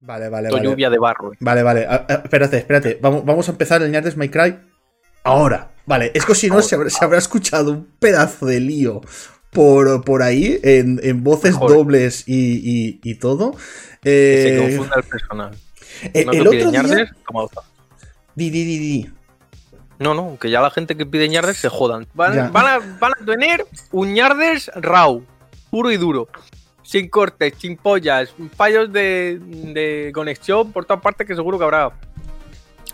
Vale, vale, vale. lluvia de barro. Vale, vale. A- a- espérate, espérate. Vamos, vamos a empezar el Ñardes My Cry ahora. Vale, es que si no, se habrá, se habrá escuchado un pedazo de lío por, por ahí, en, en voces dobles y, y- y todo. Que se Eh, confunda el personal. eh, No el otro piden día... ñardes, toma. Di, di, di, di. No, no, que ya la gente que pide ñardes se jodan. Van, van a, van a tener un ñardes raw, puro y duro. Sin cortes, sin pollas, fallos de, de conexión por todas partes que seguro que habrá.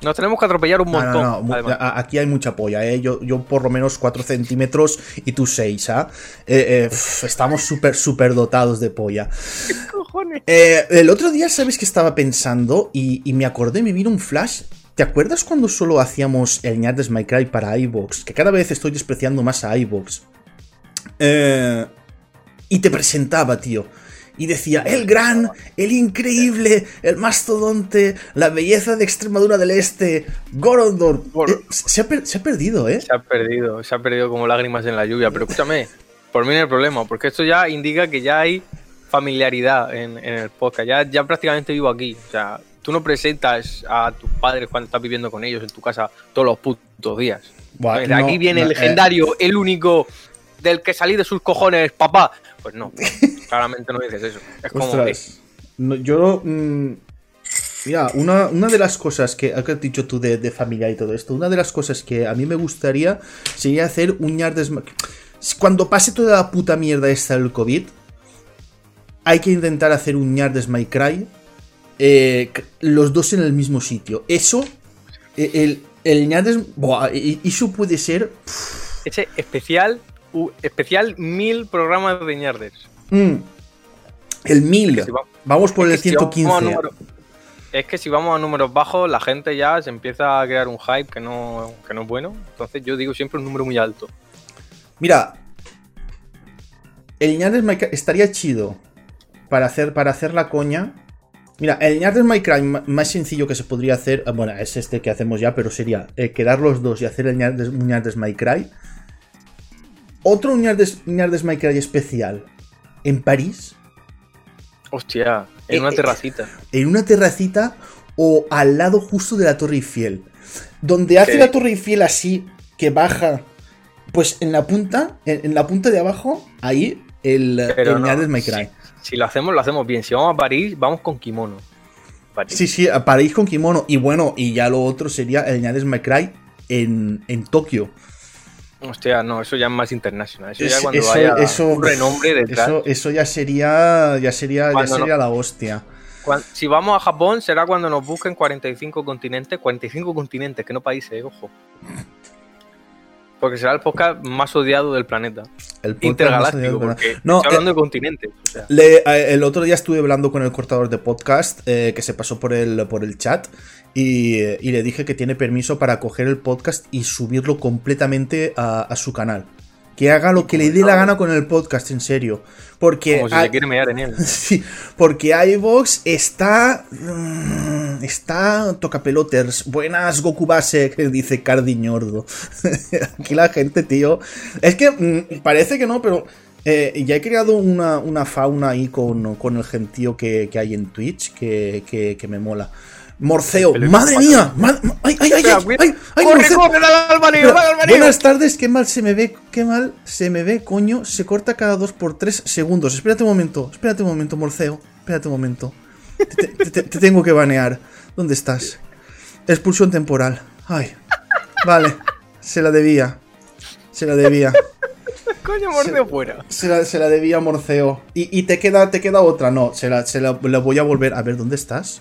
Nos tenemos que atropellar un montón. no, no, Aquí hay mucha polla, ¿eh? Yo, yo por lo menos 4 centímetros y tú 6, ¿ah? Eh, eh, estamos súper, súper dotados de polla. ¿Qué cojones? Eh, el otro día, ¿sabes qué estaba pensando? Y, y me acordé, me vino un flash. ¿Te acuerdas cuando solo hacíamos el Ñardes My Cry para iVoox? Que cada vez estoy despreciando más a iVoox. Eh, y te presentaba, tío. Y decía, el gran, el increíble, el mastodonte, la belleza de Extremadura del Este, Gorondor. Gor- Eh, se, ha se ha perdido, ¿eh? Se ha perdido, se ha perdido como lágrimas en la lluvia. Pero escúchame, por mí no hay problema, porque esto ya indica que ya hay familiaridad en, en el podcast. Ya, ya prácticamente vivo aquí. O sea, tú no presentas a tus padres cuando estás viviendo con ellos en tu casa todos los putos días. No, aquí viene no, el eh, legendario, el único del que salí de sus cojones, papá. Pues no, claramente no dices eso. Es como. Ostras. No, yo. mm, mira, una, una de las cosas que, que has dicho tú de, de familia y todo esto, una de las cosas que a mí me gustaría sería hacer un. Ma- Cuando pase toda la puta mierda esta del COVID, hay que intentar hacer un Ñardes My Cry. eh, los dos en el mismo sitio. Eso. El, el Ñardes. Buah, y- y eso puede ser. Ese especial, especial mil programas de ñardes. mm, el 1000. Que si va- Vamos por el es que si vamos a 115. números- Es que si vamos a números bajos, la gente ya se empieza a crear un hype que no, que no es bueno. Entonces yo digo siempre un número muy alto. Mira, el Ñardes estaría chido para hacer, para hacer la coña. Mira, el Ñardes ma- más sencillo que se podría hacer, ah, bueno, es este que hacemos ya, pero sería eh, quedar los dos y hacer el Ñardes, Ñardes Cry. Otro Ñardes, Ñardes My Cry especial en París, Hostia, en Eh, una eh, terracita. en una terracita o al lado justo de la Torre Eiffel. Donde hace ¿Qué? la Torre Eiffel así, que baja, pues en la punta, en, en la punta de abajo, ahí el, el no, Ñardes My Cry. Si, si lo hacemos, lo hacemos bien. Si vamos a París, vamos con kimono. París. Sí, sí, a París con kimono. Y bueno, y ya lo otro sería el Ñardes My Cry en, en Tokio. Hostia, no, eso ya es más internacional. Eso ya Es- cuando eso- haya eso- un renombre detrás. Eso, eso ya sería, ya sería, ya sería la hostia. Si vamos a Japón, será cuando nos busquen 45 continentes. 45 continentes, que no países, eh, ojo. Porque será el podcast más odiado del planeta. El Intergaláctico, No, estoy hablando eh, de continentes. O sea, Le- eh, el otro día estuve hablando con el cortador de podcast eh, que se pasó por el, por el chat y, y le dije que tiene permiso para coger el podcast y subirlo completamente a, a su canal. Que haga lo que le dé la gana con el podcast, en serio. Porque, como si se quiere mear en él. sí, porque iVox está. mm, Está tocapeloters. Buenas Goku Base, que dice Cardiñordo. Aquí la gente, tío. Es que mm, parece que no, pero. eh, ya he creado una, una fauna ahí con, con el gentío que, que hay en Twitch que, que, que me mola. Morceo, El madre mía, ma- ma- ay, ay, ay, ay, ay. Buenas tardes, qué mal se me ve, qué mal se me ve, coño. Se corta cada 2 por 3 segundos. Espérate un momento, espérate un momento, Morceo. Espérate un momento. Te, te- te- te tengo que banear. ¿Dónde estás? Expulsión temporal. Ay. Vale. Se la debía. Se la debía. Coño, mordeo fuera. Se la, se la debía Morceo. Y, y te queda, te queda otra. No, se la, se la- la voy a volver. A ver, ¿dónde estás?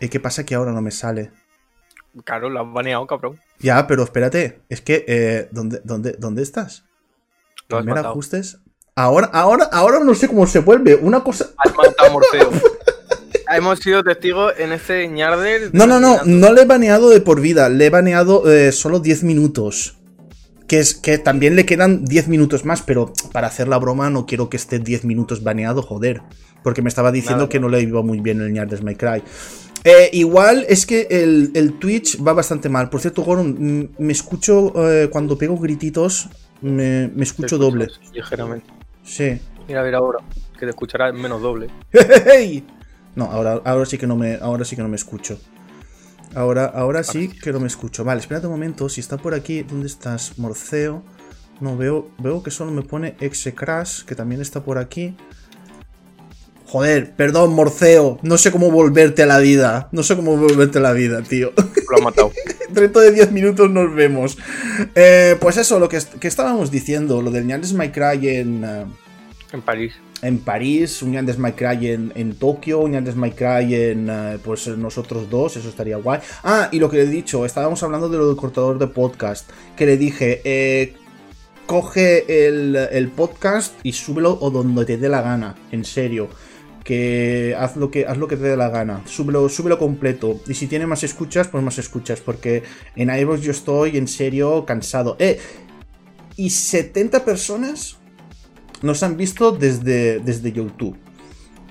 ¿Qué pasa que ahora no me sale? Claro, la has baneado, cabrón. Ya, pero espérate. Es que, eh, ¿dónde, dónde, ¿dónde estás? Lo has Primer matado. ajustes. Ahora, ahora, ahora no sé cómo se vuelve. Una cosa. Has matado a Morfeo. Hemos sido testigos en este ñarder. No, no, no. No le he baneado de por vida. Le he baneado eh, solo 10 minutos. Que es que también le quedan 10 minutos más, pero para hacer la broma no quiero que esté 10 minutos baneado, joder. Porque me estaba diciendo Nada, que no le iba muy bien el Ñardes My Cry. Eh, igual es que el, el Twitch va bastante mal. Por cierto, Goron, me escucho eh, cuando pego grititos, me, me escucho doble. Ligeramente. Sí. Mira, a ver ahora. Que te escuchará menos doble. No, ahora, ahora sí que no me. Ahora sí que no me escucho. Ahora, ahora sí que no me escucho. Vale, espérate un momento. Si está por aquí, ¿dónde estás? Morceo. No, veo, veo que solo me pone Crash, que también está por aquí. Joder, perdón, Morceo. No sé cómo volverte a la vida. No sé cómo volverte a la vida, tío. Lo ha matado. Dentro de 10 minutos nos vemos. Eh, pues eso, lo que, estábamos diciendo, lo del Nyandes My Cry en. Eh, en París. En París, un Nyandes My Cry en, en Tokio, un Nyandes My Cry en. Eh, pues nosotros dos, eso estaría guay. Ah, y lo que le he dicho, estábamos hablando de lo del cortador de podcast. Que le dije, eh coge el, podcast y súbelo o donde te dé la gana, en serio. Que haz lo que, haz lo que te dé la gana. Súbelo, súbelo completo. Y si tiene más escuchas, pues más escuchas. Porque en iVoox yo estoy en serio cansado. Eh, y 70 personas nos han visto desde, desde YouTube.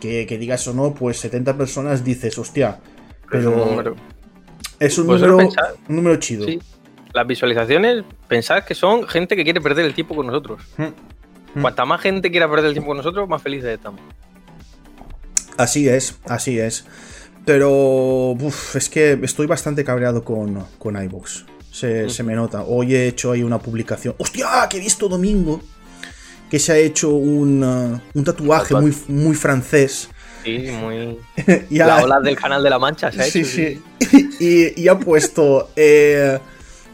Que, digas o no, pues 70 personas dices, hostia. Pero. Es un número. Es un, número, un número chido las visualizaciones, pensad que son gente que quiere perder el tiempo con nosotros. Hmm. Cuanta más gente quiera perder el tiempo con nosotros, más felices estamos. Así es, así es. Pero es que estoy bastante cabreado con, con iVoox. Se, se, me nota. Hoy he hecho ahí una publicación. ¡Hostia! Que he visto domingo. Que se ha hecho un, uh, un tatuaje muy, muy francés. Sí, muy. La ola del canal de la Mancha se ha hecho. Sí, sí. y, y, ha puesto. Eh,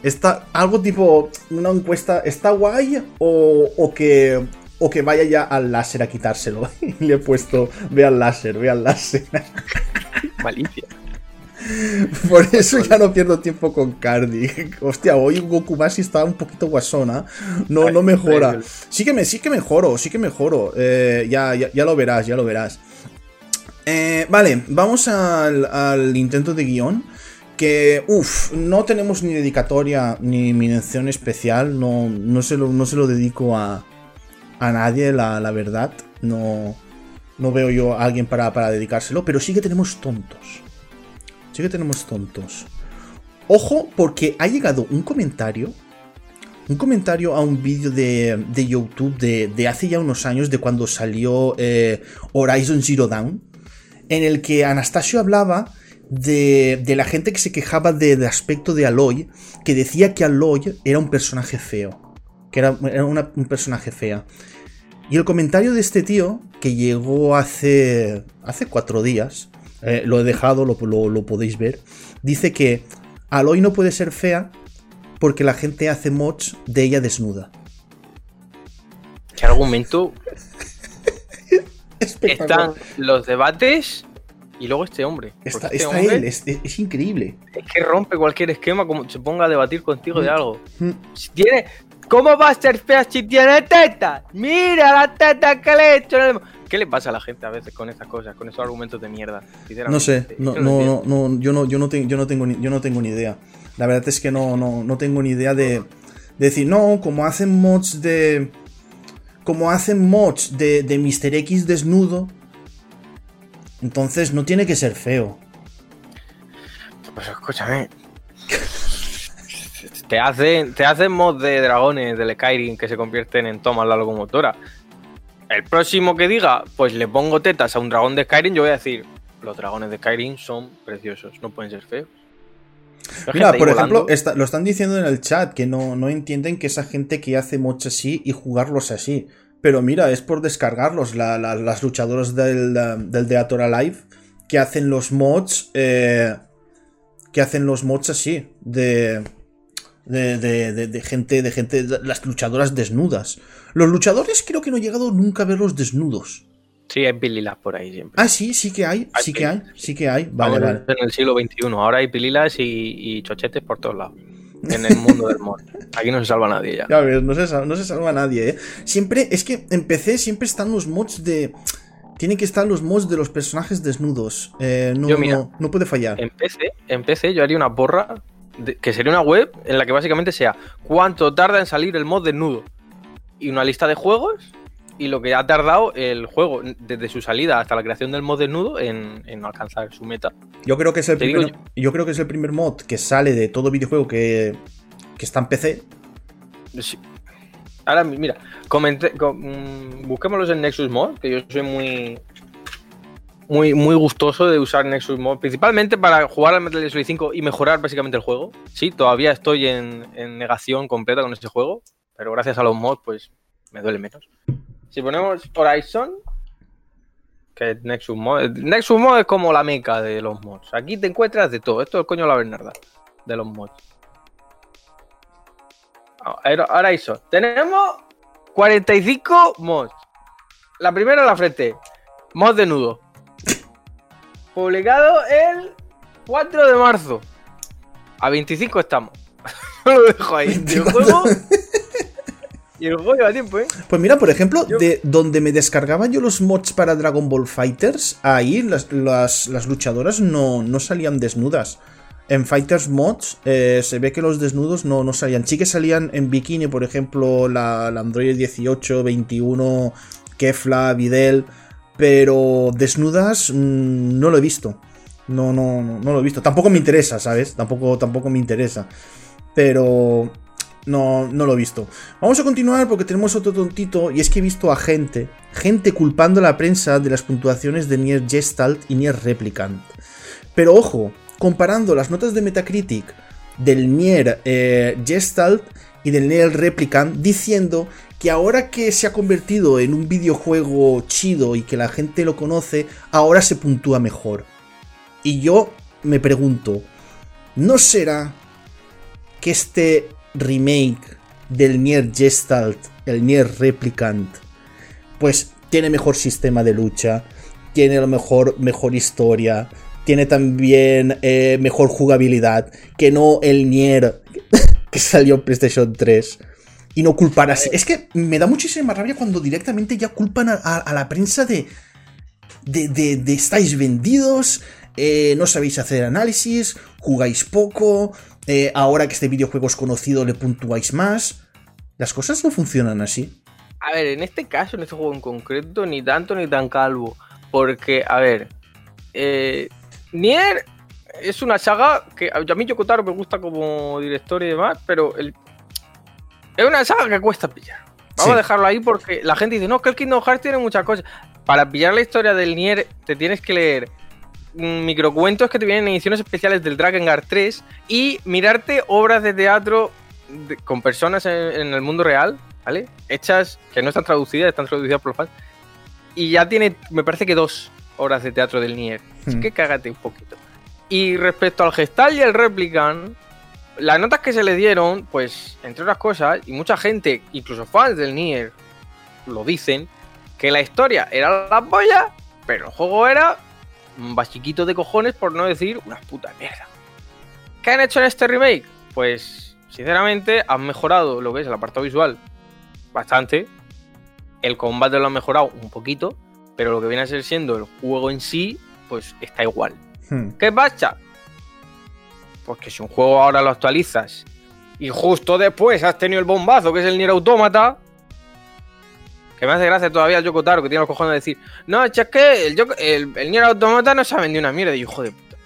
Está algo tipo una encuesta, ¿está guay o, que o que vaya ya al láser a quitárselo? Y le he puesto, ve al láser, ve al láser. Malicia. Por eso ya no pierdo tiempo con Cardi. Hostia, hoy Goku Bashi está un poquito guasona. No, no mejora. Sí que, me, sí que mejoro, sí que mejoro. Eh, ya, ya, lo verás, ya lo verás. Eh, vale, vamos al, al intento de guion que, uff, no tenemos ni dedicatoria ni mención especial, no, no, se, lo, no se lo dedico a, a nadie, la, verdad, no, no veo yo a alguien para, para dedicárselo, pero sí que tenemos tontos. Sí que tenemos tontos. Ojo, porque ha llegado un comentario. Un comentario a un vídeo de, de, YouTube de, hace ya unos años, de cuando salió eh, Horizon Zero Dawn, en el que Anastasio hablaba de, la gente que se quejaba del aspecto de Aloy, que decía que Aloy era un personaje feo, que era, un personaje fea. Y el comentario de este tío, que llegó hace, hace cuatro días, eh, lo he dejado, lo, lo, podéis ver, dice que Aloy no puede ser fea porque la gente hace mods de ella desnuda. ¿Qué argumento? Están los debates y luego este hombre. Está, este él, es, increíble. Es que rompe cualquier esquema como se ponga a debatir contigo de mm. algo. Mm. Si tiene. ¿Cómo va a ser fea si tiene teta? Mira la teta que le he hecho. ¿Qué le pasa a la gente a veces con esas cosas, con esos argumentos de mierda? No sé, no, no, no, yo no, yo no, tengo, yo no tengo, ni, yo no tengo ni idea. La verdad es que no, no, no tengo ni idea de, de decir, no, como hacen mods de, como hacen mods de, de Mr. X desnudo, entonces no tiene que ser feo. Pues escúchame. te hacen, te hacen mod de dragones del Skyrim que se convierten en tomas la locomotora. El próximo que diga, pues le pongo tetas a un dragón de Skyrim, yo voy a decir, los dragones de Skyrim son preciosos, no pueden ser feos. Mira, por ejemplo, lo están diciendo en el chat, que no, no entienden que esa gente que hace mods así y jugarlos así. Pero mira, es por descargarlos. las luchadoras del, del Deator Alive que hacen los mods. Eh, que hacen los mods así. De. De, de, gente, de gente, las luchadoras desnudas. Los luchadores creo que no he llegado nunca a verlos desnudos. Sí, hay pililas por ahí siempre. Ah, sí, sí que hay, sí que hay, sí que hay. Vale, vale. En el siglo XXI, ahora hay pililas y chochetes por todos lados en el mundo del mod. Aquí no se salva nadie ya. Ya ves, no se, salva, no se salva nadie, ¿eh? Siempre, es que en PC siempre están los mods de... Tienen que estar los mods de los personajes desnudos. Eh, no, no, puede fallar. En PC, en PC yo haría una que sería una web en la que básicamente sea cuánto tarda en salir el mod desnudo. Y una lista de juegos y lo que ha tardado el juego desde su salida hasta la creación del mod desnudo en, alcanzar su meta. Yo creo que es el primer, yo. creo que es el primer mod que sale de todo videojuego que, está en PC. Ahora, mira, comenté, mm, busquémoslos en Nexus Mod, que yo soy muy muy, muy gustoso de usar Nexus Mod, principalmente para jugar al Metal Gear Solid 5 y mejorar básicamente el juego. Sí, todavía estoy en, negación completa con este juego, pero gracias a los mods, pues me duele menos. Si ponemos Horizon, que es Nexus Mod, Nexus Mod es como la meca de los mods. Aquí te encuentras de todo. Esto es coño la Bernarda de los mods. Horizon. Tenemos 45 mods. La primera en la frente. Mod de nudo. Publicado el 4 de marzo. A 25 estamos. Lo dejo ahí. El juego. Y el juego lleva tiempo, ¿eh? Pues mira, por ejemplo, de donde me descargaba yo los mods para Dragon Ball Fighters, ahí las, las, las luchadoras no, no, salían desnudas. En Fighters Mods eh, se ve que los desnudos no, no, salían. Sí que salían en bikini, por ejemplo, la, la Android 18, 21, Kefla, Videl. Pero desnudas mmm, no lo he visto. No, no, no, no, lo he visto. Tampoco me interesa, ¿sabes? Tampoco, tampoco me interesa. Pero no, no lo he visto. Vamos a continuar porque tenemos otro tontito. Y es que he visto a gente, gente culpando a la prensa de las puntuaciones de Nier Gestalt y Nier Replicant. Pero ojo, comparando las notas de Metacritic del Nier eh, Gestalt y del Nier Replicant, diciendo que ahora que se ha convertido en un videojuego chido y que la gente lo conoce, ahora se puntúa mejor. Y yo me pregunto, ¿no será que este remake del Nier Gestalt, el Nier Replicant, pues tiene mejor sistema de lucha, tiene a lo mejor mejor historia, tiene también eh, mejor jugabilidad que no el Nier que salió en PlayStation 3 y no culpar así. Es que me da muchísima rabia cuando directamente ya culpan a, a, a la prensa de, de, de, de, estáis vendidos, eh, no sabéis hacer análisis, jugáis poco, eh, ahora que este videojuego es conocido le puntuáis más. Las cosas no funcionan así. A ver, en este caso, en este juego en concreto, ni tanto ni tan calvo. Porque, a ver, eh, Nier es una saga que a mí Yokotaro me gusta como director y demás, pero el, es una saga que cuesta pillar. Vamos sí. a dejarlo ahí porque la gente dice, no, que el Kingdom Hearts tiene muchas cosas. Para pillar la historia del Nier te tienes que leer microcuentos que te vienen en ediciones especiales del Dragon Guard 3 y mirarte obras de teatro de, con personas en, en, el mundo real, ¿vale? Hechas, que no están traducidas, están traducidas por los fans. Y ya tiene, me parece que dos obras de teatro del Nier. Así que cágate un poquito. Y respecto al Gestal y el Replicant, las notas que se le dieron, pues, entre otras cosas, y mucha gente, incluso fans del Nier, lo dicen, que la historia era la polla, pero el juego era un basiquito de cojones, por no decir una puta mierda. ¿Qué han hecho en este remake? Pues, sinceramente, han mejorado lo que es el apartado visual bastante. El combate lo han mejorado un poquito, pero lo que viene a ser siendo el juego en sí, pues está igual. Hmm. ¿Qué pasa? Porque si un juego ahora lo actualizas y justo después has tenido el bombazo que es el Nier Automata, que me hace gracia todavía el Yokotaro que tiene los cojones de decir, no, es que el, el, el Nier Automata no se ha vendido una mierda, y hijo de puta.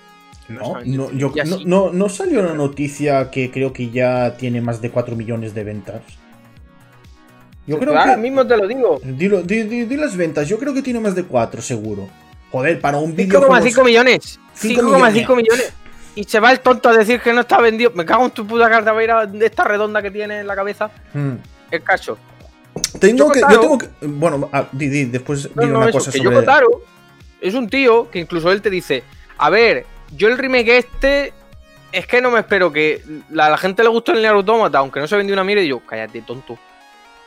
No, no, yo, no, no, no, salió una noticia que creo que ya tiene más de 4 millones de ventas. Yo creo ahora que. mismo te lo digo. Dilo, di, di, di, las ventas, yo creo que tiene más de 4, seguro. Joder, para un vídeo. 5,5 millones. 5,5 millones. Y se va el tonto a decir que no está vendido. Me cago en tu puta carta de esta redonda que tiene en la cabeza. Hmm. El caso. Tengo que, yo tengo que. Bueno, ah, di, di, después no, no, una eso, cosa que sobre. Es un tío que incluso él te dice: A ver, yo el remake este. Es que no me espero que. La, la gente le gustó el Nier Automata, aunque no se vendió una mierda. Y yo, cállate, tonto.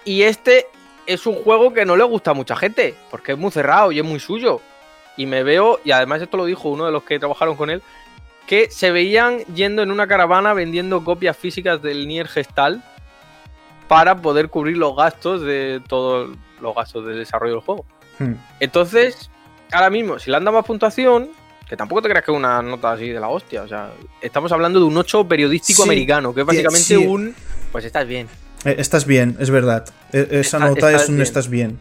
Y este es un juego que no le gusta a mucha gente, porque es muy cerrado y es muy suyo. Y me veo, y además esto lo dijo uno de los que trabajaron con él, que se veían yendo en una caravana vendiendo copias físicas del Nier Gestal para poder cubrir los gastos de todos los gastos de desarrollo del juego. Hmm. Entonces, ahora mismo, si le han dado más puntuación, que tampoco te creas que es una nota así de la hostia, o sea, estamos hablando de un 8 periodístico sí, americano, que es básicamente sí. un... Pues estás bien. Eh, estás bien, es verdad. E esa nota es un bien. estás bien.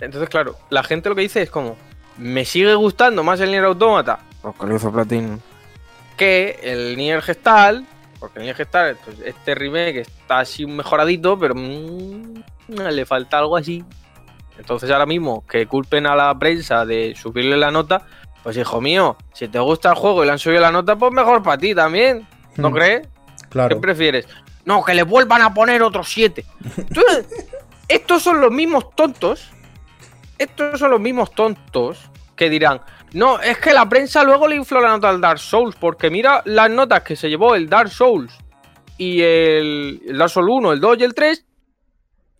Entonces, claro, la gente lo que dice es como, me sigue gustando más el Nier Automata, porque lo hizo Platinum, que el Nier Gestal, porque el Nier Gestal, pues, este remake está así mejoradito, pero mmm, le falta algo así. Entonces ahora mismo que culpen a la prensa de subirle la nota, pues hijo mío, si te gusta el juego y le han subido la nota, pues mejor para ti también. ¿No Hmm. crees? Claro. ¿Qué prefieres? No, que le vuelvan a poner otros siete. Estos son los mismos tontos. Estos son los mismos tontos que dirán, no, es que la prensa luego le infló la nota al Dark Souls, porque mira las notas que se llevó el Dark Souls y el, el Dark Souls 1, el 2 y el 3.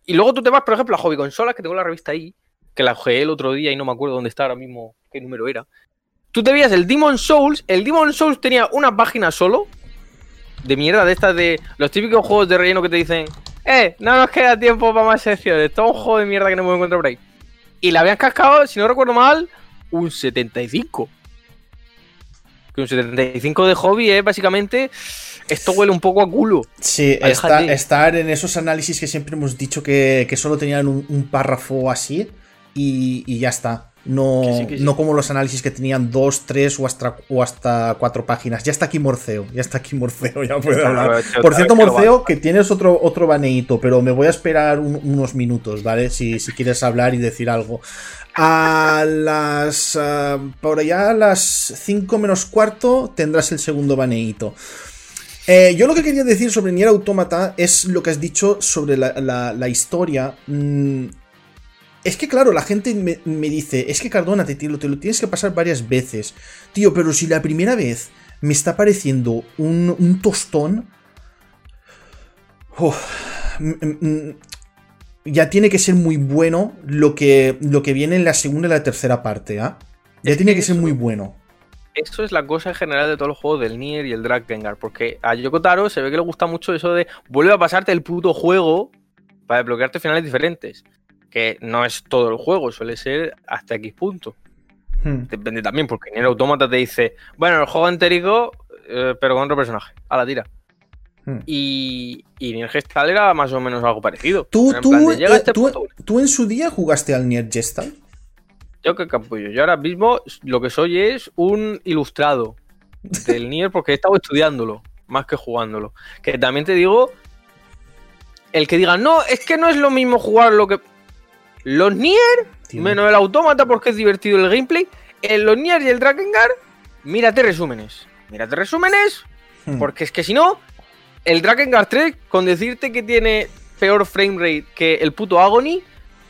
Y luego tú te vas, por ejemplo, a Hobby Consolas, que tengo la revista ahí, que la ojeé el otro día y no me acuerdo dónde está ahora mismo, qué número era. Tú te veías el Demon Souls, el Demon Souls tenía una página solo, de mierda, de estas de los típicos juegos de relleno que te dicen, eh, no nos queda tiempo para más secciones, todo un juego de mierda que no me encuentro por ahí. Y la habían cascado, si no recuerdo mal, un 75. Que un 75 de hobby es básicamente, esto huele un poco a culo. Sí, está- estar en esos análisis que siempre hemos dicho que, que solo tenían un, un párrafo así y, y ya está. No, Que sí, que sí. no como los análisis que tenían dos, tres o hasta, o hasta cuatro páginas. Ya está aquí Morceo, ya está aquí Morceo, ya puede hablar. Por cierto, Morceo, que tienes otro, otro baneíto, pero me voy a esperar un- unos minutos, ¿vale? Si, si quieres hablar y decir algo. A las. ah, por allá a las 5 menos cuarto tendrás el segundo baneíto. Eh, yo lo que quería decir sobre Nier Automata es lo que has dicho sobre la, historia. Mm, es que, claro, la gente me, dice: Es que Cardona, te, te lo te lo tienes que pasar varias veces. Tío, pero si la primera vez me está pareciendo un, un tostón. Mm, ya tiene que ser muy bueno lo que, lo que viene en la segunda y la tercera parte, ¿ah? Ya Es tiene que que ser eso- muy bueno. Eso es la cosa en general de todos los juegos del Nier y el Drakengard, porque a Yoko Taro se ve que le gusta mucho eso de vuelve a pasarte el puto juego para desbloquearte finales diferentes. Que no es todo el juego, suele ser hasta X punto. Hmm. Depende también, porque Nier Automata te dice, bueno, el juego entérico, eh, pero con otro personaje, a la tira. Hmm. Y, y Nier Gestal era más o menos algo parecido. ¿Tú, En tú, plan eh, este tú- en su día jugaste al Nier Gestalt? Yo qué capullo. Yo ahora mismo lo que soy es un ilustrado del Nier porque he estado estudiándolo más que jugándolo. Que también te digo, el que diga, no, es que no es lo mismo jugar lo que... Los Nier, Tío. menos el autómata porque es divertido el gameplay, en los Nier y el Drakengard, mírate resúmenes. Mírate resúmenes, Hmm. porque es que si no, el Drakengard 3, con decirte que tiene peor framerate que el puto Agony,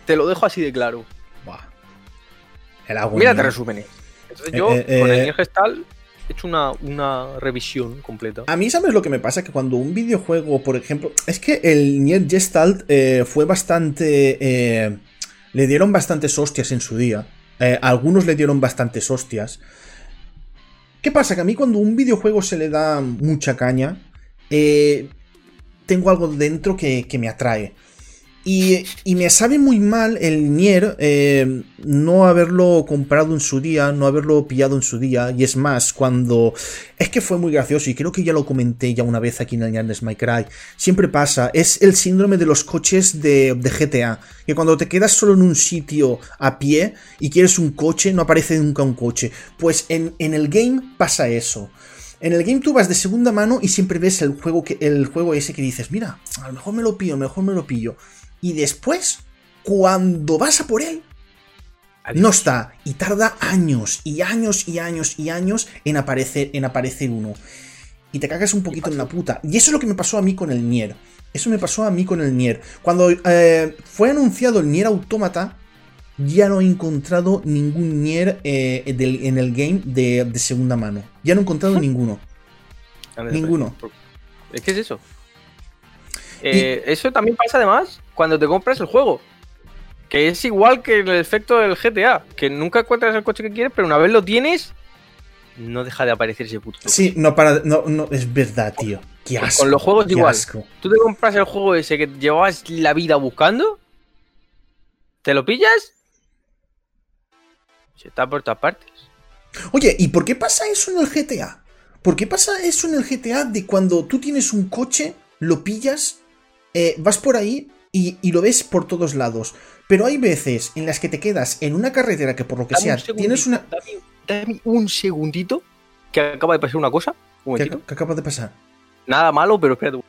te lo dejo así de claro. Buah. El agua. Mírate resúmenes. Entonces Eh, yo, eh, con eh. el Nier Gestal, he hecho una, una revisión completa. A mí, ¿sabes lo que me pasa? Que cuando un videojuego, por ejemplo. Es que el Nier Gestalt eh, fue bastante. eh, le dieron bastantes hostias en su día. Eh, algunos le dieron bastantes hostias. ¿Qué pasa? Que a mí, cuando un videojuego se le da mucha caña. Eh, tengo algo dentro que, me atrae. Y, me sabe muy mal el Nier eh, no haberlo comprado en su día, no haberlo pillado en su día. Y es más, cuando. Es que fue muy gracioso y creo que ya lo comenté ya una vez aquí en el Yarnes My Cry. Siempre pasa, es el síndrome de los coches de, de GTA. Que cuando te quedas solo en un sitio a pie y quieres un coche, no aparece nunca un coche. Pues en, en el game pasa eso. En el game tú vas de segunda mano y siempre ves el juego, que, el juego ese que dices, mira, a lo mejor me lo pillo, a lo mejor me lo pillo. Y después, cuando vas a por él, Adiós. no está. Y tarda años y años y años y años en aparecer, en aparecer uno. Y te cagas un poquito en la puta. Y eso es lo que me pasó a mí con el Nier. Eso me pasó a mí con el Nier. Cuando eh, fue anunciado el Nier Automata, ya no he encontrado ningún Nier eh, del- en el game de, de segunda mano. Ya no he encontrado ninguno. ninguno. Es que es eso. Eh, Eso también pasa además cuando te compras el juego. Que es igual que el efecto del GTA. Que nunca encuentras el coche que quieres, pero una vez lo tienes, no deja de aparecer ese puto. Sí, no para. No, no, es verdad, tío. Qué asco. con los juegos qué igual. asco. Tú te compras el juego ese que llevabas la vida buscando, te lo pillas, se está por todas partes. Oye, ¿y por qué pasa eso en el GTA? ¿Por qué pasa eso en el GTA de cuando tú tienes un coche, lo pillas, eh, vas por ahí y, y lo ves por todos lados? Pero hay veces en las que te quedas en una carretera que por lo que Dame sea un tienes una... Dame, dame un segundito, que acaba de pasar una cosa. Un ¿Qué, qué acaba de pasar? Nada malo, pero espérate.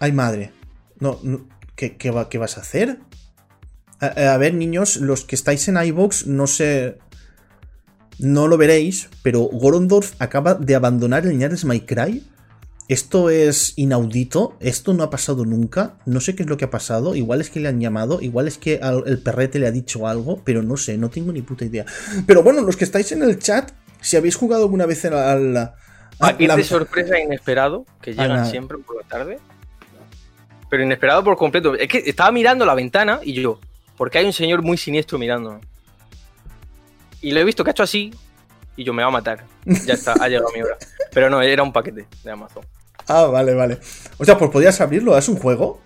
Ay, madre. No, no, ¿qué, qué va- qué vas a hacer? A, ver, niños, los que estáis en iVox, no sé. No lo veréis, pero Gorondorf acaba de abandonar el Ñares My Cry. Esto es inaudito, esto no ha pasado nunca, no sé qué es lo que ha pasado, igual es que le han llamado, igual es que el perrete le ha dicho algo, pero no sé, no tengo ni puta idea. Pero bueno, los que estáis en el chat, si habéis jugado alguna vez al... Aquí de sorpresa inesperado, que llegan siempre por la tarde. Pero inesperado por completo. Es que estaba mirando la ventana y yo, porque hay un señor muy siniestro mirando. Y lo he visto que ha hecho así, y yo me va a matar. Ya está, ha llegado mi hora. Pero no, era un paquete de Amazon. Ah, vale, vale. O sea, pues podías abrirlo, ¿es un juego?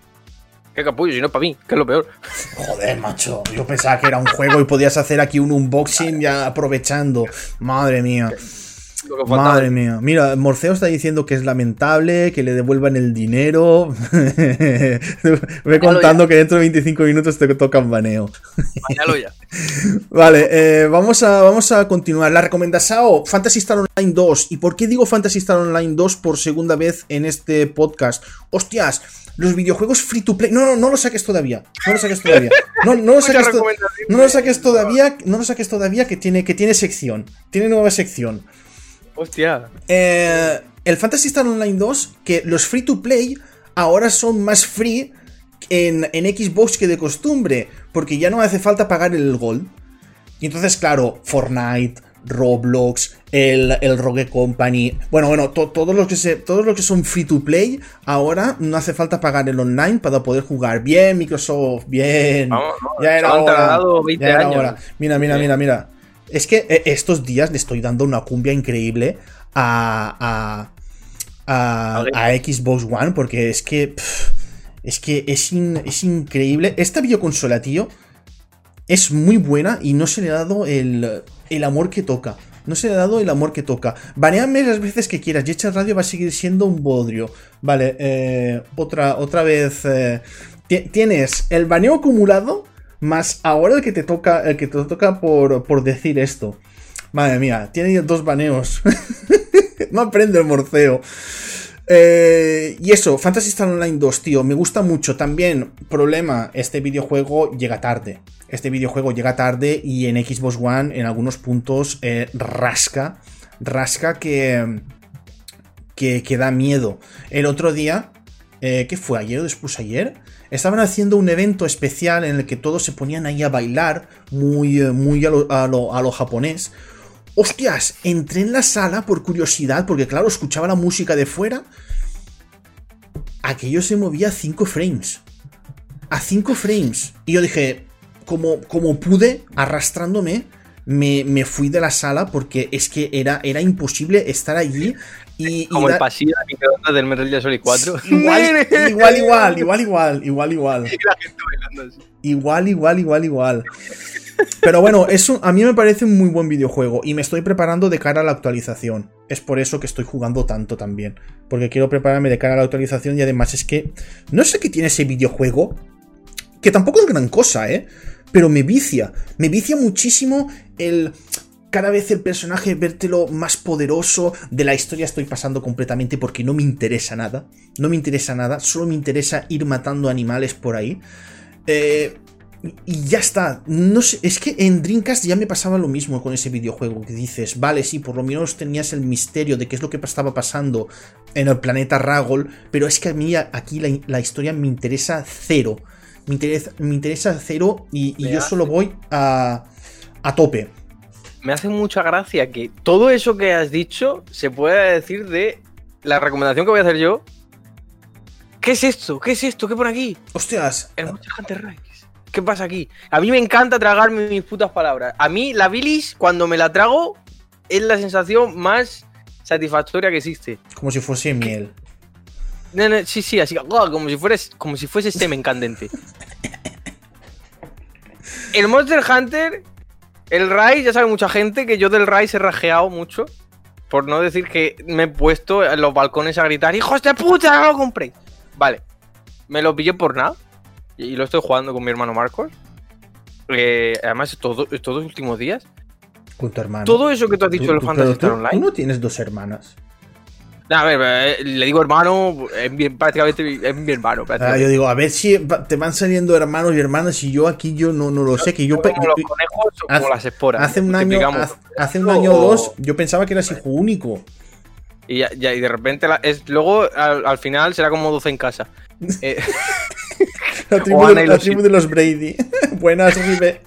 Qué capullo, si no es para mí, que es lo peor. Joder, macho. Yo pensaba que era un juego y podías hacer aquí un unboxing ya aprovechando. Madre mía. Madre mía. Mira, Morceo está diciendo que es lamentable, que le devuelvan el dinero. Ve contando que dentro de 25 minutos te toca un baneo. ya. vale, eh, vamos, a, vamos a continuar. La recomendación Fantasy Star Online 2. ¿Y por qué digo Fantasy Star Online 2 por segunda vez en este podcast? Hostias, los videojuegos free to play. No, no, no lo saques todavía. No lo saques todavía. No, no lo saques, no lo saques todavía. No lo saques todavía que tiene, que tiene sección. Tiene nueva sección. Hostia. Eh, el Fantasy Star Online 2, que los free to play ahora son más free en, Xbox que de costumbre, porque ya no hace falta pagar el Gold. Y entonces, claro, Fortnite, Roblox, el, el Rogue Company. Bueno, bueno, todos, los que se, todos los que son free to play, ahora no hace falta pagar el online para poder jugar. Bien, Microsoft, bien. ya era hora. Ya era hora. Mira, mira, mira, mira. Es que eh, estos días le estoy dando una cumbia increíble a, a, a, Xbox One porque es que... es que es, es increíble. Esta videoconsola, tío, es muy buena y no se le ha dado el, el amor que toca. No se le ha dado el amor que toca. Baneame las veces que quieras. Yecha Radio va a seguir siendo un bodrio. Vale, eh, otra, otra vez. Eh, tienes el baneo acumulado más ahora el que te toca, el que te toca por, decir esto. Madre mía, tiene dos baneos. no aprende el morceo. Eh, y eso, Fantasy Star Online 2, tío, me gusta mucho. También, problema, este videojuego llega tarde. Este videojuego llega tarde y en Xbox One, en algunos puntos, eh, rasca. Rasca que, que, que, da miedo. El otro día, eh, ¿qué fue? ¿Ayer o después ayer? Estaban haciendo un evento especial en el que todos se ponían ahí a bailar, muy, eh, muy a, lo, japonés. Hostias, entré en la sala por curiosidad, porque claro, escuchaba la música de fuera. Aquello se movía a 5 frames. A 5 frames. Y yo dije, como, como pude, arrastrándome, me, me, fui de la sala porque es que era, era imposible estar allí como el pasillo de del Metal Gear Solid 4. Igual, igual, igual, igual, igual, igual, igual. Igual, igual, igual, igual. Pero bueno, eso a mí me parece un muy buen videojuego y me estoy preparando de cara a la actualización. Es por eso que estoy jugando tanto también. Porque quiero prepararme de cara a la actualización y además es que no sé qué tiene ese videojuego. Que tampoco es gran cosa, ¿eh? Pero me vicia. Me vicia muchísimo el cada vez el personaje vértelo más poderoso de la historia estoy pasando completamente porque no me interesa nada. No me interesa nada, solo me interesa ir matando animales por ahí. Eh, y ya está. No sé, es que en Dreamcast ya me pasaba lo mismo con ese videojuego. Que dices, vale, sí, por lo menos tenías el misterio de qué es lo que estaba pasando en el planeta Ragol. Pero es que a mí aquí la, historia me interesa cero. Me interesa, me interesa cero y, y yo solo voy a, a tope me hace mucha gracia que todo eso que has dicho se pueda decir de la recomendación que voy a hacer yo. ¿Qué es esto? ¿Qué es esto? ¿Qué por aquí? Hostias. El Monster Hunter Rise. ¿Qué pasa aquí? A mí me encanta tragarme mis putas palabras. A mí la bilis, cuando me la trago, es la sensación más satisfactoria que existe. Como si fuese miel. sí, sí, así como si fueras, como si fuese semen candente. El Monster Hunter el Rise, ya sabe mucha gente que yo del Rise he rajeado mucho. Por no decir que me he puesto en los balcones a gritar, ¡Hijos de puta! ¡No lo compré! Vale. Me lo pillé por nada. Y lo estoy jugando con mi hermano Marcos. Eh, además, estos, estos, dos últimos días. Con tu hermano. Todo eso que tú has dicho del Fantasy Star Online. ¿Tú no tienes dos hermanas? A ver, eh, le digo hermano, es bien, prácticamente es mi hermano. Ah, yo digo, a ver si te van saliendo hermanos y hermanas y yo aquí yo no, no lo sé, que yo... Como los conejos o como hace- las esporas. Hace un año, hace, hace un año o O- dos, yo pensaba que eras hijo único. Y, ya, ya- y de repente, la- es, luego al, al final será como 12 en casa. Eh, La tribu, de, la los tribu de los Brady. Buenas, Ribe.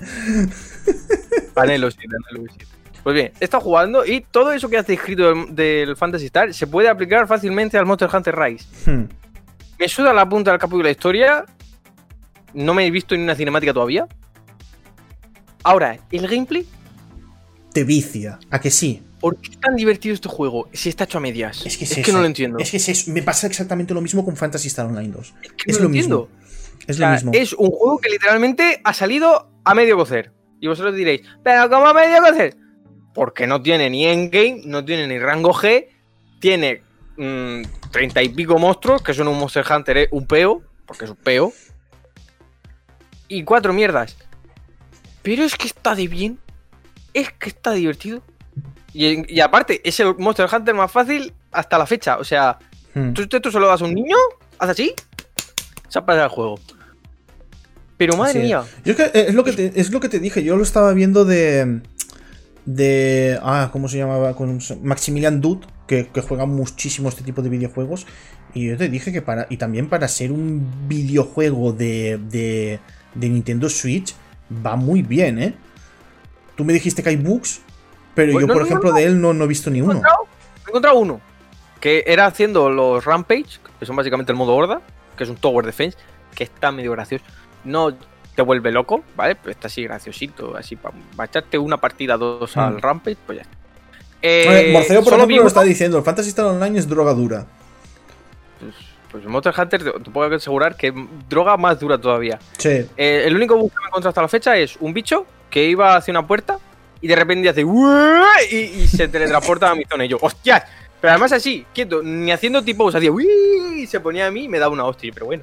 Anhelo sí, anhelo sí. Pues bien, he estado jugando y todo eso que has descrito del, del Fantasy Star se puede aplicar fácilmente al Monster Hunter Rise. Hmm. Me suda la punta del capítulo de la historia. No me he visto ni una cinemática todavía. Ahora, el gameplay. Te vicia. ¿A que sí? ¿Por qué es tan divertido este juego si está hecho a medias? Es que, es que eso. no lo entiendo. Es que es eso. Me pasa exactamente lo mismo con Fantasy Star Online 2. que es no lo entiendo. mismo. Es O sea, lo mismo. es un juego que literalmente ha salido a medio cocer. Y vosotros diréis, ¿pero cómo a medio cocer? Porque no tiene ni endgame, no tiene ni rango G, tiene mm, treinta y pico monstruos, que son un Monster Hunter, eh, un peo, porque es un peo. Y cuatro mierdas. Pero es que está de bien. Es que está divertido. Y, y aparte, es el Monster Hunter más fácil hasta la fecha. O sea, Hmm. Tú, tú solo das a un niño, haz así, se ha pasado el juego. Pero madre mía, Yo es, que, eh, es, lo que te, es lo que te dije. Yo lo estaba viendo de. De. Ah, ¿cómo se llamaba? Con Maximilian Dude, que, que juega muchísimo este tipo de videojuegos. Y yo te dije que para. Y también para ser un videojuego de. de, de Nintendo Switch. Va muy bien, ¿eh? Tú me dijiste que hay bugs. Pero Pues yo, no, por no, ejemplo, no. de él no, no he visto ni uno. he encontrado uno. Que era haciendo los Rampage, que son básicamente el modo horda, que es un Tower Defense, que está medio gracioso. No te vuelve loco, ¿vale? Pero está así graciosito, así para echarte una partida dos al Rampage, pues ya está. Eh, Morceo, por ejemplo, lo está diciendo. El Fantasy Star Online es droga dura. Pues, pues Monster Hunter te, te puedo asegurar que droga más dura todavía. Sí. Eh, el único bug que me he encontrado hasta la fecha es un bicho que iba hacia una puerta y de repente hace y, y se teletransporta a mi zona. Y yo, ¡hostias! Pero además así, quieto, ni haciendo tipo, hacía "Uy", y se ponía a mí y me daba una hostia. Pero bueno,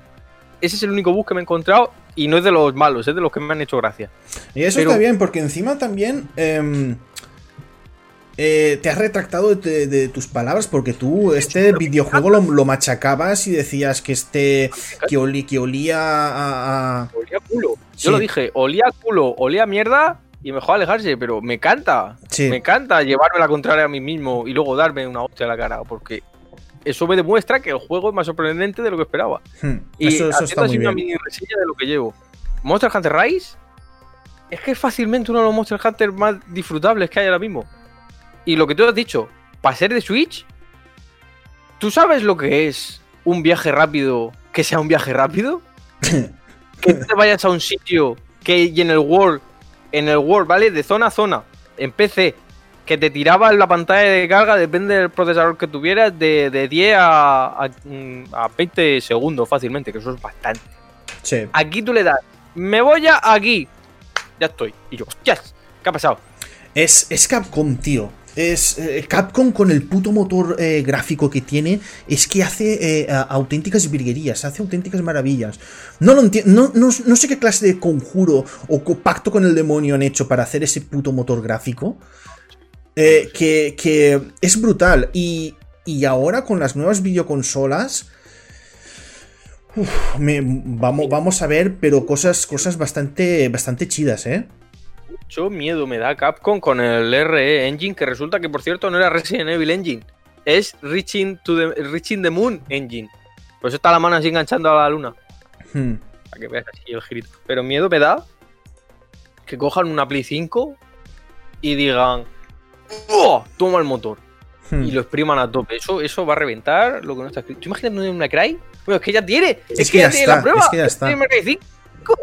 ese es el único bug que me he encontrado y no es de los malos, es de los que me han hecho gracia. Y eso Pero- está bien, porque encima también em, eh, te has retractado de, de tus palabras, porque tú este videojuego lo, lo machacabas y decías que este que, oli- que olía a, a- Olía a culo. Sí. Yo lo dije, olía a culo, olía a mierda y mejor alejarse, pero me encanta. Sí. Me encanta llevarme la contraria a mí mismo y luego darme una hostia a la cara, porque eso me demuestra que el juego es más sorprendente de lo que esperaba. Hmm, Y eso, eso está una mini reseña de lo que llevo. Monster Hunter Rise es que es fácilmente uno de los Monster Hunter más disfrutables que hay ahora mismo. Y lo que tú has dicho, para ser de Switch, ¿tú sabes lo que es un viaje rápido que sea un viaje rápido? que te vayas a un sitio que y en el World, en el World, ¿vale? De zona a zona, en PC, que te tiraba en la pantalla de carga, depende del procesador que tuvieras, de, de 10 a, a, a 20 segundos fácilmente, que eso es bastante. Sí. Aquí tú le das, me voy a aquí, ya estoy. Y yo, hostias, ¿qué ha pasado? Es, es Capcom, tío. Es eh, Capcom con el puto motor eh, gráfico que tiene, es que hace eh, auténticas virguerías, hace auténticas maravillas. No lo entiendo, no, no, no sé qué clase de conjuro o pacto con el demonio han hecho para hacer ese puto motor gráfico. Eh, que, que es brutal. Y, y ahora con las nuevas videoconsolas. uf, me- vamos, vamos a ver, pero cosas, cosas bastante, bastante chidas, ¿eh? Mucho miedo me da Capcom con el RE Engine, que resulta que por cierto no era Resident Evil Engine, es Reaching, to the, Reaching the Moon Engine. Por eso está la mano así enganchando a la luna. Hmm. Para que veas así el girito. Pero miedo me da que cojan una Play 5 y digan, "Buah, Toma el motor. Hmm. Y lo expriman a tope. Eso, eso va a reventar lo que no está escrito. ¿Tú imaginas una Cry? Bueno, es que ya tiene. Es, que, ya, tiene está, la prueba. es que ya está. Tiene Cry 5.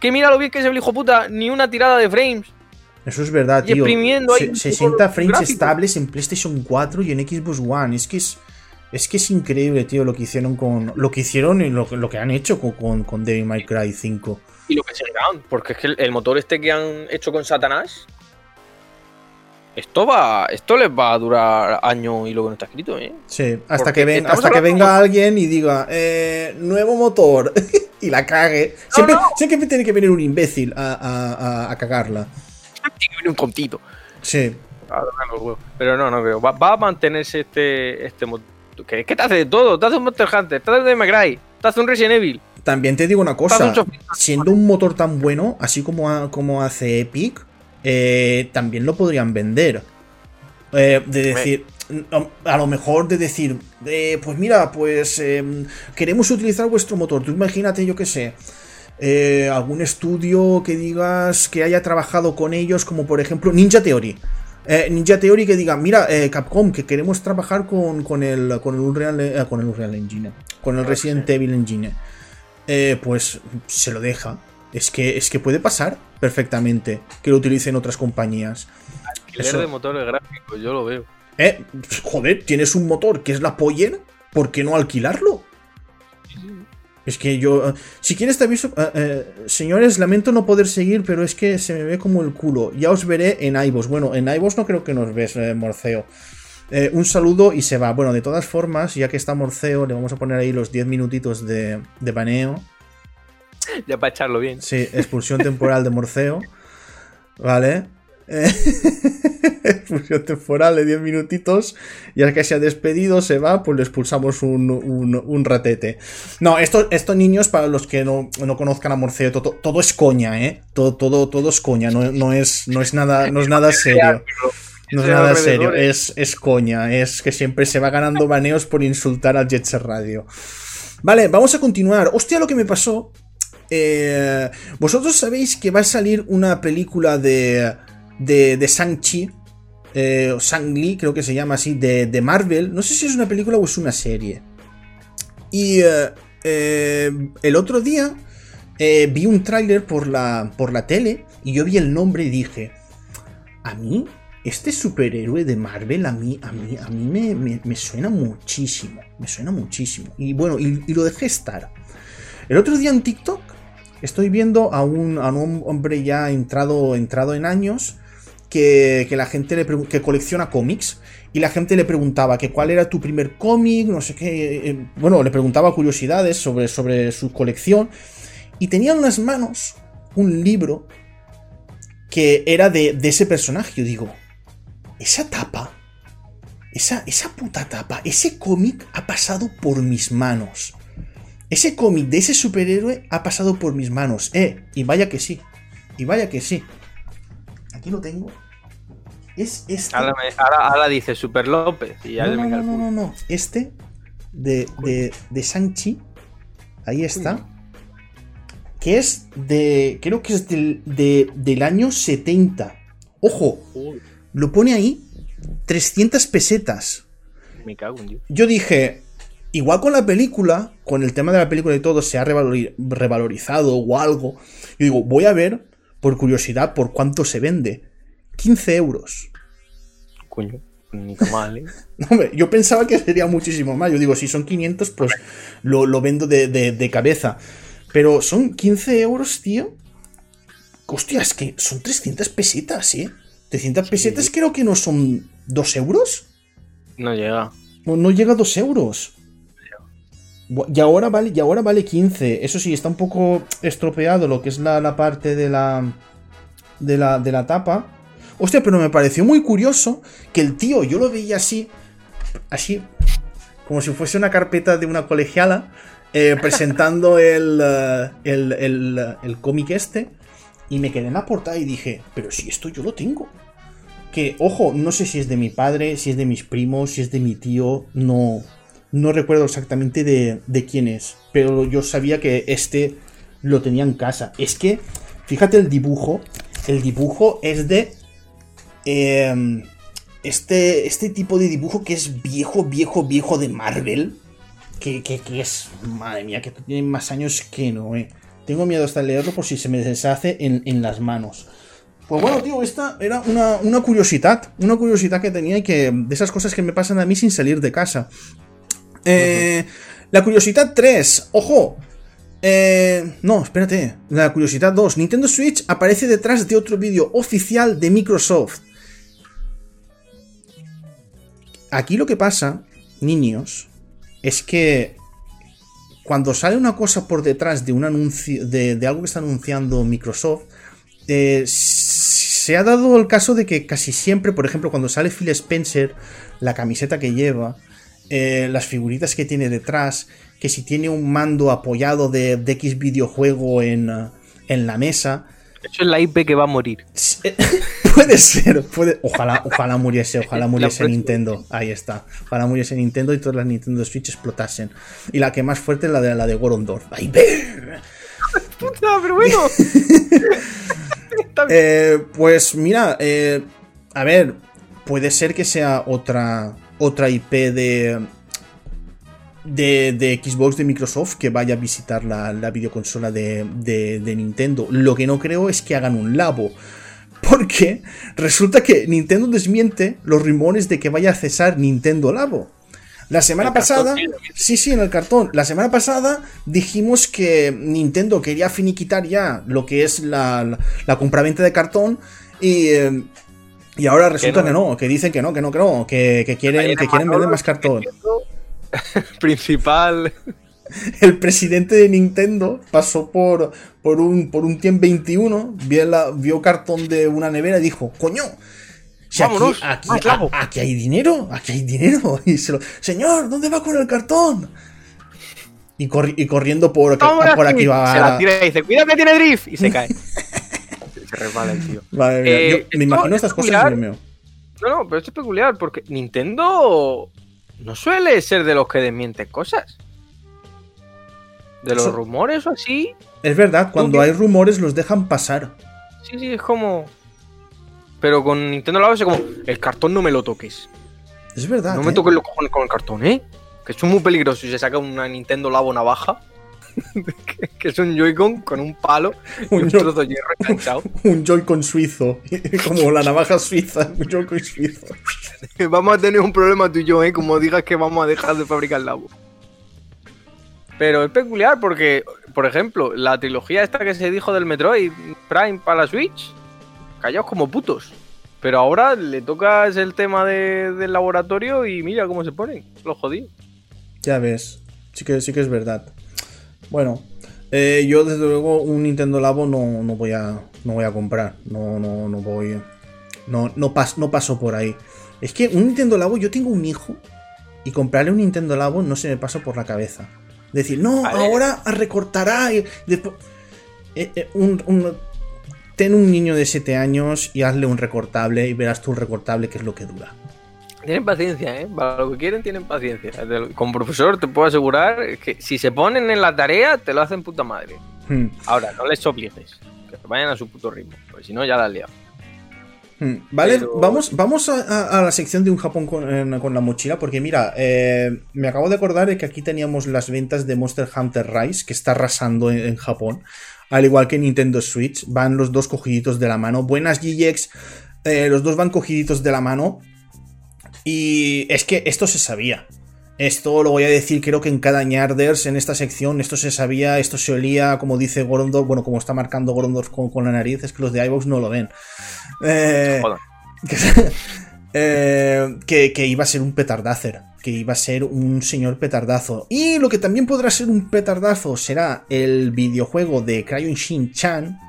Que mira lo bien que es el hijo puta. Ni una tirada de frames. Eso es verdad, Y tío. exprimiendo ahí Se- un 60 poco frames gráfico. estables en PlayStation 4 y en Xbox One. Es que es. Es que es increíble, tío, lo que hicieron con. Lo que hicieron y lo, lo que han hecho con, con, con Devil May Cry 5. Y lo que se. Porque es que el, el motor este que han hecho con Satanás. Esto va. Esto les va a durar años y lo que no está escrito, ¿eh? Sí, hasta Porque que, ven, hasta que venga como- alguien y diga, eh, nuevo motor, y la cague. Siempre, siempre tiene que venir un imbécil a, a- a- a cagarla. Tiene que venir un contito. Sí. Pero no, no creo. Va, va a mantenerse este, este motor. ¿Qué, ¿Qué te hace de todo? Te hace un Monster Hunter, te hace un Cry, te hace un Resident Evil. También te digo una cosa, un siendo un motor tan bueno, así como, como hace Epic, eh, también lo podrían vender. Eh, de decir, a a lo mejor de decir, eh, pues mira, pues em, queremos utilizar vuestro motor. Tú imagínate, yo qué sé, algún estudio que digas que haya trabajado con ellos, como por ejemplo Ninja Theory. Eh, Ninja Theory que diga, mira, eh, Capcom, que queremos trabajar con, con el, con el Unreal, eh, con el Unreal Engine, con el Resident Evil Engine. Pues se lo deja. Es que, es que puede pasar perfectamente que lo utilicen otras compañías. Alquiler Eso. de motores gráficos, yo lo veo. Eh, joder, tienes un motor que es la poller, ¿por qué no alquilarlo? Es que yo. eh, Si quieres te aviso. eh, eh, señores, lamento no poder seguir, pero es que se me ve como el culo. Ya os veré en iVoox. Bueno, en iVoox no creo que nos ves, eh, Morceo. Un saludo y se va. Bueno, de todas formas, ya que está Morceo, le vamos a poner ahí los 10 minutitos de, de baneo. Ya para echarlo bien. Sí, expulsión temporal de Morceo. Vale. Expulsión temporal de 10 minutitos. Ya que se ha despedido, se va, pues le expulsamos un, un- ratete. No, esto- estos niños, para los que no, no conozcan a Morceo, todo, todo es coña, ¿eh? Todo, todo, todo es coña, no, no es, no, es nada, no es nada serio. No es nada serio, es- es, coña, es que siempre se va ganando baneos por insultar al Jet Set Radio. Vale, vamos a continuar. Hostia, lo que me pasó. Eh, Vosotros sabéis que va a salir una película de, de, de Shang-Chi, eh, o Shang-Li, creo que se llama así, de, de Marvel. No sé si es una película o es una serie. Y eh, el otro día vi un tráiler por la, por la tele y yo vi el nombre y dije, a mí, este superhéroe de Marvel, a mí, a mí, a mí me, me- me suena muchísimo. Me suena muchísimo. Y bueno, y, y lo dejé estar. El otro día en TikTok estoy viendo a un, a un hombre ya entrado, entrado en años que, que la gente le que colecciona cómics y la gente le preguntaba que cuál era tu primer cómic, no sé qué. eh, bueno, le preguntaba curiosidades sobre, sobre su colección y tenía en las manos un libro que era de, de ese personaje. Yo digo, esa tapa, esa, esa puta tapa, ese cómic ha pasado por mis manos. Ese cómic de ese superhéroe ha pasado por mis manos. Eh, y vaya que sí. Y vaya que sí. Aquí lo tengo. Es este. Ahora, me- ahora- ahora dice Super López y ya No, no, no, no, no, no. Este de, de, de Shang-Chi. Ahí está. Que es de. Creo que es del, de- del año 70. Ojo, lo pone ahí. 300 pesetas. me cago en Dios. Yo dije, igual con la película, con el tema de la película y todo, se ha revalori- revalorizado o algo. Yo digo, voy a ver, por curiosidad, por cuánto se vende. 15 euros. Coño, ni tan mal, ¿eh? Hombre, yo pensaba que sería muchísimo más. Yo digo, si son 500, pues lo, lo vendo de, de- de cabeza. Pero son 15 euros, tío. Hostia, es que son 300 pesetas, ¿eh? 300 pesetas creo que no son 2 euros. No llega. No, no llega a 2 euros. Y ahora vale, y ahora vale 15. Eso sí, está un poco estropeado lo que es la, la parte de la, de la. de la tapa. Hostia, pero me pareció muy curioso que el tío, yo lo veía así. Así. Como si fuese una carpeta de una colegiala. eh, presentando el, eh, el, el, el cómic este. Y me quedé en la portada y dije, pero si esto yo lo tengo. Que, ojo, no sé si es de mi padre, si es de mis primos, si es de mi tío, no, no recuerdo exactamente de, quién es, pero yo sabía que este lo tenía en casa. Es que, fíjate el dibujo, el dibujo es de... em, este, este tipo de dibujo que es viejo, viejo, viejo de Marvel, que, que- es... Madre mía, que tiene más años que no, eh. Tengo miedo hasta leerlo por si se me deshace en, en las manos. Pues bueno, tío, esta era una, una curiosidad. Una curiosidad que tenía y que. De esas cosas que me pasan a mí sin salir de casa. Eh, La curiosidad 3. ¡Ojo! Eh, no, espérate. La curiosidad 2. Nintendo Switch aparece detrás de otro vídeo oficial de Microsoft. Aquí lo que pasa, niños, es que cuando sale una cosa por detrás de un anuncio, de, de algo que está anunciando Microsoft, eh, se ha dado el caso de que casi siempre, por ejemplo, cuando sale Phil Spencer, la camiseta que lleva, eh, las figuritas que tiene detrás, que si tiene un mando apoyado de, de X videojuego en, uh, en la mesa. Eso es la IP que va a morir. puede ser, puede. Ojalá, ojalá muriese, ojalá muriese Nintendo. Ahí está. Ojalá muriese Nintendo y todas las Nintendo Switch explotasen. Y la que más fuerte es la de la de Gorondorf. ¡Ay, Puta, pero bueno. eh, pues mira, eh, a ver, puede ser que sea otra, otra IP de, de, de, Xbox de Microsoft que vaya a visitar la, la videoconsola de, de, de, Nintendo. Lo que no creo es que hagan un labo. Porque resulta que Nintendo desmiente los rumores de que vaya a cesar Nintendo Labo. La semana pasada, sí, sí, en el cartón. La semana pasada dijimos que Nintendo quería finiquitar ya lo que es la, la, la compraventa de cartón y, eh, y ahora resulta que no. que no. que dicen que no, que no, que no, que, que quieren, que quieren vender más cartón. Principal. El presidente de Nintendo pasó por, por un, por un tiempo 21, vio, la, vio cartón de una nevera y dijo, coño, si aquí, aquí, a, aquí, hay dinero, aquí hay dinero. Y se lo, Señor, ¿dónde va con el cartón? Y, corri y corriendo por, por aquí va. Se la tira y dice, cuidado que tiene drift. Y se cae. Se resbala el tío. Vale, mira, eh, yo me imagino estas cosas, mío. No, no, pero esto es peculiar porque Nintendo no suele ser de los que desmienten cosas. De los Eso... rumores o así. Es verdad, cuando hay rumores los dejan pasar. Sí, sí, es como. Pero con Nintendo Labo es como, el cartón no me lo toques. Es verdad. No me ¿eh? toques los cojones con el cartón, ¿eh? Que es muy peligroso y se saca una Nintendo Labo navaja. que, es un Joy-Con con un palo y un, un trozo de hierro enganchado. Un Joy-Con suizo. como la navaja suiza. Un Joy-Con suizo. vamos a tener un problema tú y yo, ¿eh? Como digas que vamos a dejar de fabricar Labo. Pero es peculiar porque, por ejemplo, la trilogía esta que se dijo del Metroid Prime para la Switch, callaos como putos. Pero ahora le tocas el tema de, del laboratorio y mira cómo se ponen. Lo jodí. Ya ves. Sí que, sí que es verdad. Bueno, eh, yo desde luego un Nintendo Labo no, no, voy a no voy a comprar. No, no, no voy. No, no, pas, no paso por ahí. Es que un Nintendo Labo, yo tengo un hijo y comprarle un Nintendo Labo no se me pasa por la cabeza. Decir, no, ahora recortará. Y después, eh, eh, un, un, ten un niño de 7 años y hazle un recortable y verás tú el recortable que es lo que dura. Tienen paciencia, ¿eh? Para lo que quieren tienen paciencia. Como profesor te puedo asegurar que si se ponen en la tarea te lo hacen puta madre. Hmm. Ahora, no les obligues. Que vayan a su puto ritmo. Porque si no ya la has liado. Hmm. Vale, Pero... vamos, vamos a, a, a, la sección de un Japón con, eh, con la mochila, porque mira, eh, me acabo de acordar de que aquí teníamos las ventas de Monster Hunter Rise, que está arrasando en, en, Japón, al igual que Nintendo Switch, van los dos cogiditos de la mano. Buenas GX, eh, los dos van cogiditos de la mano, y es que esto se sabía. Esto lo voy a decir, creo que en cada Ñarders, en esta sección, esto se sabía, esto se olía, como dice Gorondorf, bueno, como está marcando Gorondorf con, con la nariz, es que los de iVox no lo ven. Eh, que, eh, que, que, iba a ser un petardacer, que iba a ser un señor petardazo. Y lo que también podrá ser un petardazo será el videojuego de Crayon Shin-Chan,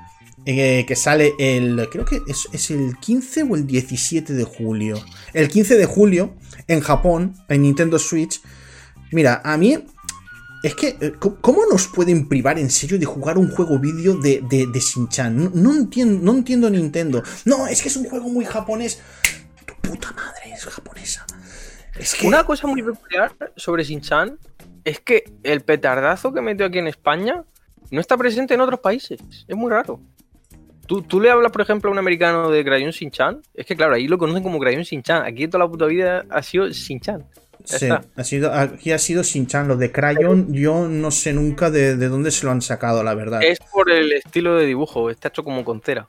que sale el. Creo que es, el 15 o el 17 de julio. El 15 de julio, en Japón, en Nintendo Switch. Mira, a mí. Es que, eh, ¿cómo nos pueden privar en serio de jugar un juego vídeo de, de, Shin-Chan? No, no, entiendo, no entiendo Nintendo. No, es que es un juego muy japonés. Tu puta madre es japonesa. Es que... Una cosa muy peculiar sobre Shin-Chan es que el petardazo que metió aquí en España no está presente en otros países. Es muy raro. ¿Tú, tú, le hablas, por ejemplo, a un americano de Crayon Shin-Chan. Es que, claro, ahí lo conocen como Crayon Shin-Chan. Aquí toda la puta vida ha sido Shin-Chan. Sí, ha sido, aquí ha sido Shin-Chan. Lo de Crayon, yo no sé nunca de, de, dónde se lo han sacado, la verdad. Es por el estilo de dibujo. Está hecho como con cera.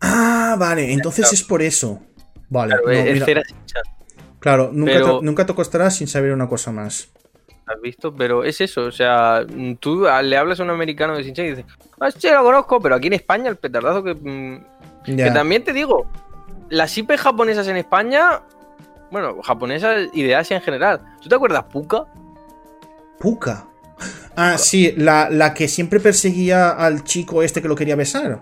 Ah, vale. Entonces es por eso. Vale. Claro, no, es mira. cera Shin-Chan. Claro, nunca, Pero... te, nunca te sin saber una cosa más. ¿Has visto? Pero es eso, o sea, tú le hablas a un americano de Shin-Chan y dices, ah, sí, lo conozco, pero aquí en España el petardazo que... mm. Que también te digo, las IP japonesas en España, bueno, japonesas y de Asia en general. ¿Tú te acuerdas Puka? Puka. Ah, sí, la, la que siempre perseguía al chico este que lo quería besar.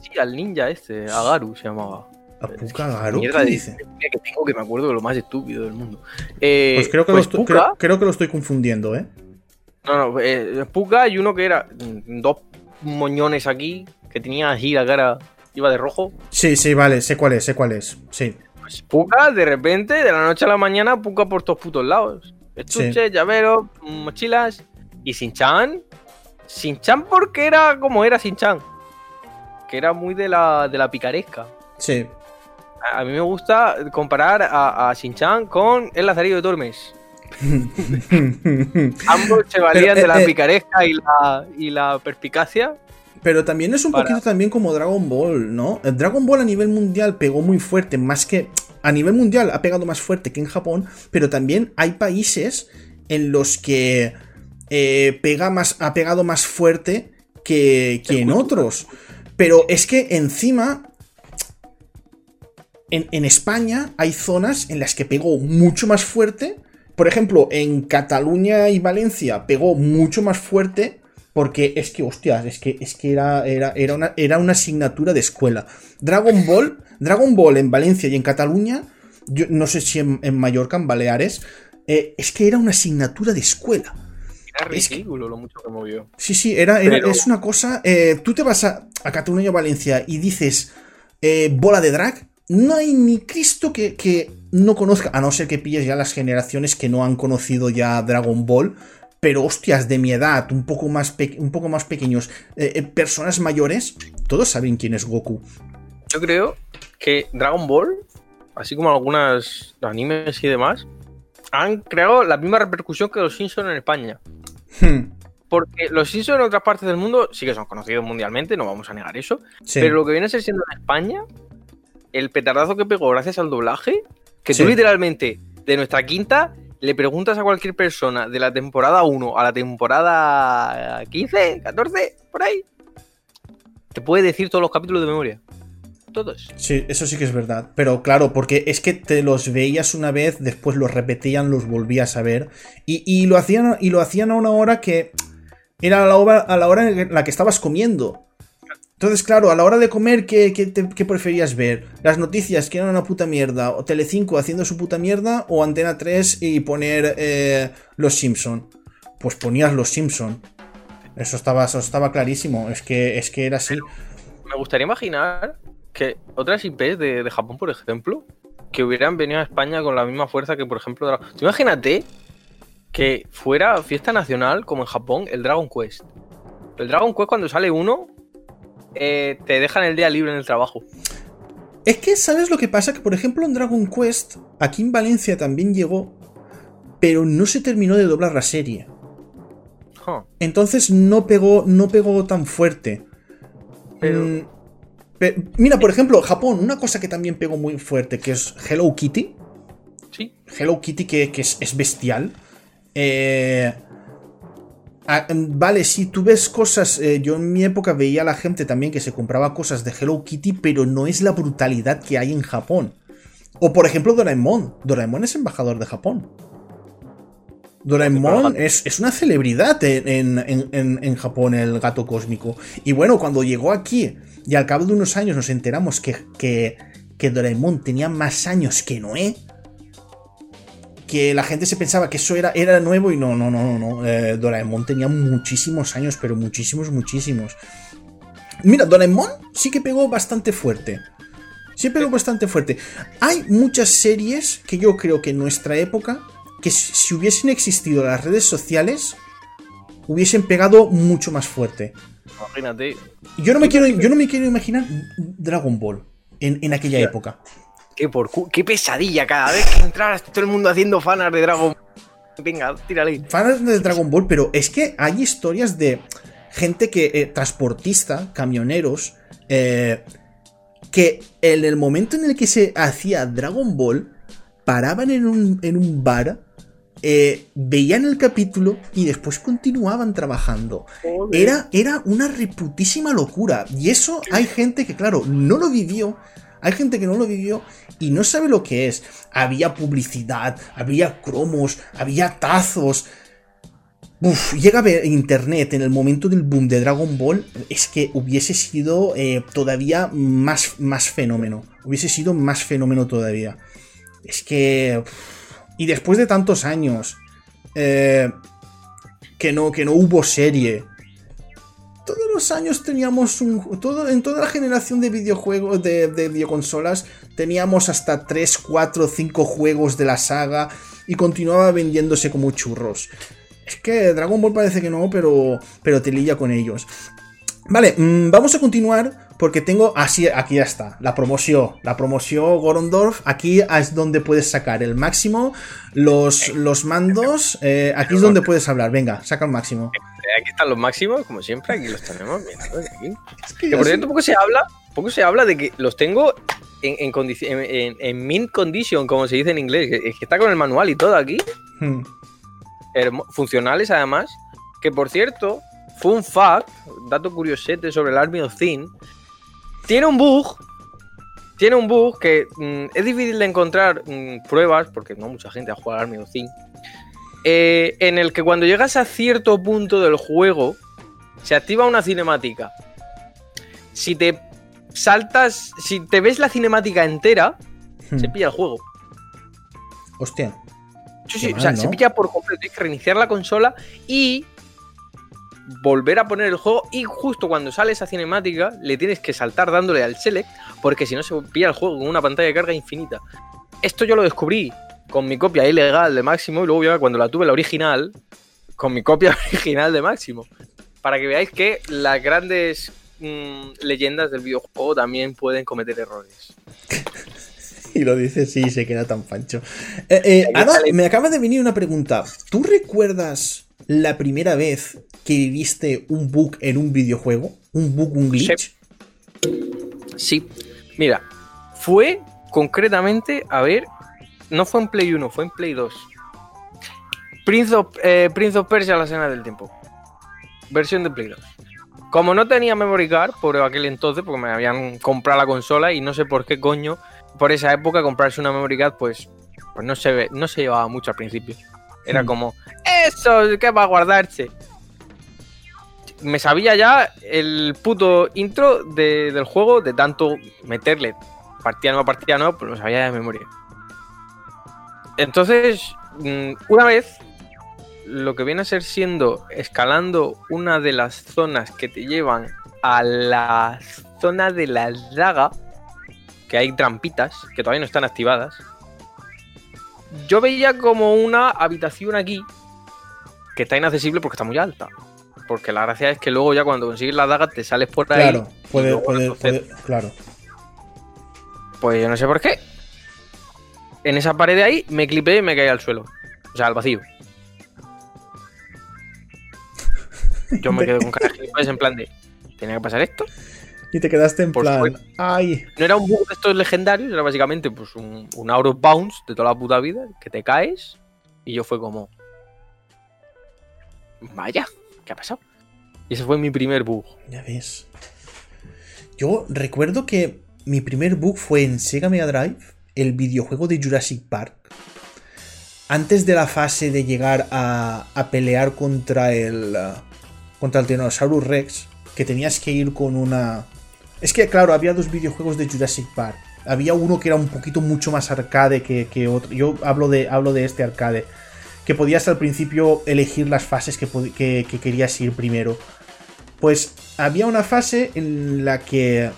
Sí, al ninja este, Agaru se llamaba. A Puka Garo, Mierda ¿qué de dice? que tengo que me acuerdo de lo más estúpido del mundo. Eh, Pues creo que, pues lo estoy, Puka- creo, creo que lo estoy confundiendo, ¿eh? No, no, eh, Puka y uno que era mm, dos moñones aquí, que tenía así la cara, iba de rojo. Sí, sí, vale, sé cuál es, sé cuál es. Sí. Pues Puka, de repente, de la noche a la mañana, Puka por todos putos lados. Estuches, llaveros, mochilas. Y Shin-Chan. Shin-Chan porque era como era Shin-Chan. Que era muy de la, de la picaresca. Sí. A a mí me gusta comparar a, a Shin-Chan con el Lazarillo de Tormes. Ambos se valían Pero, de la eh, eh. picaresca y la, y la perspicacia. Pero también es un Para- poquito también como Dragon Ball, ¿no? El Dragon Ball a nivel mundial pegó muy fuerte, más que... A nivel mundial ha pegado más fuerte que en Japón, pero también hay países en los que eh, pega más, ha pegado más fuerte que, que en otros. Pero es que encima... En, en España hay zonas en las que pegó mucho más fuerte. Por ejemplo, en Cataluña y Valencia pegó mucho más fuerte porque es que, hostias, es que, es que era, era, era, una, era una asignatura de escuela. Dragon Ball, Dragon Ball en Valencia y en Cataluña, yo no sé si en, en Mallorca, en Baleares, eh, es que era una asignatura de escuela. Era Es que- ridículo lo mucho que movió. Sí, sí, era, era- Pero- es una cosa. eh, tú te vas a, a Cataluña o Valencia y dices eh, bola de drag. No hay ni Cristo que, que no conozca, a no ser que pilles ya las generaciones que no han conocido ya Dragon Ball. Pero hostias, de mi edad, un poco más, un poco más pequeños, eh, eh, personas mayores, todos saben quién es Goku. Yo creo que Dragon Ball, así como algunas animes y demás, han creado la misma repercusión que los Simpsons en España. Hmm, Porque los Simpsons en otras partes del mundo sí que son conocidos mundialmente, no vamos a negar eso. sí. Pero lo que viene a ser siendo en España, el petardazo que pegó gracias al doblaje, que Sí. tú literalmente, de nuestra quinta, le preguntas a cualquier persona de la temporada 1 a la temporada 15, 14, por ahí, te puede decir todos los capítulos de memoria. Todos. Sí, eso sí que es verdad. Pero claro, porque es que te los veías una vez, después los repetían, los volvías a ver. Y, y lo, hacían, y lo hacían a una hora que era a la hora, a la hora en la que estabas comiendo. Entonces, claro, a la hora de comer, ¿qué, preferías ver? ¿Las noticias, que eran una puta mierda? ¿O Telecinco haciendo su puta mierda? ¿O Antena 3 y poner eh, Los Simpson? Pues ponías Los Simpson. Eso estaba, eso estaba clarísimo. Es que, es que era así. Me gustaría imaginar que otras IPs de, Japón, por ejemplo, que hubieran venido a España con la misma fuerza que, por ejemplo, Dra- tú imagínate que fuera fiesta nacional, como en Japón, el Dragon Quest. El Dragon Quest, cuando sale uno, eh, te dejan el día libre en el trabajo. Es que, ¿sabes lo que pasa? Que, por ejemplo, en Dragon Quest, aquí en Valencia también llegó, pero no se terminó de doblar la serie. Huh. Entonces no pegó, no pegó tan fuerte. Pero- Mm, mira, por ejemplo, Japón, una cosa que también pegó muy fuerte, que es Hello Kitty. Sí. Hello Kitty, que, que es, es bestial. Eh, ah, mm, vale, si tú ves cosas. eh, yo en mi época veía a la gente también que se compraba cosas de Hello Kitty, pero no es la brutalidad que hay en Japón. O por ejemplo, Doraemon. Doraemon es embajador de Japón. Doraemon es, es una celebridad en, en- en- en- en Japón, el gato cósmico. Y bueno, cuando llegó aquí y al cabo de unos años nos enteramos que, que, que Doraemon tenía más años que Noé, que la gente se pensaba que eso era, era nuevo y no, no, no, no, no. Eh, Doraemon tenía muchísimos años, pero muchísimos, muchísimos. Mira, Doraemon sí que pegó bastante fuerte. Sí pegó bastante fuerte. Hay muchas series que yo creo que en nuestra época, que si hubiesen existido las redes sociales, hubiesen pegado mucho más fuerte. Imagínate. Yo no me quiero, yo no me quiero imaginar Dragon Ball en, en aquella época. Qué, por qué pesadilla cada vez que entras todo el mundo haciendo fanas de Dragon Venga, tírale. fans de Dragon Ball, pero es que hay historias de gente que, eh, transportista, camioneros, eh, que en el momento en el que se hacía Dragon Ball, paraban en un, en un bar, eh, veían el capítulo y después continuaban trabajando. Era, era una reputísima locura. Y eso hay gente que, claro, no lo vivió. Hay gente que no lo vivió y no sabe lo que es. Había publicidad, había cromos, había tazos. Uf, llega a ver internet en el momento del boom de Dragon Ball, es que hubiese sido eh, todavía más, más fenómeno. Hubiese sido más fenómeno todavía. Es que... y después de tantos años, eh, que, no, que no hubo serie. Todos los años teníamos un... Todo, en toda la generación de videojuegos, de, de videoconsolas, teníamos hasta 3, 4, 5 juegos de la saga y continuaba vendiéndose como churros. Es que Dragon Ball parece que no, pero, pero te lilla con ellos. Vale, mmm, vamos a continuar porque tengo así, aquí ya está, la promoción, la promoción Gorondorf, aquí es donde puedes sacar el máximo, los, los mandos, eh, aquí es donde puedes hablar, venga, saca el máximo. Aquí están los máximos, como siempre, aquí los tenemos, mira, aquí. Es que, que por cierto, poco se habla, poco se habla de que los tengo en, en, en, en mint condition, como se dice en inglés, es que está con el manual y todo aquí. Hmm funcionales además, que por cierto, fun fact, dato curiosete sobre el Army of Thin, tiene un bug, tiene un bug que mm, es difícil de encontrar mm, pruebas, porque no mucha gente ha jugado al Army of Thin, eh, en el que cuando llegas a cierto punto del juego, se activa una cinemática. Si te saltas, si te ves la cinemática entera, hmm. se pilla el juego. Hostia. Sí, sí, o sea, se pilla por completo. Tienes que reiniciar la consola y volver a poner el juego. Y justo cuando sale esa cinemática, le tienes que saltar dándole al select, porque si no se pilla el juego con una pantalla de carga infinita. Esto yo lo descubrí con mi copia ilegal de Máximo y luego ya cuando la tuve la original, con mi copia original de Máximo. Para que veáis que las grandes mmm, leyendas del videojuego también pueden cometer errores. y lo dice, sí, se queda tan pancho. Eh, eh, me acaba de venir una pregunta. ¿Tú recuerdas la primera vez que viviste un bug en un videojuego? ¿Un bug, un glitch? Sí. Mira, fue concretamente, a ver, no fue en Play 1, fue en Play 2. Prince of, eh, Prince of Persia, la escena del tiempo. Versión de Play 2. Como no tenía memory card por aquel entonces, porque me habían comprado la consola y no sé por qué coño por esa época comprarse una memory card, pues, pues no, se ve, no se llevaba mucho al principio. Era hmm. como, eso, ¿qué va a guardarse? Me sabía ya el puto intro del juego, de tanto meterle partida nueva, partida nueva, pues lo sabía de memoria. Entonces, mm, una vez, lo que viene a ser siendo escalando una de las zonas que te llevan a la zona de la daga, que hay trampitas que todavía no están activadas. Yo veía como una habitación aquí que está inaccesible porque está muy alta. Porque la gracia es que luego ya cuando consigues la daga te sales por ahí. Claro, puede, puede, claro. Pues yo no sé por qué. En esa pared de ahí me clipé y me caí al suelo. O sea, al vacío. Yo me quedo con cara de en plan de. ¿Tenía que pasar esto? Y te quedaste en plan. ¡Ay! No era un bug de estos legendarios, era básicamente pues un, un out of bounds de toda la puta vida, que te caes. Y yo fue como. Vaya, ¿qué ha pasado? Y ese fue mi primer bug. Ya ves. Yo recuerdo que mi primer bug fue en Sega Mega Drive, el videojuego de Jurassic Park. Antes de la fase de llegar a, pelear contra el. contra el Tyrannosaurus Rex, que tenías que ir con una es que, claro, había dos videojuegos de Jurassic Park. Había uno que era un poquito mucho más arcade que, otro. Yo hablo de, hablo de este arcade. Que podías al principio elegir las fases que, que, querías ir primero. Pues había una fase en la que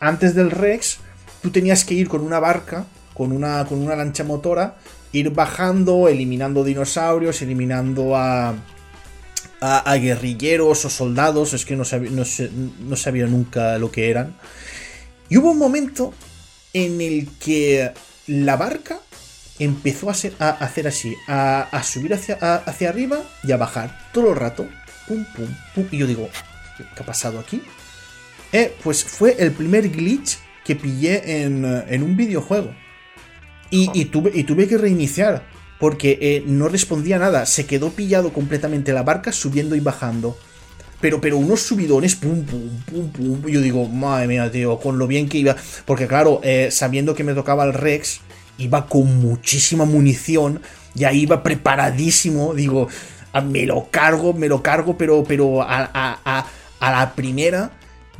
antes del Rex tú tenías que ir con una barca, con una, con una lancha motora, ir bajando, eliminando dinosaurios, eliminando a, guerrilleros o soldados, es que no sabía, nunca lo que eran. Y hubo un momento en el que la barca empezó a hacer así, a, subir hacia, hacia, arriba y a bajar todo el rato. Pum, pum, pum. Y yo digo, ¿qué ha pasado aquí? Eh, pues fue el primer glitch que pillé en, en un videojuego. Y, y, tuve, y tuve que reiniciar porque eh, no respondía nada. Se quedó pillado completamente la barca subiendo y bajando. Pero, pero unos subidones, pum, pum, pum, pum. Yo digo, madre mía, tío, con lo bien que iba. Porque claro, eh, sabiendo que me tocaba el Rex, iba con muchísima munición. Ya iba preparadísimo. Digo, me lo cargo, me lo cargo, pero, pero a, a, a, la primera,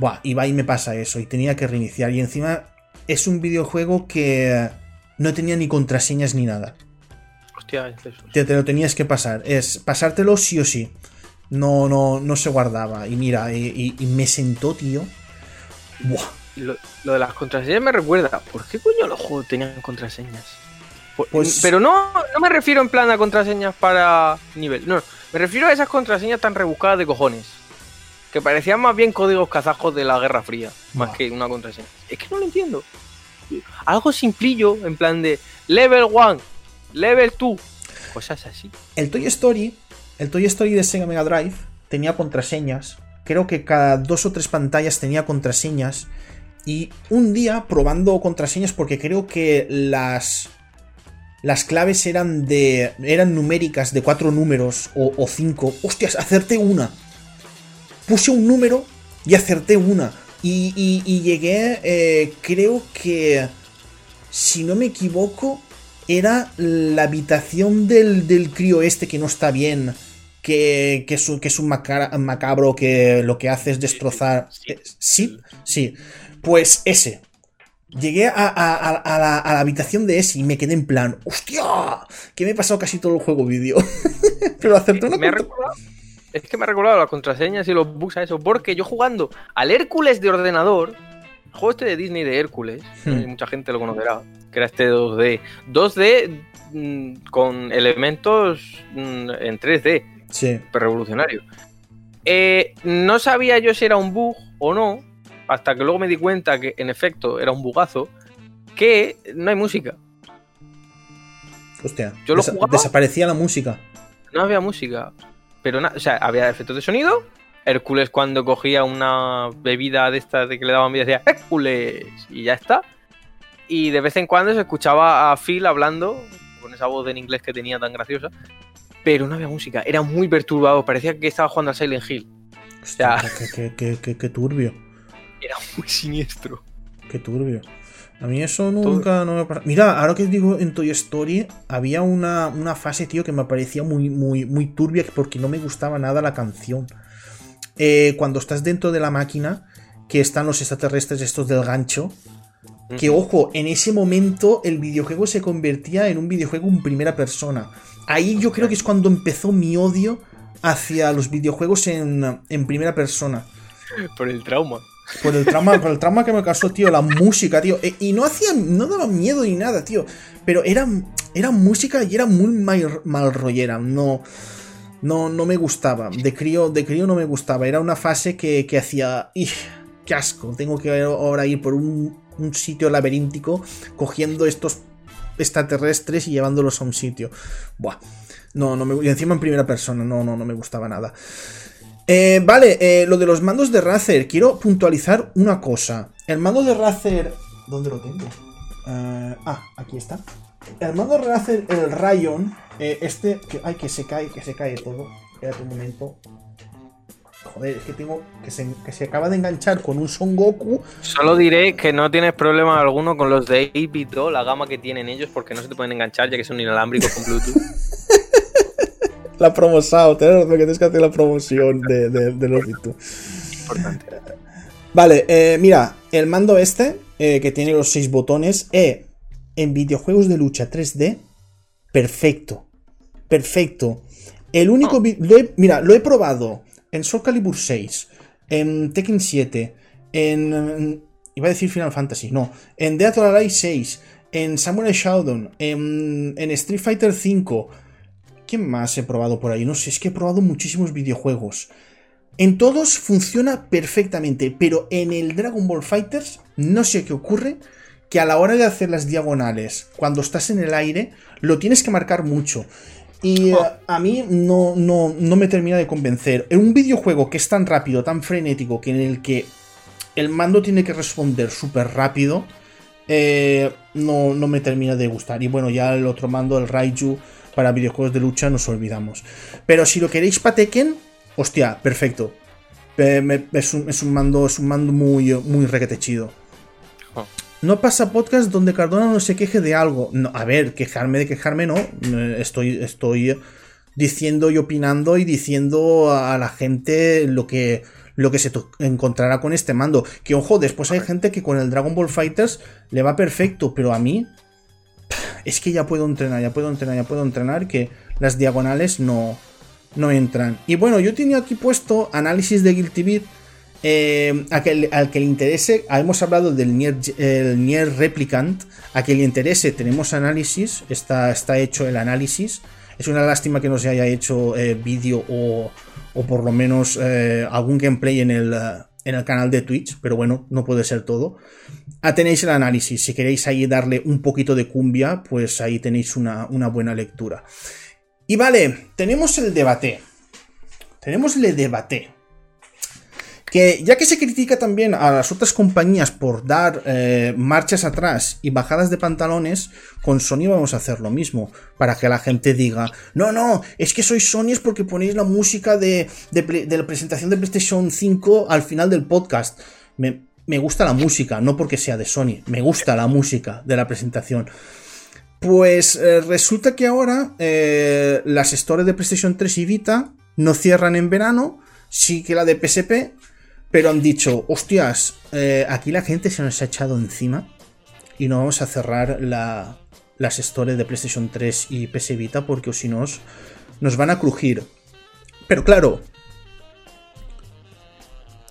buah, y va y me pasa eso, y tenía que reiniciar. Y encima es un videojuego que no tenía ni contraseñas ni nada. Hostia, es eso. Te, te lo tenías que pasar, es pasártelo sí o sí. No, no, no se guardaba. Y mira, y, y me sentó, tío. Buah lo, de las contraseñas me recuerda, ¿por qué coño los juegos tenían contraseñas? Pues... Pero no, no me refiero en plan a contraseñas para nivel, no, me refiero a esas contraseñas tan rebuscadas de cojones. Que parecían más bien códigos kazajos de la Guerra Fría, más que una contraseña. Es que no lo entiendo. Algo simplillo, en plan de level 1, level 2, cosas así. El Toy Story, el Toy Story de Sega Mega Drive tenía contraseñas. Creo que cada dos o tres pantallas tenía contraseñas. Y un día probando contraseñas, porque creo que las. Las claves eran de. eran numéricas de cuatro números o, cinco. ¡Hostias! Acerté una. Puse un número y acerté una. Y, llegué. Eh, creo que. Si no me equivoco. Era la habitación del, del crío este que no está bien. Que, que, es, un, que es un macabro que lo que hace es destrozar. Sí, sí. Pues ese. Llegué a, la, habitación de ese y me quedé en plan, ¡hostia! Que me he pasado casi todo el juego vídeo. Pero acerté una me Es que me ha recordado las contraseñas y los bugs a eso. Porque yo jugando al Hércules de ordenador, el juego este de Disney de Hércules, hmm. mucha gente lo conocerá, que era este 2D. 2D mm, con elementos mm, en 3D. Sí. Revolucionario. Eh, no sabía yo si era un bug o no, hasta que luego me di cuenta que en efecto era un bugazo, que no hay música. Hostia, Yo lo desaparecía la música. No había música. Pero nada, o sea, había efectos de sonido. Hércules cuando cogía una bebida de estas de que le daban vida decía Hércules y ya está. Y de vez en cuando se escuchaba a Phil hablando con esa voz en inglés que tenía tan graciosa. Pero no había música, era muy perturbado, parecía que estaba jugando a Silent Hill. o sea, qué turbio. Era muy siniestro. Qué turbio. A mí eso nunca no me pasado. Mira, ahora que digo en Toy Story, había una, fase, tío, que me parecía muy, muy, muy turbia porque no me gustaba nada la canción. Eh, cuando estás dentro de la máquina, que están los extraterrestres estos del gancho. Que ojo, en ese momento el videojuego se convertía en un videojuego en primera persona. Ahí yo creo que es cuando empezó mi odio hacia los videojuegos en, en primera persona. Por el trauma. Por el trauma, por el trauma que me causó, tío, la música, tío. E, y no hacía, no daba miedo ni nada, tío. Pero era, era música y era muy mal, mal rollera. No, no, no me gustaba. De crío, de crío no me gustaba. Era una fase que, que hacía. ¡Qué asco! Tengo que ahora ir por un, un sitio laberíntico cogiendo estos extraterrestres y llevándolos a un sitio. Buah. No, no me. Y encima en primera persona. No, no, no me gustaba nada. Eh, vale, eh, lo de los mandos de Razer. Quiero puntualizar una cosa. El mando de Razer. ¿Dónde lo tengo? Eh, ah, aquí está. El mando de Razer, el Rayon. este. Que, ay, que se cae, que se cae todo. Espérate un momento. Joder, es que tengo. Que se, que se acaba de enganchar con un Son Goku. Solo diré que no tienes problema alguno con los de 8 la gama que tienen ellos, porque no se te pueden enganchar ya que son inalámbricos con Bluetooth. la promoción, que tienes que hacer la promoción de, de, los Importante. Vale, eh, mira, el mando este, eh, que tiene los seis botones, eh, en videojuegos de lucha 3D, perfecto. Perfecto. El único. mira, lo he probado en Soul Calibur 6, en Tekken 7, en. Iba a decir Final Fantasy, no. En Death or Alive 6, en Samurai Shodown, en, en Street Fighter 5, ¿Qué más he probado por ahí? No sé, es que he probado muchísimos videojuegos. En todos funciona perfectamente, pero en el Dragon Ball Fighters no sé qué ocurre, que a la hora de hacer las diagonales, cuando estás en el aire, lo tienes que marcar mucho. Y oh. eh, a mí no, no, no, me termina de convencer. En un videojuego que es tan rápido, tan frenético, que en el que el mando tiene que responder súper rápido, eh, no, no me termina de gustar. Y bueno, ya el otro mando, el Raiju, para videojuegos de lucha nos olvidamos. Pero si lo queréis para Tekken, hostia, perfecto. Es un, mando, es un mando muy, muy requete chido. No pasa podcast donde Cardona no se queje de algo. No, a ver, quejarme de quejarme no. Estoy, estoy diciendo y opinando y diciendo a la gente lo que, lo que se encontrará con este mando. Que ojo, después hay gente que con el Dragon Ball Fighters le va perfecto, pero a mí es que ya puedo entrenar, ya puedo entrenar, ya puedo entrenar, que las diagonales no, no entran. Y bueno, yo tenía aquí puesto análisis de Guilty Beat. Eh, al que le interese, hemos hablado del Nier, Replicant. A quien le interese, tenemos análisis. Está, está hecho el análisis. Es una lástima que no se haya hecho eh, vídeo o, o, por lo menos eh, algún gameplay en el, en el canal de Twitch, pero bueno, no puede ser todo. Ah, tenéis el análisis. Si queréis ahí darle un poquito de cumbia, pues ahí tenéis una, una buena lectura. Y vale, tenemos el debate. Tenemos el debate. Que ya que se critica también a las otras compañías por dar eh, marchas atrás y bajadas de pantalones, con Sony vamos a hacer lo mismo. Para que la gente diga, no, no, es que sois Sony es porque ponéis la música de, la presentación de PlayStation 5 al final del podcast. Me, me gusta la música, no porque sea de Sony, me gusta la música de la presentación. Pues eh, resulta que ahora eh, las stores de PlayStation 3 y Vita no cierran en verano, sí que la de PSP, pero han dicho, hostias, eh, aquí la gente se nos ha echado encima y no vamos a cerrar la, las stores de PlayStation 3 y PS Vita porque si no nos van a crujir. Pero claro,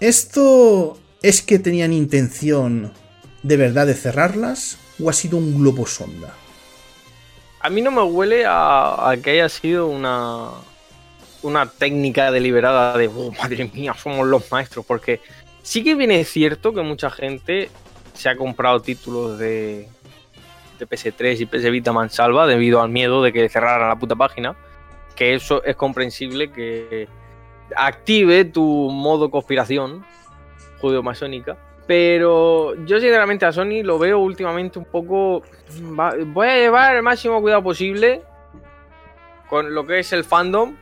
esto es que tenían intención de verdad de cerrarlas o ha sido un globo sonda. A mí no me huele a, que haya sido una, una técnica deliberada de, oh, madre mía, somos los maestros, porque sí que viene cierto que mucha gente se ha comprado títulos de, de PS3 y PS Vita mansalva debido al miedo de que cerraran la puta página, que eso es comprensible que active tu modo conspiración judeo-masónica. Pero yo sinceramente a Sony lo veo últimamente un poco... voy a llevar el máximo cuidado posible con lo que es el fandom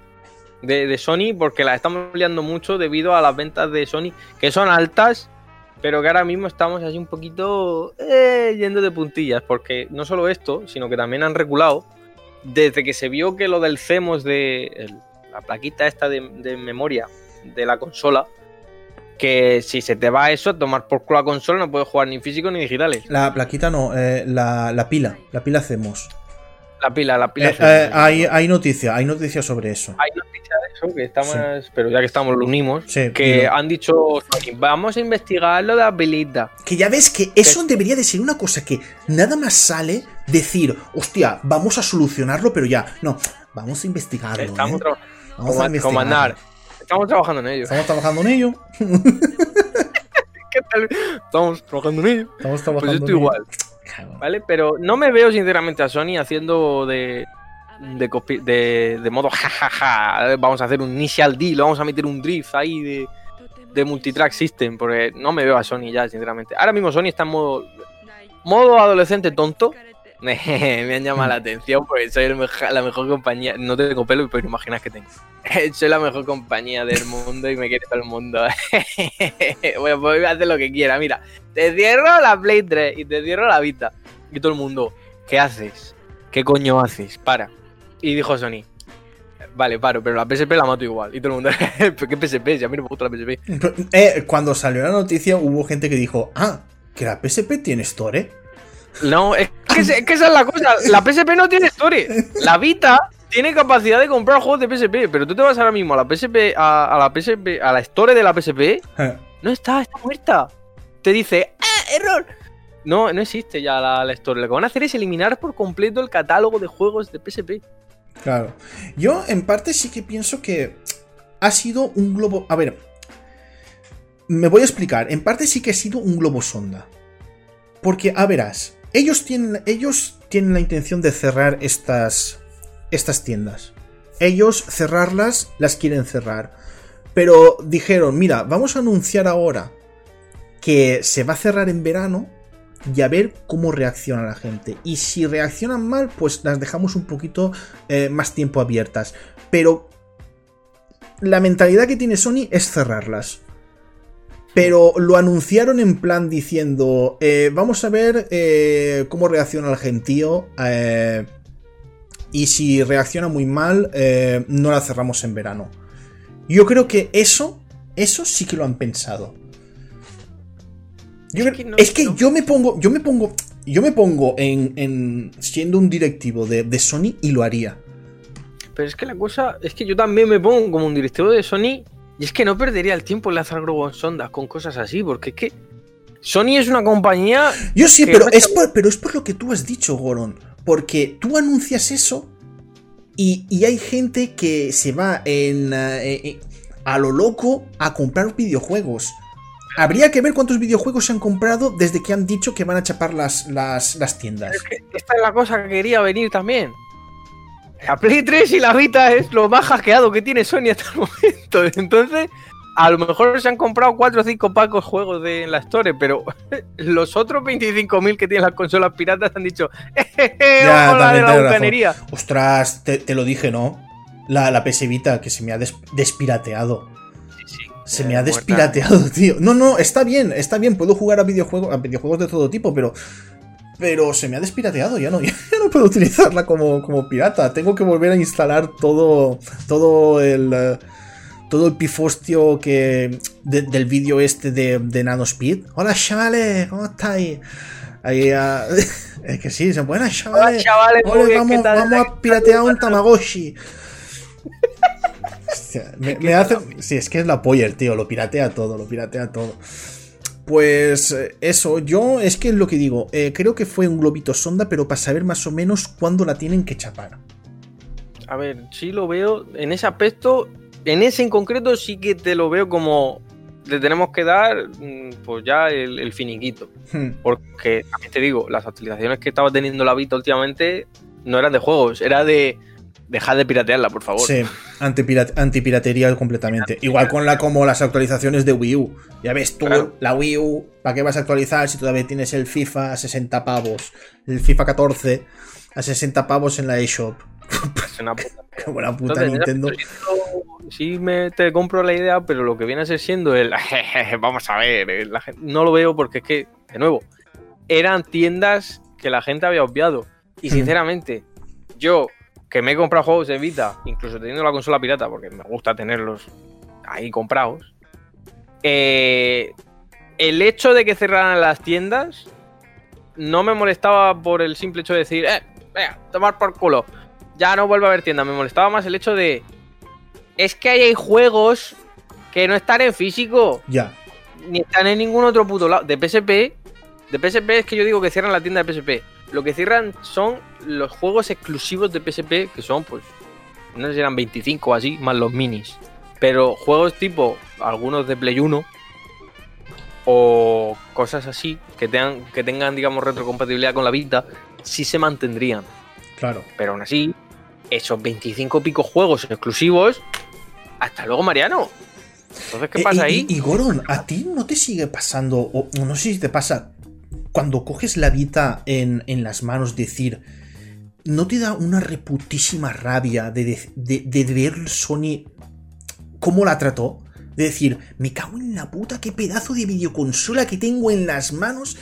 de, Sony, porque la estamos liando mucho debido a las ventas de Sony, que son altas, pero que ahora mismo estamos así un poquito eh, yendo de puntillas, porque no solo esto, sino que también han reculado. Desde que se vio que lo del CEMOS de la plaquita esta de memoria de la consola que si se te va eso, tomar por culo la consola, no puedes jugar ni físico ni digitales. La plaquita no, eh, la, pila, la pila hacemos. La pila, la pila. Eh, eh, hay, hay noticia, hay noticia sobre eso. Hay noticia de eso, que estamos, pero ya que estamos lo unimos, que han dicho, vamos a investigar lo de la pilita. Que ya ves que eso debería de ser una cosa que nada más sale decir, hostia, vamos a solucionarlo, pero ya, no, vamos a investigarlo. Estamos vamos a investigar. Estamos trabajando en ello. Estamos trabajando en ello. ¿Qué tal? Estamos trabajando en ello. Estamos trabajando pues yo estoy igual. ¿Vale? Pero no me veo sinceramente a Sony haciendo de. De, de, de modo jajaja. Vamos a hacer un initial deal, vamos a meter un drift ahí de, de multitrack system. Porque no me veo a Sony ya, sinceramente. Ahora mismo Sony está en modo. Modo adolescente tonto me han llamado la atención porque soy la mejor compañía. No tengo pelo, pero imaginas que tengo. soy la mejor compañía del mundo y me quiere todo el mundo. voy a hacer lo que quiera. Mira, te cierro la Play 3 y te cierro la Vita. Y todo el mundo, ¿qué haces? ¿Qué coño haces? Para. Y dijo Sony, vale, paro, pero la PSP la mato igual. Y todo el mundo, ¿qué PSP? Si a mí no me gusta la PSP. Eh, cuando salió la noticia hubo gente que dijo, ah, que la PSP tiene store. No, es que, esa es la cosa. La PSP no tiene story. La Vita tiene capacidad de comprar juegos de PSP, pero tú te vas ahora mismo a la PSP, a, la PSP, a la store de la PSP. No está, está muerta. Te dice, ¡ah, error! No, no existe ya la, la store. Lo que van a hacer es eliminar por completo el catálogo de juegos de PSP. Claro. Yo, en parte, sí que pienso que ha sido un globo. A ver. Me voy a explicar. En parte sí que ha sido un globo sonda. Porque, a verás, ellos tienen, ellos tienen la intención de cerrar estas, estas tiendas. Ellos cerrarlas, las quieren cerrar. Pero dijeron, mira, vamos a anunciar ahora que se va a cerrar en verano y a ver cómo reacciona la gente. Y si reaccionan mal, pues las dejamos un poquito eh, más tiempo abiertas. Pero la mentalidad que tiene Sony es cerrarlas. Pero lo anunciaron en plan diciendo, eh, vamos a ver eh, cómo reacciona el gentío eh, y si reacciona muy mal, no la cerramos en verano. Yo creo que eso, eso sí que lo han pensado. Yo Es que no- es que no. yo me pongo, yo me pongo, yo me pongo en, en siendo un directivo de, de Sony y lo haría. Pero es que la cosa es que yo también me pongo como un directivo de Sony y es que no perdería el tiempo en lanzar globos sondas con cosas así, porque es que Sony es una compañía Yo sí, pero no es, por, pero es por lo que tú has dicho, Goron. Porque tú anuncias eso y, y hay gente que se va en, eh, eh, a lo loco a comprar videojuegos. Habría que ver cuántos videojuegos se han comprado desde que han dicho que van a chapar las, las, las tiendas. Esta es la cosa que quería venir también. La Play 3 y la Vita es lo más hackeado que tiene Sony hasta el momento. Entonces, a lo mejor se han comprado 4 o 5 pacos juegos de en la Store, pero los otros 25.000 que tienen las consolas piratas han dicho, ¡Jejeje! Ya, ojo la de la bucanería! Ostras, te, te lo dije, ¿no? La, la PS Vita que se me ha des- despirateado. Se me Eh, ha muerta. despirateado, tío. No, no, está bien, está bien. Puedo jugar a videojuegos, a videojuegos de todo tipo, pero. Pero se me ha despirateado, ya no, ya no puedo utilizarla como, como pirata. Tengo que volver a instalar todo. Todo el. eh, todo el pifostio que. de- del vídeo este de, de Nanospeed. Hola chavales, ¿cómo estáis? Ahí, ah, es que sí, se buenas Hola, chavales. chavales, muy Ole, vamos, vamos a piratear un Tamagotchi. Hostia, me, me hace. Sí, es que es la polla el tío, lo piratea todo, lo piratea todo. Pues eh, eso, yo es que es lo que digo, eh, creo que fue un globito sonda, pero para saber más o menos cuándo la tienen que chapar. A ver, sí lo veo en ese aspecto, en ese en concreto sí que te lo veo como le tenemos que dar mm, pues ya el, el finiquito. Hmm, Porque también te digo, las actualizaciones que estaba teniendo la Vita últimamente no eran de juegos, era de dejar de piratearla, por favor. Sí, antipira- antipiratería completamente. Igual con la como las actualizaciones de Wii U. Ya ves tú, Claro. la Wii U, ¿para qué vas a actualizar si todavía tienes el FIFA a 60 pavos? El FIFA 14 a 60 pavos en la eShop. Es una puta. Qué buena puta Entonces, Nintendo. sí, sí me te compro la idea, pero lo que viene a ser siendo el vamos a ver, eh, la no lo veo porque es que, de nuevo, eran tiendas que la gente había obviado. Y Hmm. sinceramente, yo que me he comprado juegos de Vita, incluso teniendo la consola pirata, porque me gusta tenerlos ahí comprados, eh, el hecho de que cerraran las tiendas no me molestaba por el simple hecho de decir, eh, venga, tomar por culo ya no vuelve a haber tienda. Me molestaba más el hecho de. Es que ahí hay juegos que no están en físico, Ya. ni están en ningún otro puto lado. De PSP, de PSP es que yo digo que cierran la tienda de PSP. Lo que cierran son los juegos exclusivos de PSP, que son, pues, no sé si eran 25 o así, más los minis. Pero juegos tipo, algunos de Play 1, o cosas así, que tengan, que tengan digamos, retrocompatibilidad con la Vita, sí se mantendrían. Claro. Pero aún así, esos 25 pico juegos exclusivos. Hasta luego, Mariano. Entonces, ¿qué Eh, pasa y, ahí? Y, y, Goron, ¿a ti no te sigue pasando, o no sé si te pasa, cuando coges la Vita en, en las manos, decir, ¿no te da una reputísima rabia de, de- de- ver Sony cómo la trató? De decir, me cago en la puta, qué pedazo de videoconsola que tengo en las manos,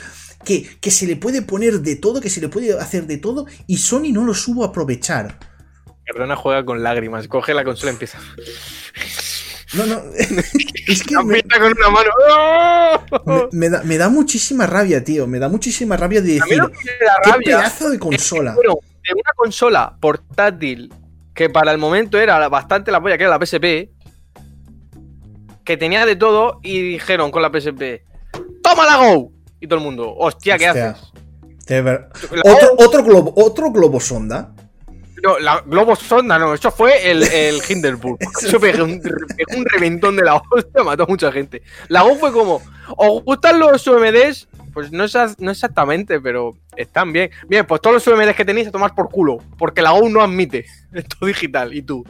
que, que se le puede poner de todo, que se le puede hacer de todo, y Sony no lo supo aprovechar. Perdona, juega con lágrimas. Coge la consola y empieza. No, no, es que La me, pinta con una mano. ¡Oh! me- me da, me da muchísima rabia, tío, me da muchísima rabia de decir, da qué rabia pedazo de es que, consola. bueno, de una consola portátil que para el momento era bastante la polla, que era la PSP, que tenía de todo, y dijeron con la PSP: ¡Toma la Go! Y todo el mundo, hostia, ¿qué Hostia. haces? Ver- Otro, otro globo, otro globo sonda. No, la Globo Sonda no, eso fue el, el Hindenburg. Eso pegó un, un reventón de la hostia, mató a mucha gente. La Go fue como, ¿os gustan los UMDs? Pues no, no exactamente, pero están bien. Bien, pues todos los UMDs que tenéis a tomar por culo, porque la Go no admite esto digital. Y tú,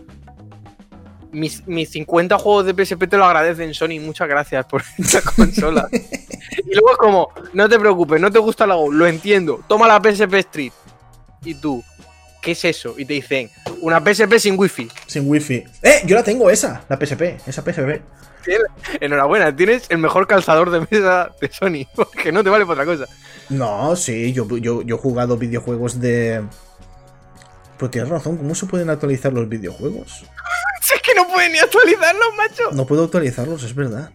mis, mis 50 juegos de PSP te lo agradecen, Sony, muchas gracias por esta consola. y luego es como, no te preocupes, no te gusta la Go, lo entiendo, toma la PSP Street. Y tú, ¿qué es eso? Y te dicen, una PSP sin wifi. Sin wifi. ¡Eh! Yo la tengo esa, la PSP, esa PSP. Enhorabuena, tienes el mejor calzador de mesa de Sony, porque no te vale para otra cosa. No, sí, yo, yo, yo he jugado videojuegos de. Pero tienes razón, ¿cómo se pueden actualizar los videojuegos? Si es que no pueden ni actualizarlos, macho. No puedo actualizarlos, es verdad.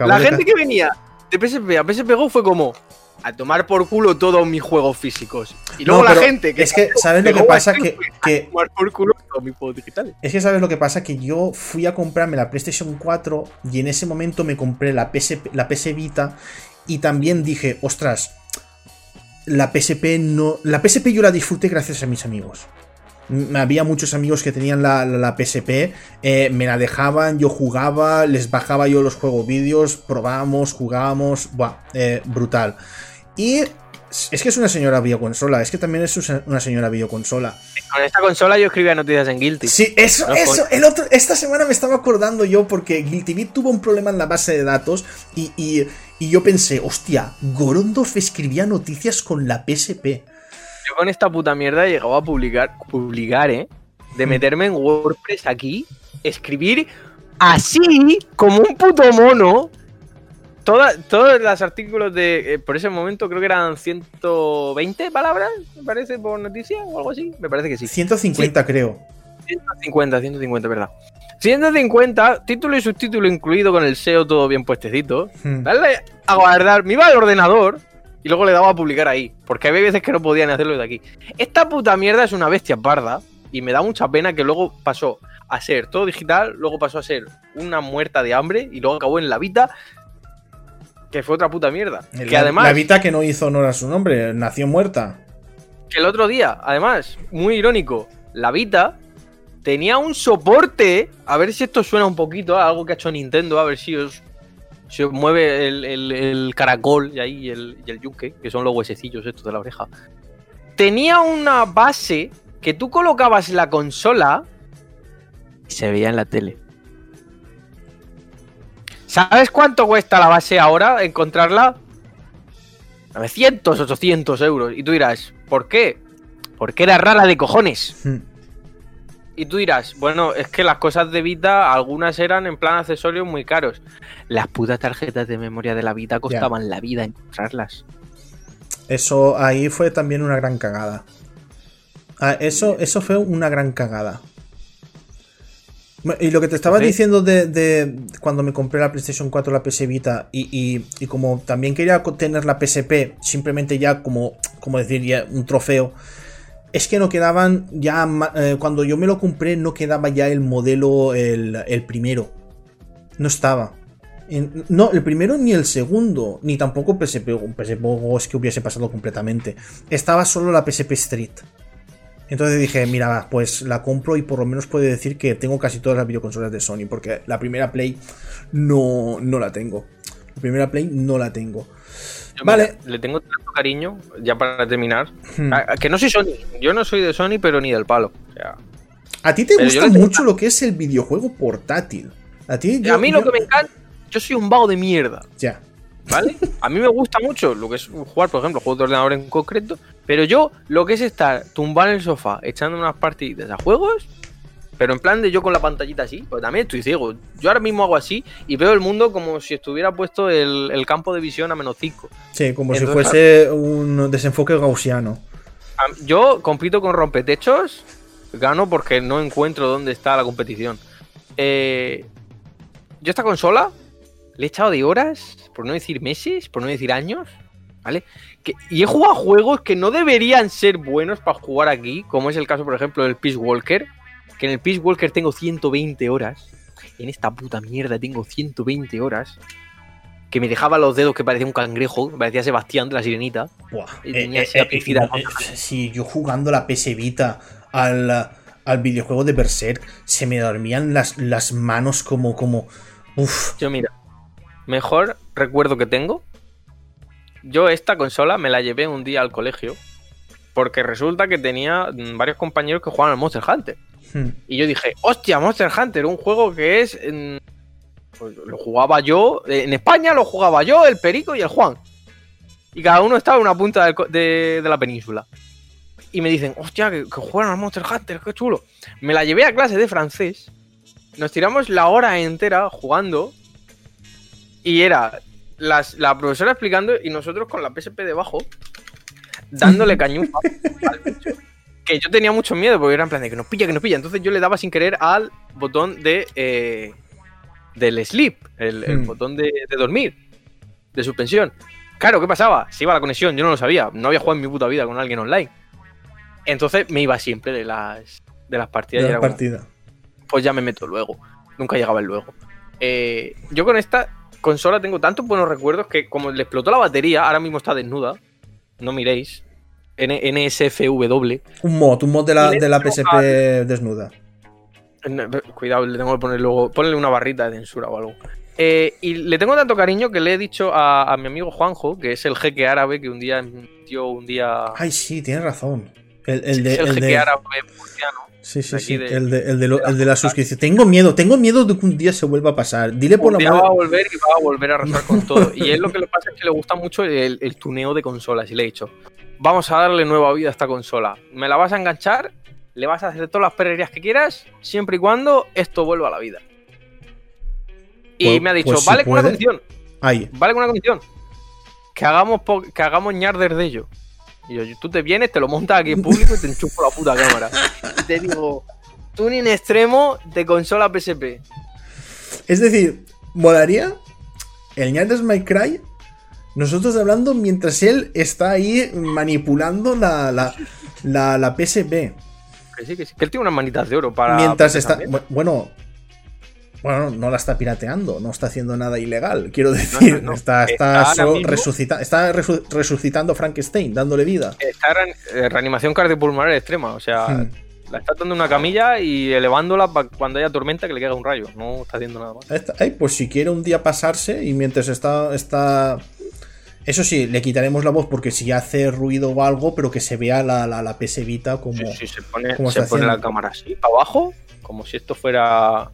La gente que venía de PSP a PSP Go fue como a tomar por culo todos mis juegos físicos. Y luego No, la gente que es que, ¿sabes lo que pasa? Que, fue que a tomar por culo todos mis juegos digitales. Es que sabes lo que pasa, que yo fui a comprarme la PlayStation 4 y en ese momento me compré la PS, la PS Vita y también dije, ostras, la PSP no... La PSP yo la disfruté gracias a mis amigos. Mm, Había muchos amigos que tenían la, la- la PSP, eh, me la dejaban, yo jugaba, les bajaba yo los juegos vídeos, probábamos, jugábamos, buah, eh, brutal. Y es que es una señora videoconsola, es que también es una señora videoconsola. Con esta consola yo escribía noticias en Guilty. Sí, eso, No, eso. El otro, esta semana me estaba acordando yo porque Guilty Beat tuvo un problema en la base de datos y, y- y yo pensé, hostia, Gorondorf escribía noticias con la PSP. Yo con esta puta mierda he llegado a publicar, publicar, ¿eh? De Mm. meterme en WordPress aquí, escribir así, como un puto mono. Toda- todos los artículos de. eh, por ese momento creo que eran 120 palabras, me parece, por noticia o algo así. Me parece que sí. 150 creo. 150, 150, verdad. 150, título y subtítulo incluido con el SEO todo bien puestecito. Hmm. Dale a guardar, me iba al ordenador y luego le daba a publicar ahí. Porque había veces que no podían hacerlo de aquí. Esta puta mierda es una bestia parda y me da mucha pena que luego pasó a ser todo digital, luego pasó a ser una muerta de hambre y luego acabó en la Vita, que fue otra puta mierda. que además, La Vita que no hizo honor a su nombre, nació muerta. que el otro día, además, muy irónico, la Vita tenía un soporte. A ver si esto suena un poquito a algo que ha hecho Nintendo, a ver si os, os mueve el, el- caracol y ahí el, y el yunque, que son los huesecillos estos de la oreja. Tenía una base que tú colocabas la consola y se veía en la tele. ¿Sabes cuánto cuesta la base ahora encontrarla? 900, 800 euros. Y tú dirás, ¿por qué? Porque era rara de cojones. Y tú dirás, bueno, es que las cosas de Vita, algunas eran en plan accesorios muy caros. Las putas tarjetas de memoria de la Vita costaban la vida encontrarlas. Eso ahí fue también una gran cagada. Ah, eso, eso fue una gran cagada. Y lo que te estaba Sí. diciendo de, de cuando me compré la PlayStation 4, la PS Vita, y, y- y como también quería tener la PSP, simplemente ya como, como decir, ya un trofeo, es que no quedaban ya, eh, cuando yo me lo compré, no quedaba ya el modelo, el, el primero. No estaba. En- no, el primero ni el segundo, ni tampoco PSP, PSP es que hubiese pasado completamente. Estaba solo la PSP Street. Entonces dije, mira, pues la compro y por lo menos puedo decir que tengo casi todas las videoconsolas de Sony, porque la primera Play no, no la tengo. La primera Play no la tengo. Yo, Vale. mira, le tengo tanto cariño, ya para terminar. Hmm. a- a que no soy Sony. Yo no soy de Sony, pero ni del palo. O sea, A ti te gusta mucho lo que es el videojuego portátil. A ti, yo- a mí lo que me encanta, yo soy un vago de mierda. Ya. ¿Vale? A mí me gusta mucho lo que es jugar, por ejemplo, juegos de ordenador en concreto, pero yo lo que es estar tumbado en el sofá echando unas partiditas a juegos, pero en plan de yo con la pantallita así, pues también estoy ciego. Yo ahora mismo hago así y veo el mundo como si estuviera puesto el, el campo de visión a menos 5. Sí, como si fuese un desenfoque gaussiano. Yo compito con rompetechos, gano porque no encuentro dónde está la competición. Eh, yo esta consola le he echado de horas, por no decir meses, por no decir años, ¿vale? Que- y he jugado juegos que no deberían ser buenos para jugar aquí, como es el caso, por ejemplo, del Peace Walker, que en el Peace Walker tengo 120 horas, en esta puta mierda tengo 120 horas, que me dejaba los dedos que parecía un cangrejo, que parecía Sebastián de la Sirenita. Buah, Y eh, tenía eh, esa eh, eh, sí, yo jugando la PS Vita al, al videojuego de Berserk, se me dormían las, las manos como, como. Uf. Yo mira, mejor recuerdo que tengo. Yo esta consola me la llevé un día al colegio porque resulta que tenía mm, varios compañeros que jugaban al Monster Hunter. Hmm. Y yo dije, hostia, Monster Hunter, un juego que es... pues lo jugaba yo, eh, en España lo jugaba yo, el Perico y el Juan. Y cada uno estaba en una punta de, de la península. Y me dicen, hostia, que, que juegan al Monster Hunter, qué chulo. Me la llevé a clase de francés. Nos tiramos la hora entera jugando. Y era las- la profesora explicando y nosotros con la PSP debajo, dándole cañufa al bicho. Que yo tenía mucho miedo porque era en plan de que nos pilla, que nos pilla. Entonces yo le daba sin querer al botón de eh, del sleep, el, el Hmm. botón de, de dormir, de suspensión. Claro, ¿qué pasaba? Se iba la conexión, yo no lo sabía. No había jugado en mi puta vida con alguien online. Entonces me iba siempre de las, de las partidas. de y la era como, partida. pues ya me meto luego. Nunca llegaba el luego. Eh, yo con esta consola tengo tantos buenos recuerdos que como le explotó la batería, ahora mismo está desnuda. No miréis. N NSFW. Un mod, un mod de la, de la PSP desnuda. No, Cuidado, le tengo que poner luego. Ponerle una barrita de censura o algo. Eh, y le tengo tanto cariño que le he dicho a, a mi amigo Juanjo, que es el jeque árabe que un día emitió un día. Ay, sí, tienes razón. El, el de, es el el jeque de- árabe murciano. Sí, sí, sí. de- el, de, el, de lo- la- el de la suscripción. Tengo miedo, tengo miedo de que un día se vuelva a pasar. Dile por la día va a volver y va a volver a arrasar con todo. Y él lo que le pasa es que le gusta mucho el, el tuneo de consolas. Y le he dicho, vamos a darle nueva vida a esta consola. Me la vas a enganchar, le vas a hacer todas las perrerías que quieras, siempre y cuando esto vuelva a la vida. Y Pues- me ha dicho, pues si vale con una condición, Ay, vale con una condición. Que hagamos, po- que hagamos ñarder de ello. Y yo, tú te vienes, te lo montas aquí en público y te enchufo la puta cámara. Y te digo, tuning extremo de consola PSP. es decir, molaría el Ñardes My Cry. Nosotros hablando mientras él está ahí manipulando la, la, la, la PSP. Que sí, que sí. Que él tiene unas manitas de oro para. mientras PC está. también. Bueno. Bueno, no la está pirateando, no está haciendo nada ilegal, quiero decir. no, no. Está, está, Está solo resucita- está resu- resucitando a Frankenstein, dándole vida. Está en eh, reanimación cardiopulmonar extrema. O sea, Hmm. la está dando una camilla y elevándola para cuando haya tormenta que le caiga un rayo. No está haciendo nada más. Está. Ay, pues si quiere un día pasarse y mientras está, está. Eso sí, le quitaremos la voz porque si hace ruido o algo, pero que se vea la, la, la PS Vita como. Sí, sí, se pone, ¿Cómo se pone la cámara así, para abajo, como si esto fuera.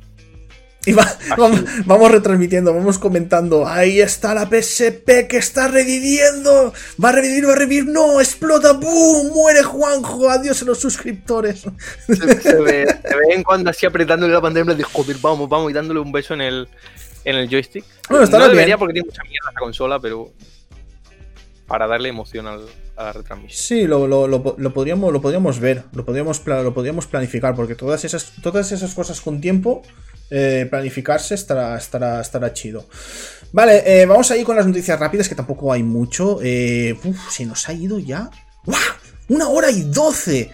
Y va- vamos, vamos retransmitiendo, vamos comentando. Ahí está la PSP que está reviviendo. Va a revivir, va a revivir. No, explota. ¡Bum! Muere Juanjo. Adiós a los suscriptores. Se, se ve, se ve en cuando así apretándole la pantalla, joder, vamos, vamos, y dándole un beso en el, en el joystick. Bueno, no debería bien. porque tiene mucha mierda la consola, pero. Para darle emoción al- a la retransmisión. Sí, lo, lo- lo- lo podríamos, lo podríamos ver, lo podríamos, lo podríamos planificar, porque todas esas, todas esas cosas con tiempo, eh, planificarse estará, estará, estará chido. Vale, eh, vamos a ir con las noticias rápidas, que tampoco hay mucho. Eh, uf, se nos ha ido ya. ¡Guau! ¡Una hora y doce!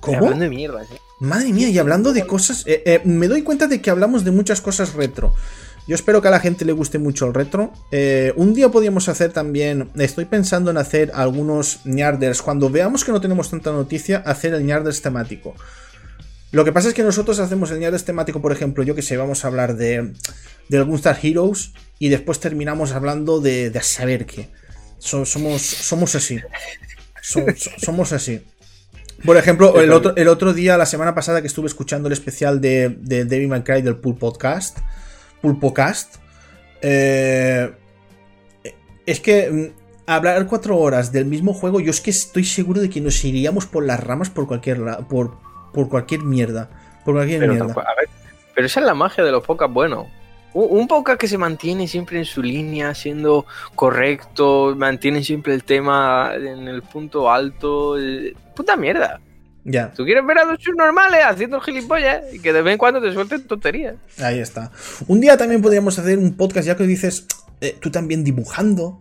¿Cómo? Hablando de mierda, ¿eh? Madre mía, y hablando de cosas. eh, eh, me doy cuenta de que hablamos de muchas cosas retro. Yo espero que a la gente le guste mucho el retro. Eh, un día podríamos hacer también. Estoy pensando en hacer algunos ñarders. Cuando veamos que no tenemos tanta noticia, hacer el ñarders temático. Lo que pasa es que nosotros hacemos el ñarders temático, por ejemplo, yo que sé, vamos a hablar de, de algún Star Heroes y después terminamos hablando de, de saber qué. So- somos, somos así. So- so- somos así. Por ejemplo, el otro, el otro día, la semana pasada que estuve escuchando el especial de, de Devil May Cry del Pool Podcast, Pulpocast, eh, es que mm, hablar cuatro horas del mismo juego, yo es que estoy seguro de que nos iríamos por las ramas por cualquier, por, por cualquier mierda. Por cualquier Pero, mierda. a ver, pero esa es la magia de los podcasts buenos. Un un podcast que se mantiene siempre en su línea, siendo correcto, mantiene siempre el tema en el punto alto. eh, Puta mierda. Ya, Tú quieres ver a dos normales haciendo gilipollas y que de vez en cuando te suelten tonterías. ahí está. Un día también podríamos hacer un podcast, ya que dices, eh, tú también dibujando.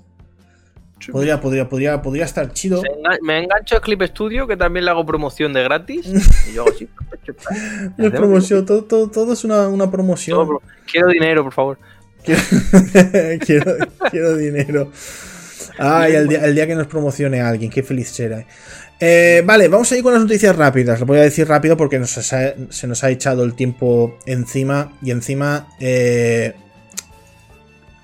Podría, podría, podría, podría estar chido. Me engan- Me engancho a Clip Studio, que también le hago promoción de gratis. y yo hago así. No promoción, todo, todo, todo es una, una promoción. Todo, Quiero dinero, por favor. Quiero, quiero, quiero dinero. Ay, el día, el día que nos promocione alguien, qué feliz será. Eh, vale, vamos a ir con las noticias rápidas. Lo voy a decir rápido porque nos se nos ha echado el tiempo encima. Y encima, eh,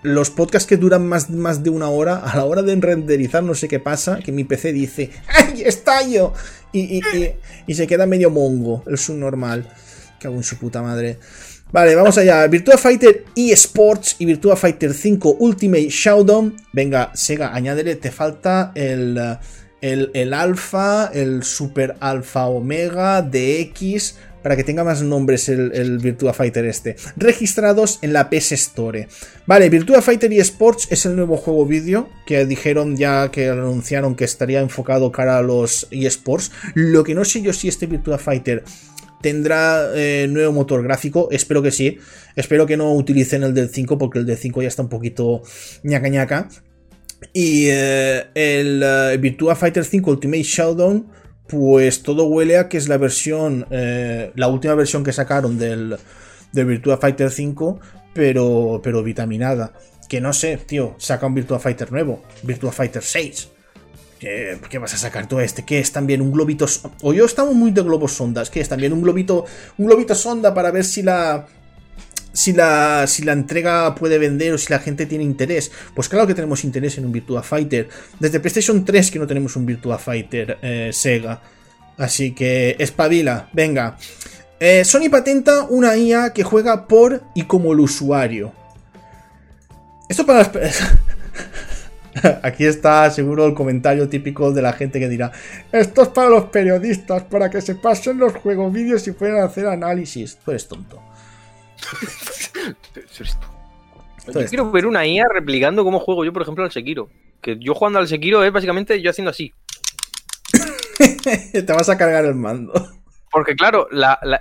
los podcasts que duran más, más de una hora, a la hora de renderizar, no sé qué pasa, que mi PC dice ¡Ay, estallo! Y, y, y, y se queda medio mongo, el subnormal. Cago en su puta madre. Vale, vamos allá. Virtua Fighter eSports y Virtua Fighter 5 Ultimate Showdown. Venga, Sega, añádele, te falta el, el, el alfa, el super alfa omega, DX, para que tenga más nombres el, el, Virtua Fighter este. Registrados en la PS Store. Vale, Virtua Fighter eSports es el nuevo juego vídeo que dijeron ya que anunciaron que estaría enfocado cara a los eSports. Lo que no sé yo si este Virtua Fighter tendrá eh, nuevo motor gráfico, espero que sí. Espero que no utilicen el del 5 porque el del 5 ya está un poquito ñaca ñaca. Y eh, el eh, Virtua Fighter 5 Ultimate Showdown, pues todo huele a que es la versión, la última versión que sacaron del, del Virtua Fighter 5, pero, pero vitaminada. Que no sé, tío, saca un Virtua Fighter nuevo, Virtua Fighter 6. ¿Qué, vas a sacar tú este? ¿Qué es también un globito? O yo estamos muy de globos sondas. ¿Qué es también un globito? Un globito sonda para ver si la. Si la, si la entrega puede vender o si la gente tiene interés. Pues claro que tenemos interés en un Virtua Fighter. Desde PlayStation 3 que no tenemos un Virtua Fighter eh, Sega. Así que espabila, venga. Eh, Sony patenta una IA que juega por y como el usuario. Esto para las... Aquí está seguro el comentario típico de la gente que dirá, esto es para los periodistas, para que se pasen los juegos vídeos y puedan hacer análisis. Tú eres tonto. Yo quiero ver una IA replicando cómo juego yo, por ejemplo, al Sekiro. Que yo jugando al Sekiro es básicamente yo haciendo así. Te vas a cargar el mando. Porque claro,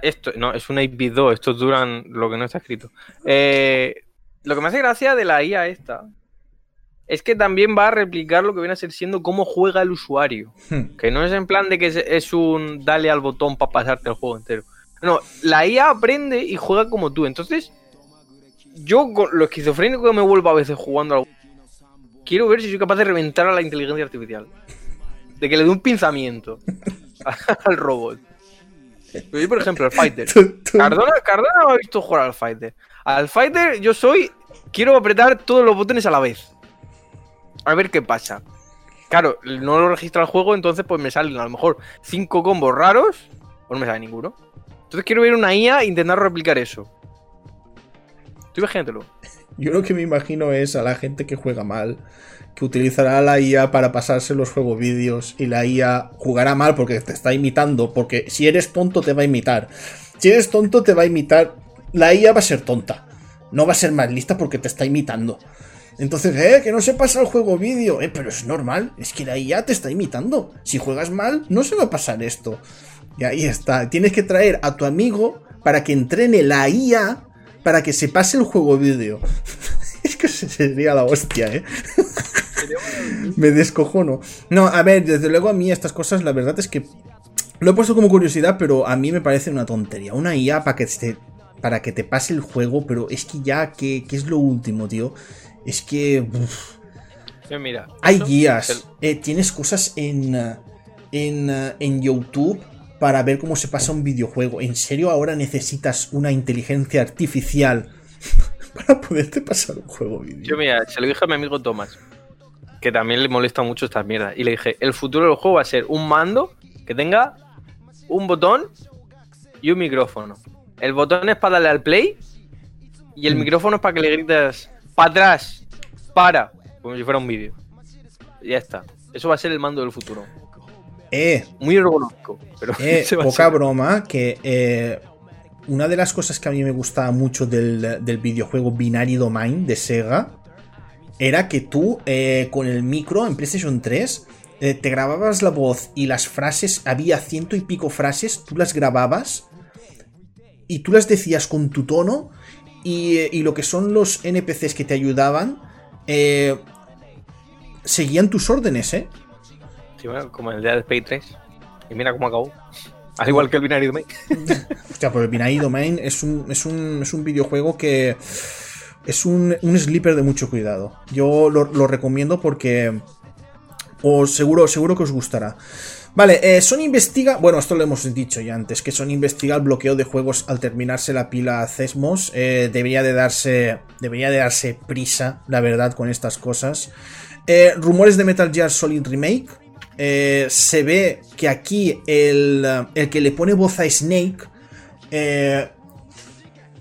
esto no es una IP2, estos duran lo que no está escrito. Eh, lo que me hace gracia de la IA esta es que también va a replicar lo que viene a ser siendo cómo juega el usuario. Hmm. Que no es en plan de que es un dale al botón para pasarte el juego entero. No, la IA aprende y juega como tú. Entonces, yo con lo esquizofrénico que me vuelvo a veces jugando al... Quiero ver si soy capaz de reventar a la inteligencia artificial. De que le dé un pinzamiento al robot. Yo, por ejemplo, al Fighter. Cardona, Cardona me ha visto jugar al Fighter. Al Fighter yo soy... Quiero apretar todos los botones a la vez a ver qué pasa. Claro, no lo registra el juego, entonces pues me salen a lo mejor cinco combos raros, o no me sale ninguno. Entonces quiero ver una IA intentar replicar eso. Tú imagínatelo. Yo lo que me imagino es a la gente que juega mal, que utilizará la IA para pasarse los juegos vídeos y la IA jugará mal porque te está imitando, porque si eres tonto te va a imitar. Si eres tonto te va a imitar, la IA va a ser tonta. No va a ser más lista porque te está imitando. Entonces, eh, que no se pasa el juego vídeo. Eh, pero es normal, es que la IA te está imitando. Si juegas mal, no se va a pasar esto. Y ahí está. Tienes que traer a tu amigo para que entrene la IA para que se pase el juego vídeo. es que sería la hostia, eh. Me descojono. No, a ver, desde luego a mí estas cosas, la verdad es que lo he puesto como curiosidad, pero a mí me parece una tontería. Una IA para que te, para que te pase el juego, pero es que ya, ¿qué, qué es lo último, tío? Es que. mira, hay guías. Eh, tienes cosas en, en, en YouTube para ver cómo se pasa un videojuego. ¿En serio ahora necesitas una inteligencia artificial para poderte pasar un juego vídeo? Yo mira, se lo dije a mi amigo Thomas, que también le molesta mucho esta mierda. Y le dije, el futuro del juego va a ser un mando que tenga un botón y un micrófono. El botón es para darle al play y el mm. micrófono es para que le grites para atrás, para, como si fuera un vídeo. Ya está. Eso va a ser el mando del futuro. Eh, Muy ergonómico. Pero eh, poca broma, que eh, una de las cosas que a mí me gustaba mucho del, videojuego Binary Domain de Sega era que tú eh, con el micro en PlayStation 3 te grababas la voz y las frases, había ciento y pico frases, tú las grababas y tú las decías con tu tono y, lo que son los NPCs que te ayudaban, eh, seguían tus órdenes, ¿eh? Bueno, como el de Space 3. Y mira cómo acabó. Al igual que el Binary Domain. Hostia, pues el Binary Domain es un, es un, es un videojuego que es un, un sleeper de mucho cuidado. Yo lo, lo recomiendo porque os seguro, seguro que os gustará. Vale, eh, Sony investiga. Bueno, esto lo hemos dicho ya antes: que Sony investiga el bloqueo de juegos al terminarse la pila Cesmos. Eh, debería de darse. Debería de darse prisa, la verdad, con estas cosas. Eh, rumores de Metal Gear Solid Remake. Se ve que aquí el, el, que le pone voz a Snake.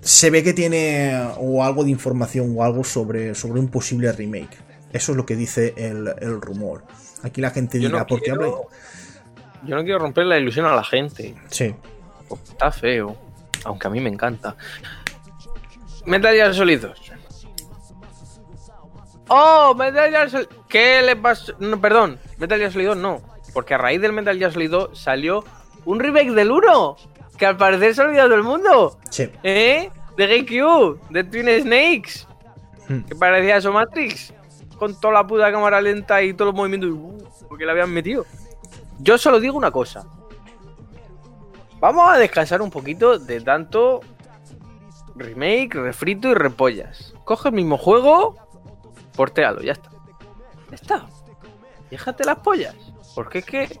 se ve que tiene o algo de información o algo sobre, sobre un posible remake. Eso es lo que dice el, rumor. Aquí la gente dirá, ¿por qué habla? yo no quiero romper la ilusión a la gente. Sí. Está feo. Aunque a mí me encanta. Metal Gear Solid 2. ¡Oh! Metal Gear Solid. ¿Qué le pasó? No, perdón, Metal Gear Solid 2 no. Porque a raíz del Metal Gear Solid 2 salió un remake del 1. Que al parecer se ha olvidado todo el mundo. Sí. ¿Eh? De GameCube, de Twin Snakes. Hmm. Que parecía eso Matrix. Con toda la puta cámara lenta y todos los movimientos. Uh, porque le habían metido. Yo solo digo una cosa. Vamos a descansar un poquito de tanto remake, refrito y repollas. Coge el mismo juego, portéalo, ya está. Está. Déjate las pollas. Porque es que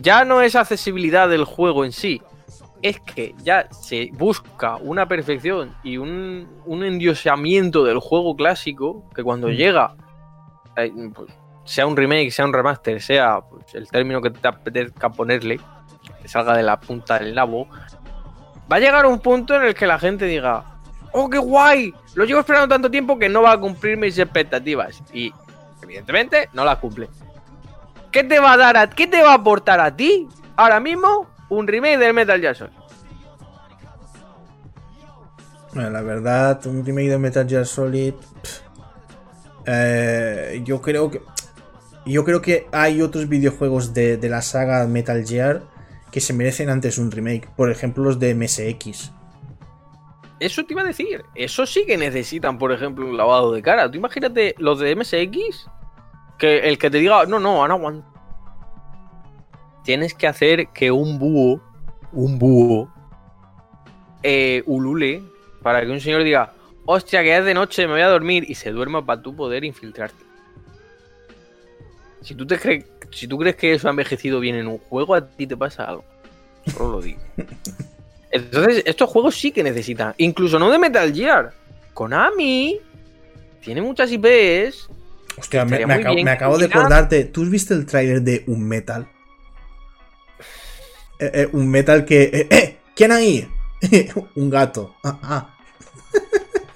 ya no es accesibilidad del juego en sí. Es que ya se busca una perfección y un, un endiosamiento del juego clásico que cuando Mm. llega, eh, pues, sea un remake, sea un remaster, sea pues, el término que te apetezca ponerle, que salga de la punta del nabo, va a llegar un punto en el que la gente diga, ¡Oh, qué guay! Lo llevo esperando tanto tiempo que no va a cumplir mis expectativas. Y, evidentemente, no las cumple. ¿Qué te va a dar a qué te va a aportar a ti ahora mismo un remake del Metal Gear Solid? La verdad, un remake de Metal Gear Solid. eh, yo creo que. Yo creo que hay otros videojuegos de, de la saga Metal Gear que se merecen antes un remake. Por ejemplo, los de MSX. Eso te iba a decir. Eso sí que necesitan, por ejemplo, un lavado de cara. Tú imagínate los de MSX. Que el que te diga, no, no, ahora aguanta. Tienes que hacer que un búho, un búho, eh, ulule para que un señor diga, hostia, que es de noche, me voy a dormir y se duerma para tú poder infiltrarte. Si tú, te crees, si tú crees que eso ha envejecido bien en un juego, a ti te pasa algo. Solo lo digo. Entonces, estos juegos sí que necesitan. Incluso no de Metal Gear. Konami tiene muchas IPs. Hostia, me, acabo, bien me acabo de acordarte. ¿Tú has visto el tráiler de Un Metal? Eh, eh, un Metal que. eh, ¿Quién ahí? un gato. Ah, ah.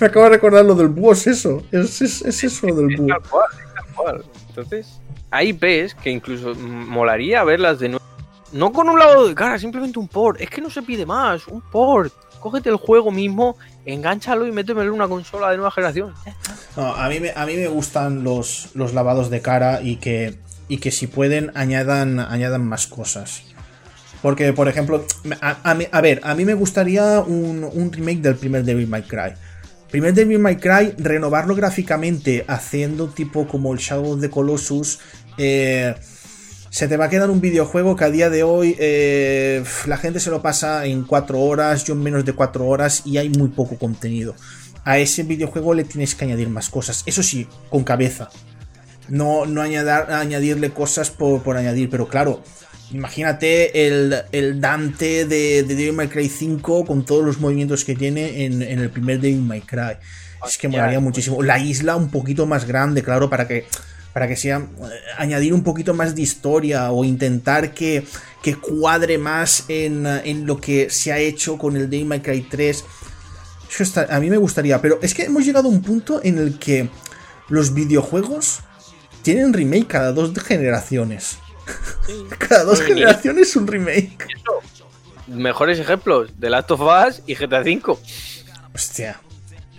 me acabo de recordar lo del búho, es eso. Es, es- es eso lo del búho. Entonces, hay IPs que incluso molaría verlas de nuevo. No con un lado de cara, simplemente un port. Es que no se pide más, un port. Cógete el juego mismo, engánchalo y métemelo en una consola de nueva generación. No, a mí, me, a mí me gustan los, los lavados de cara y que, y que si pueden añadan, añadan más cosas. Porque, por ejemplo, a, a mí- a ver, a mí me gustaría un, un remake del primer Devil May Cry. Primer Devil May Cry, renovarlo gráficamente haciendo tipo como el Shadow of the Colossus. eh, se te va a quedar un videojuego que a día de hoy eh, la gente se lo pasa en 4 horas, yo en menos de 4 horas y hay muy poco contenido. A ese videojuego le tienes que añadir más cosas. Eso sí, con cabeza. No, no añadar- añadirle cosas por, por añadir, pero claro. Imagínate el, el Dante de, de Devil May Cry 5 con todos los movimientos que tiene en, en el primer Devil May Cry. Es que molaría pues. muchísimo. La isla un poquito más grande, claro, para que para que sea eh, añadir un poquito más de historia o intentar que, que cuadre más en, eh, en lo que se ha hecho con el Devil May Cry 3. Eso está- a mí me gustaría, pero es que hemos llegado a un punto en el que los videojuegos tienen remake cada dos generaciones. Cada dos generaciones un remake. Mejores ejemplos: The Last of Us y GTA V. Hostia.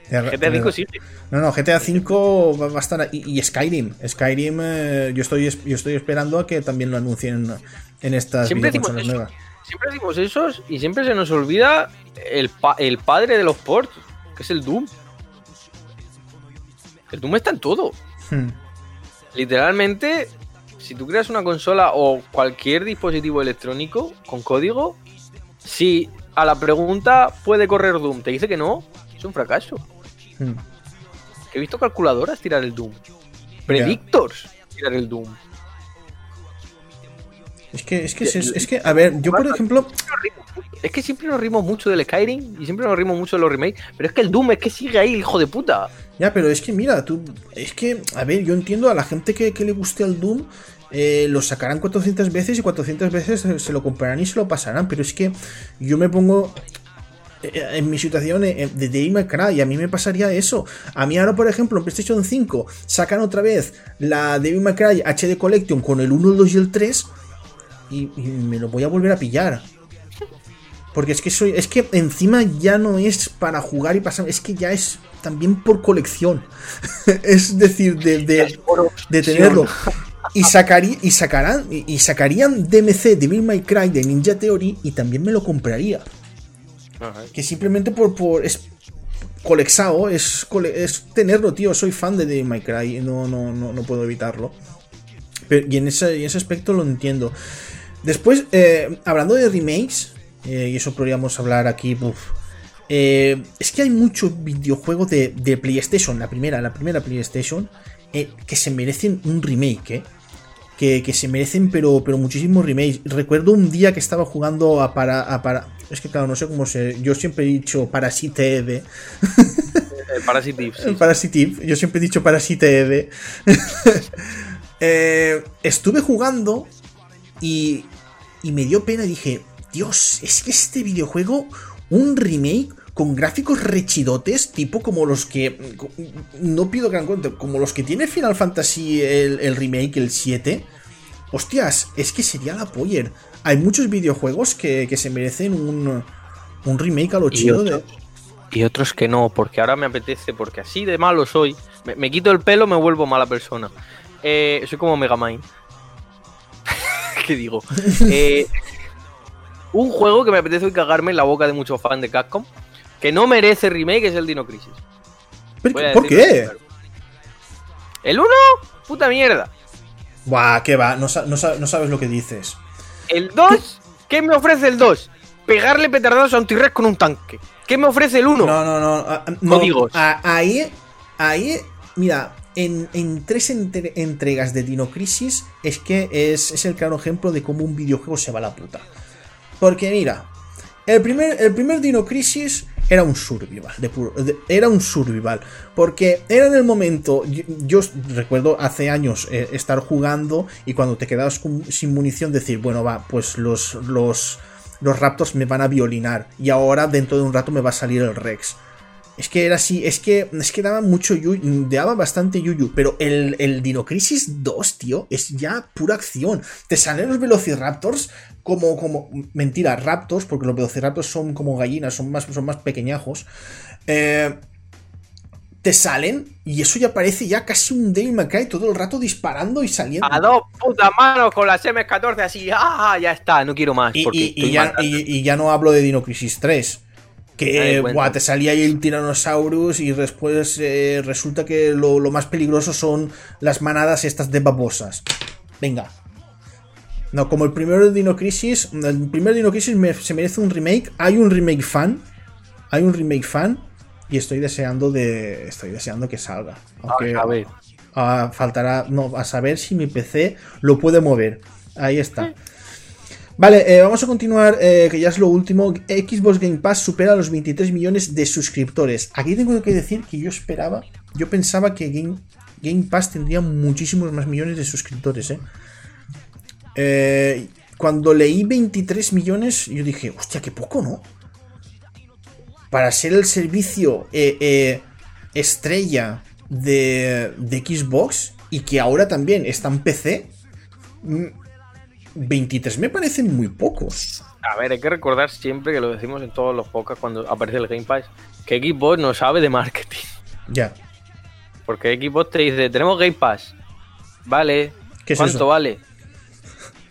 GTA V sí. No, no, GTA V va a estar. Y, y Skyrim. Skyrim, eh, yo, estoy, es- yo estoy esperando a que también lo anuncien en estas Siempre videoconsolas eso. nuevas. Siempre decimos esos y siempre se nos olvida el, pa- el padre de los ports, que es el Doom. El Doom está en todo. Hmm. Literalmente, si tú creas una consola o cualquier dispositivo electrónico con código, si a la pregunta puede correr Doom te dice que no, es un fracaso. Hmm. Que he visto calculadoras tirar el Doom. Predictors tirar el Doom. Es que, es que, es, es que, a ver, yo por ejemplo. Es que siempre nos rimos mucho del Skyrim y siempre nos rimos mucho de los remakes, pero es que el Doom es que sigue ahí, hijo de puta. Ya, pero es que mira, tú. Es que, a ver, yo entiendo a la gente que, que le guste al Doom. eh, lo sacarán 400 veces y 400 veces se- lo comprarán y se lo pasarán. Pero es que yo me pongo en mi situación eh, de Devil May Cry a mí me pasaría eso. A mí ahora, por ejemplo, en PlayStation 5 sacan otra vez la Devil May Cry HD Collection con el 1, el 2 y el 3. y, y me lo voy a volver a pillar. Porque es que soy. Es que encima ya no es para jugar y pasar. Es que ya es también por colección. es decir, de, de, de tenerlo. Y, sacarí, y, sacarán, y, sacarían DMC de Bill My Cry de Ninja Theory y también me lo compraría. Que simplemente por. por es es, cole- es tenerlo, tío. Soy fan de Devil May Cry, no, no, no, no puedo evitarlo. Pero- y en ese, en ese aspecto lo entiendo. Después, eh, hablando de remakes, eh, y eso podríamos hablar aquí, eh, es que hay muchos videojuegos de, de PlayStation, la primera, la primera PlayStation, que se merecen un remake. Que, que se merecen, pero, pero muchísimos remakes. Recuerdo un día que estaba jugando a para, a para. Es que claro, no sé cómo se. Yo siempre he dicho Parasite Eve. Eh, Parasitive, sí. Parasitive, yo siempre he dicho Parasite Eve. Eh, estuve jugando y, y me dio pena. Dije, Dios, es que este videojuego, un remake con gráficos rechidotes, tipo como los que. No pido gran cuenta, como los que tiene Final Fantasy el, el remake, el 7. Hostias, es que sería la poller. Hay muchos videojuegos que, que se merecen un, un remake a lo chido de. y otros que no, porque ahora me apetece, porque así de malo soy. Me, me quito el pelo, me vuelvo mala persona. Eh, soy como Megamind. ¿Qué digo? Eh, un juego que me apetece hoy cagarme en la boca de muchos fans de Capcom, que no merece remake, es el Dino Crisis. ¿Por, Voy a ¿por decirlo qué? El 1, puta mierda. Buah, que va, no, sa- no sa- no sabes lo que dices. El 2, ¿qué me ofrece el 2? Pegarle petardazos a un T-Rex con un tanque. ¿Qué me ofrece el 1? No, no, no. ah, no, Códigos. ah, ahí, ahí, mira, en, en tres entre- entregas de Dino Crisis es que es, es el claro ejemplo de cómo un videojuego se va a la puta. Porque mira, el primer, el primer Dino Crisis era un survival, era un survival, porque era en el momento, yo, recuerdo hace años eh, estar jugando y cuando te quedabas sin munición decir, bueno, va, pues los, los, los raptors me van a violinar y ahora dentro de un rato me va a salir el Rex. Es que era así, es que, es que daba mucho yuyu, daba bastante yuyu, pero el, el Dino Crisis 2, tío, es ya pura acción. Te salen los Velociraptors como, como, mentira, Raptors, porque los Velociraptors son como gallinas, son más, son más pequeñajos. Eh, te salen y eso ya parece ya casi un Devil May Cry todo el rato disparando y saliendo. A dos putas manos con las M14 así. ¡Ah! Ya está, no quiero más. Y, porque y- y estoy ya, y ya no hablo de Dino Crisis 3. Que cuenta. buah, te salía ahí el Tyrannosaurus y después eh, resulta que lo, lo más peligroso son las manadas estas de babosas. Venga. No, como el primero de Dino Crisis, el primer Dino Crisis me- se merece un remake. Hay un remake fan. Hay un remake fan. Y estoy deseando de. Estoy deseando que salga. Aunque, a ver. Ah, faltará. No, a saber si mi PC lo puede mover. Ahí está. Vale, eh, vamos a continuar, eh, que ya es lo último. Xbox Game Pass supera los 23 millones de suscriptores. Aquí tengo que decir que yo esperaba, yo pensaba que Game, Game Pass tendría muchísimos más millones de suscriptores. ¿eh? Eh, cuando leí 23 millones, yo dije, hostia, qué poco, ¿no? Para ser el servicio estrella de, de Xbox y que ahora también está en PC, mm, 23 me parecen muy pocos. A ver, hay que recordar siempre que lo decimos en todos los podcasts cuando aparece el Game Pass, que Xbox no sabe de marketing. Ya. Porque Xbox te dice, tenemos Game Pass. Vale. ¿Qué es ¿Cuánto eso? vale?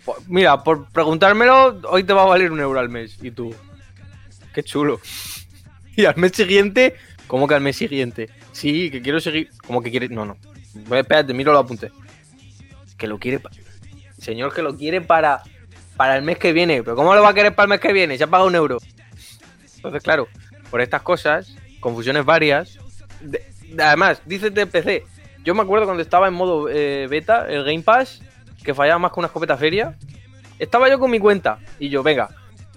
Pues, mira, por preguntármelo, hoy te va a valer un euro al mes. Y tú, qué chulo. Y al mes siguiente, ¿cómo que al mes siguiente? Sí, que quiero seguir. ¿Cómo que quiere? No, no. Espérate, miro lo apunté. Que lo quiere. Señor, que lo quiere para, para el mes que viene. ¿Pero cómo lo va a querer para el mes que viene? Se ha pagado un euro. Entonces, claro, por estas cosas, confusiones varias. de- de- además, dices de PC. Yo me acuerdo cuando estaba en modo eh, beta, el Game Pass, que fallaba más que una escopeta feria. Estaba yo con mi cuenta. Y yo, venga,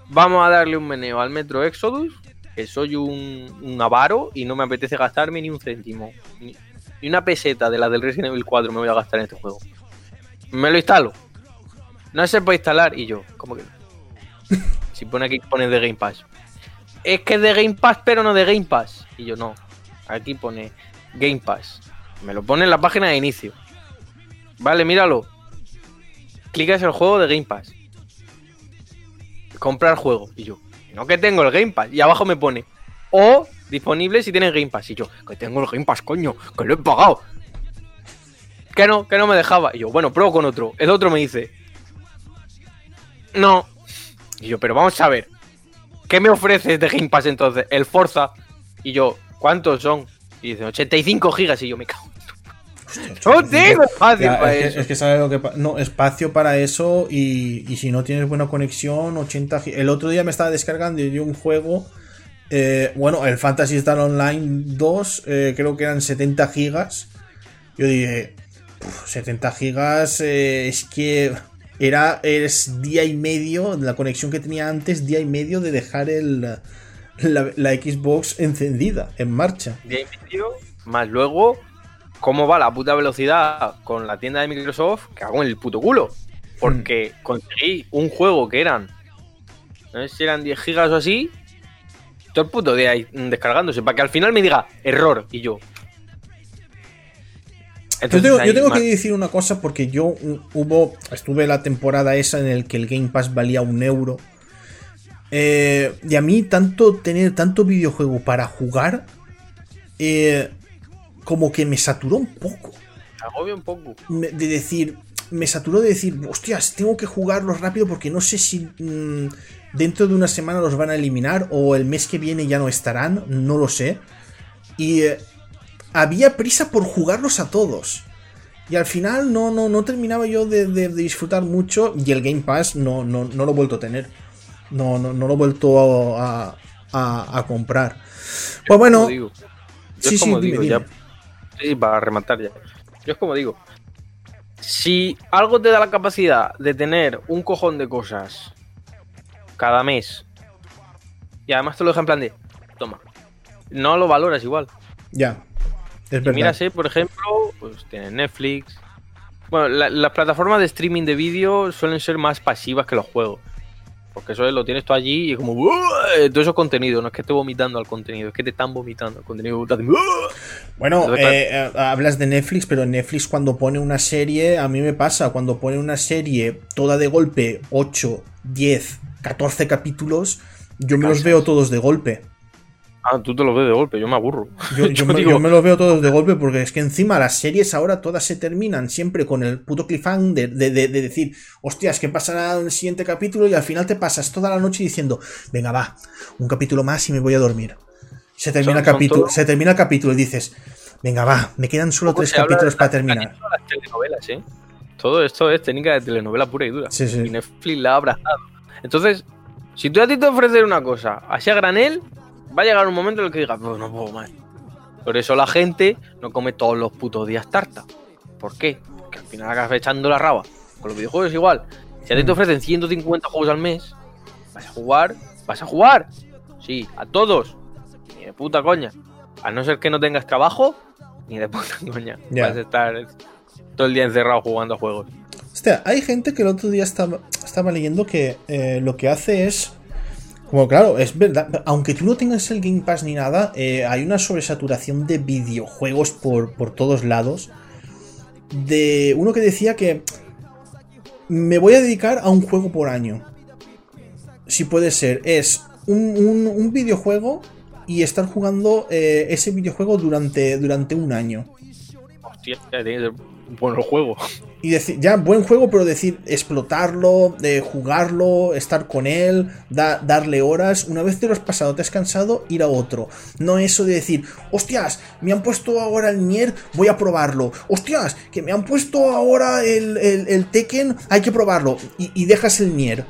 vamos a darle un meneo al Metro Exodus, que soy un, un avaro y no me apetece gastarme ni un céntimo. Ni, ni una peseta de la del Resident Evil 4 me voy a gastar en este juego. Me lo instalo. No se puede instalar. Y yo, ¿cómo que no? Si pone aquí, pone de Game Pass. Es que es de Game Pass, pero no de Game Pass. Y yo, no. Aquí pone Game Pass. Me lo pone en la página de inicio. Vale, míralo. Clicas el juego de Game Pass. comprar juego. Y yo, no que tengo el Game Pass. Y abajo me pone, o disponible si tienes Game Pass. Y yo, que tengo el Game Pass, coño, que lo he pagado. Que no, que no me dejaba. Y yo, bueno, pruebo con otro. El otro me dice, no. Y yo, pero vamos a ver, ¿qué me ofreces de Game Pass entonces? El Forza. Y yo, ¿cuántos son? Y dice, 85 gigas. Y yo, me cago. No tengo espacio Ya, para es, que, eso. es que sabes lo que pa- No, espacio para eso y, y si no tienes buena conexión, 80 gi- El otro día me estaba descargando yo un juego. eh, bueno, el Fantasy Star Online 2, eh, creo que eran 70 gigas. Yo dije, "Uf, 70 gigas eh, es que era es día y medio, la conexión que tenía antes, día y medio de dejar el, la, la Xbox encendida, en marcha. Día y medio, más luego, ¿cómo va la puta velocidad con la tienda de Microsoft? Que hago en el puto culo. Porque conseguí un juego que eran, no sé si eran 10 gigas o así, todo el puto día ahí mm, descargándose, para que al final me diga error. Y yo. Yo tengo, yo tengo que decir una cosa porque yo hubo, estuve la temporada esa en el que el Game Pass valía un euro. Eh, y a mí tanto tener tanto videojuego para jugar, eh, como que me saturó un poco. me agobia un poco. Me- De decir, me saturó de decir, hostias, tengo que jugarlos rápido porque no sé si mm, dentro de una semana los van a eliminar o el mes que viene ya no estarán, no lo sé. Y eh, había prisa por jugarlos a todos. Y al final no, no, no terminaba yo de, de- de disfrutar mucho y el Game Pass no, no, no lo he vuelto a tener. No, no, no lo he vuelto a, a- a comprar. Pues bueno, digo. Yo sí, sí, como dime, digo, dime. ya. Sí, para rematar ya. Yo es como digo. Si algo te da la capacidad de tener un cojón de cosas cada mes y además te lo deja en plan de toma, no lo valoras igual. ya. Es Y mírase, por ejemplo, pues tiene Netflix. Bueno, la- las plataformas de streaming de vídeo suelen ser más pasivas que los juegos. Porque eso es, lo tienes tú allí y es como "Uah", todo eso es contenido, no es que esté vomitando al contenido, es que te están vomitando el contenido. Bueno, Entonces, eh, eh, hablas de Netflix, pero Netflix cuando pone una serie, a mí me pasa, cuando pone una serie toda de golpe, 8, 10, 14 capítulos, yo me los veo todos de golpe. Ah, tú te lo ves de golpe, yo me aburro. Yo, yo Yo me, digo- yo me los veo todos de golpe porque es que encima las series ahora todas se terminan siempre con el puto cliffhanger de, de- de decir, hostias, ¿qué pasará en el siguiente capítulo? Y al final te pasas toda la noche diciendo, venga, va, un capítulo más y me voy a dormir. Se termina, el capítulo, se termina el capítulo y dices, venga, va, me quedan solo tres capítulos para terminar. las telenovelas, ¿eh? Todo esto es técnica de telenovela pura y dura. Sí, sí. Y Netflix la ha abrazado. Entonces, si tú a ti te ofrecen una cosa así a granel, va a llegar un momento en el que digas, pues no puedo más. Por eso la gente no come todos los putos días tarta. ¿Por qué? Porque al final acabas echando la raba. Con los videojuegos es igual. Si a ti te Mm. ofrecen 150 juegos al mes, vas a jugar, vas a jugar. Sí, a todos. Ni de puta coña. A no ser que no tengas trabajo, ni de puta coña. Vas a estar todo el día encerrado jugando a juegos. Hostia, hay gente que el otro día estaba, estaba leyendo que eh, lo que hace es. Como claro, es verdad, aunque tú no tengas el Game Pass ni nada, eh, hay una sobresaturación de videojuegos por, por todos lados. De uno que decía que me voy a dedicar a un juego por año. Si puede ser, es un, un- videojuego y estar jugando eh, ese videojuego durante, durante un año. Hostia, ya tiene que ser un buen juego. Y decir, ya, buen juego, pero decir, explotarlo, de jugarlo, estar con él, da- darle horas. Una vez te lo has pasado, te has cansado, ir a otro. No eso de decir, hostias, me han puesto ahora el Nier, voy a probarlo. Hostias, que me han puesto ahora el, el- el Tekken, hay que probarlo. Y, y dejas el Nier.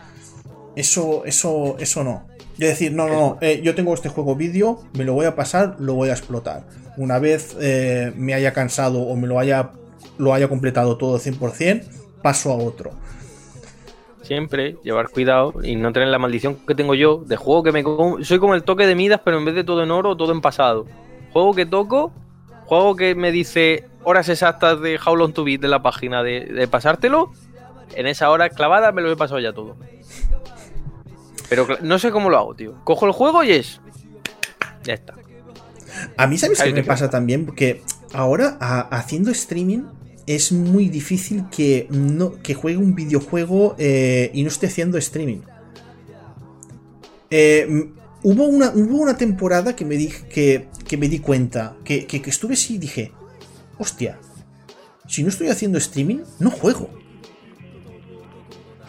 Eso, eso, eso no. De decir, no, no, no, eh, yo tengo este juego vídeo, me lo voy a pasar, lo voy a explotar. Una vez eh, me haya cansado o me lo haya, lo haya completado todo 100%, paso a otro. Siempre llevar cuidado y no tener la maldición que tengo yo de juego que me. Soy como el toque de Midas, pero en vez de todo en oro, todo en pasado. Juego que toco, juego que me dice horas exactas de How Long to Beat de la página de, de pasártelo. En esa hora clavada me lo he pasado ya todo. Pero no sé cómo lo hago, tío. Cojo el juego y es. Ya está. A mí, ¿sabes qué me pasa también? Porque ahora, haciendo streaming, es muy difícil que, no, que juegue un videojuego eh, y no esté haciendo streaming. Eh, hubo, una, hubo una temporada que me, di, que, que me di cuenta, que, que, estuve así y dije, hostia, si no estoy haciendo streaming, no juego.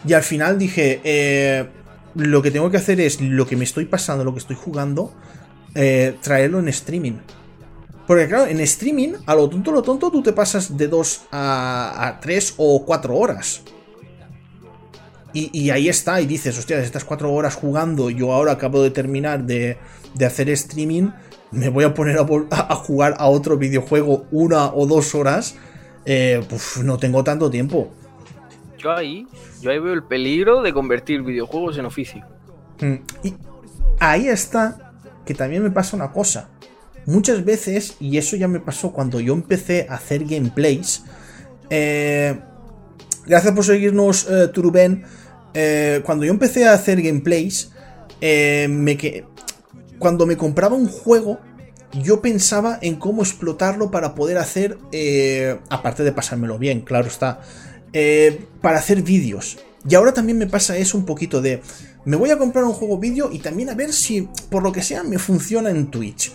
Y al final dije, eh, lo que tengo que hacer es lo que me estoy pasando, lo que estoy jugando, traerlo en streaming. Porque claro, en streaming, a lo tonto, lo tonto, tú te pasas de 2 a, 3 o 4 horas. Y, ahí está, y dices, hostia, estas 4 horas jugando, yo ahora acabo de terminar de, de hacer streaming, me voy a poner a, a, jugar a otro videojuego una o dos horas, eh, pues no tengo tanto tiempo. Yo ahí, yo ahí veo el peligro de convertir videojuegos en oficio. Mm, y ahí está que también me pasa una cosa. Muchas veces, y eso ya me pasó cuando yo empecé a hacer gameplays. Eh, gracias por seguirnos, eh, Turuben. Eh, cuando yo empecé a hacer gameplays, me que, cuando me compraba un juego, yo pensaba en cómo explotarlo para poder hacer, aparte de pasármelo bien, claro está, para hacer vídeos. Y ahora también me pasa eso un poquito de, me voy a comprar un juego vídeo y también a ver si, por lo que sea, me funciona en Twitch.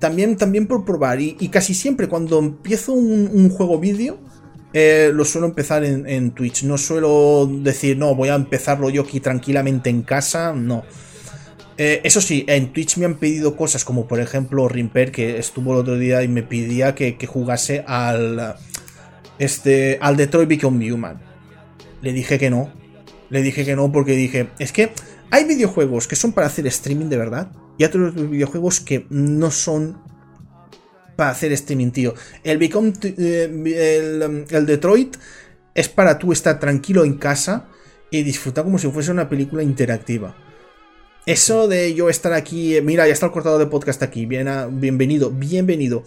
También, también por probar. Y, casi siempre cuando empiezo un, juego vídeo, eh, lo suelo empezar en, Twitch. No suelo decir, no, voy a empezarlo yo aquí tranquilamente en casa. No. Eh, eso sí, en Twitch me han pedido cosas como por ejemplo Rimper, que estuvo el otro día y me pedía que, que jugase al, este, al Detroit Become Human. Le dije que no. Le dije que no porque dije, es que hay videojuegos que son para hacer streaming de verdad y otros videojuegos que no son para hacer streaming, tío. El Become, eh, el, Detroit es para tú estar tranquilo en casa y disfrutar como si fuese una película interactiva. Eso de yo estar aquí, eh, mira, ya está el cortador de podcast aquí, Bien, bienvenido, bienvenido.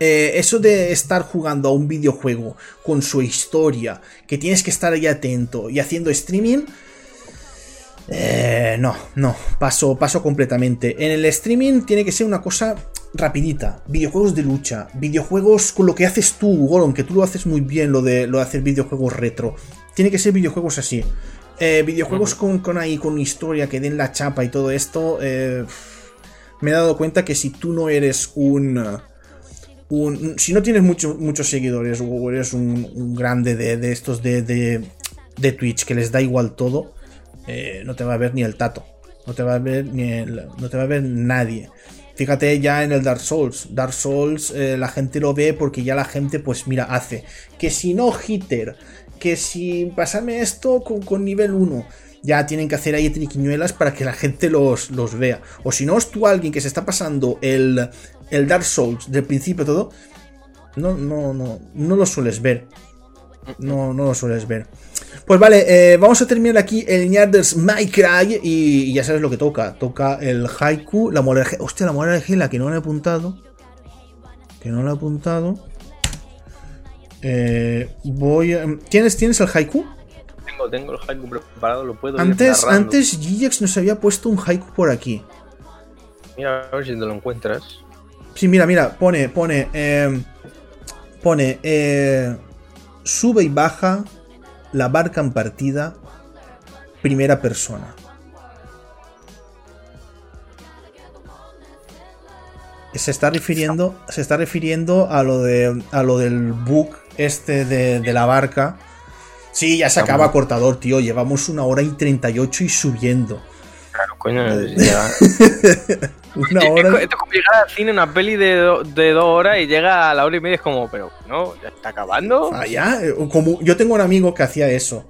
Eh, eso de estar jugando a un videojuego con su historia, que tienes que estar ahí atento y haciendo streaming, eh, no, no, paso, paso completamente. En el streaming tiene que ser una cosa rapidita. Videojuegos de lucha, videojuegos con lo que haces tú, Goron, que tú lo haces muy bien, lo de, lo de hacer videojuegos retro. Tiene que ser videojuegos así. Eh, videojuegos con, con, ahí, con historia, que den la chapa y todo esto. Eh, me he dado cuenta que si tú no eres un... si no tienes muchos seguidores o eres un, grande de, estos de, de, de Twitch que les da igual todo, eh, no te va a ver ni el tato. No te va a ver ni no te va a ver nadie. Fíjate ya en el Dark Souls. Dark Souls eh, la gente lo ve porque ya la gente, pues mira, hace. Que si no hitter, que si pasarme esto con, nivel 1, ya tienen que hacer ahí triquiñuelas para que la gente los, los vea. O si no es tú alguien que se está pasando el, el Dark Souls del principio todo, no, no, no, no lo sueles ver. No, no lo sueles ver. Pues vale, eh, vamos a terminar aquí el Nyarders My Cry y, ya sabes lo que toca. Toca el haiku, la moraleja. Hostia, la moraleja, la que no le he apuntado. Que no le he apuntado. Eh, voy a... ¿Tienes, ¿Tienes el haiku? Tengo, tengo el haiku preparado, lo puedo Antes, antes Gigex nos había puesto un haiku por aquí. Mira, a ver si te lo encuentras. Sí, mira, mira, pone, pone, eh, pone, eh, sube y baja la barca en partida, primera persona. Se está refiriendo, se está refiriendo a lo de a lo del bug este de, la barca. Sí, ya se acaba cortador, tío. Llevamos una hora y 38 y subiendo. Claro, coño. una hora. Esto es como llegar al cine una peli de, dos horas y llega a la hora y media es como, pero no, ya está acabando. Ah, ya. Como, yo tengo un amigo que hacía eso.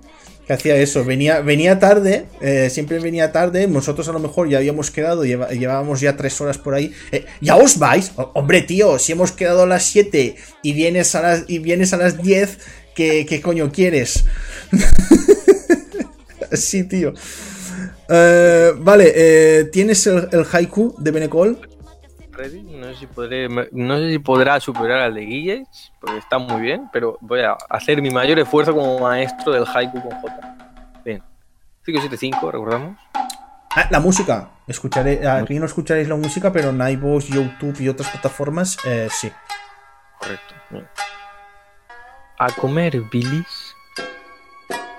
Que hacía eso. Venía, venía tarde, eh, siempre venía tarde. Nosotros a lo mejor ya habíamos quedado, llevábamos ya tres horas por ahí. Eh, ¿Ya os vais? hombre, tío, si hemos quedado a las 7 y vienes a las, y vienes a las 10, ¿qué, qué coño quieres? sí, tío. Eh, vale, eh, ¿tienes el, haiku de Benecol? No sé, si podré, no sé si podrá superar al de Guille, porque está muy bien, pero voy a hacer mi mayor esfuerzo como maestro del haiku con J. Bien. 575, recordamos. Ah, la música. Escucharé, aquí no escucharéis la música, pero en iVoox, YouTube y otras plataformas, eh, sí. Correcto. A comer bilis.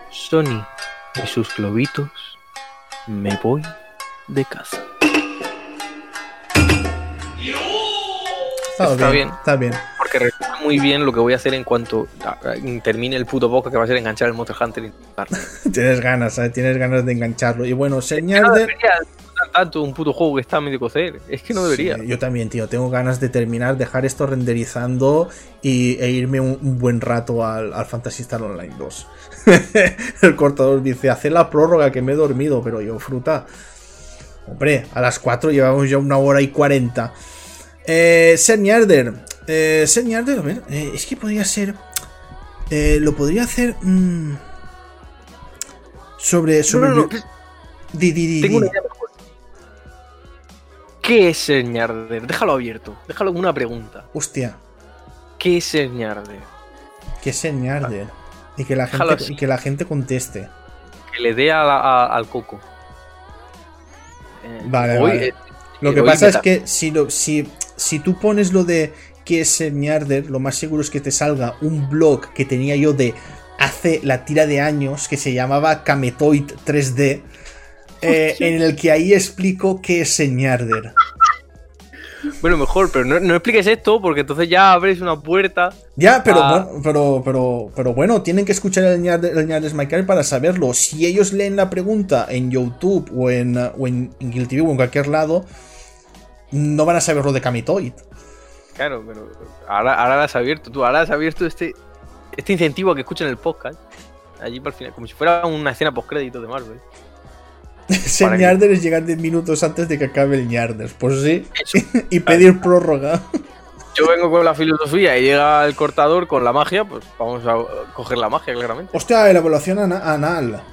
Sony y sus globitos me voy de casa. Está, Está bien, bien. Está bien. Porque recuerdo muy bien lo que voy a hacer en cuanto a- a- termine el puto boca que va a ser enganchar el Monster Hunter y. Tienes ganas, ¿sabes? Tienes ganas de engancharlo. Y bueno, No señal de. Tanto un puto juego que está a medio cocer. Es que no debería. Sí, yo también, tío. Tengo ganas de terminar, dejar esto renderizando y, e irme un, un buen rato al, al Fantasy Star Online 2. el cortador dice: Hace la prórroga que me he dormido, pero yo, fruta. Hombre, a las 4 llevamos ya una hora y 40. Eh, Serniarder. Eh, Serniarder, a ver, eh, es que podría ser. eh, lo podría hacer. mm, sobre. No, sobre no, no, Di, di, di, Tengo una idea. ¿Qué es el ñarder? Déjalo abierto. Déjalo una pregunta. Hostia. ¿Qué es el ñarder? que es Ñarder. Y que la gente, y que la gente conteste. Que le dé a la- a- al coco. Eh, Vale, hoy, vale. eh, Lo que hoy pasa es que si, lo, si, si tú pones lo de que es Ñarder, lo más seguro es que te salga un blog que tenía yo de hace la tira de años que se llamaba Kametoid 3D. Eh, en el que ahí explico qué es Ñarder. Bueno, mejor, pero no, no expliques esto porque entonces ya abres una puerta. Ya, pero, bueno, pero, pero, pero bueno, tienen que escuchar el Ñarder, el Ñarder Smile para saberlo. Si ellos leen la pregunta en YouTube o en, o en Guilty View o en cualquier lado, no van a saber lo de Kametoid. Claro, pero ahora, ahora la has abierto tú. Ahora has abierto este, este incentivo a que escuchen el podcast. Allí para el final, como si fuera una escena postcrédito de Marvel. Ser Para que- Ñarder es llegar 10 minutos antes de que acabe el Ñarder. Pues sí. Y pedir prórroga. Yo vengo con la filosofía y llega el cortador con la magia, pues vamos a coger la magia, claramente. Hostia, la evaluación ana- anal.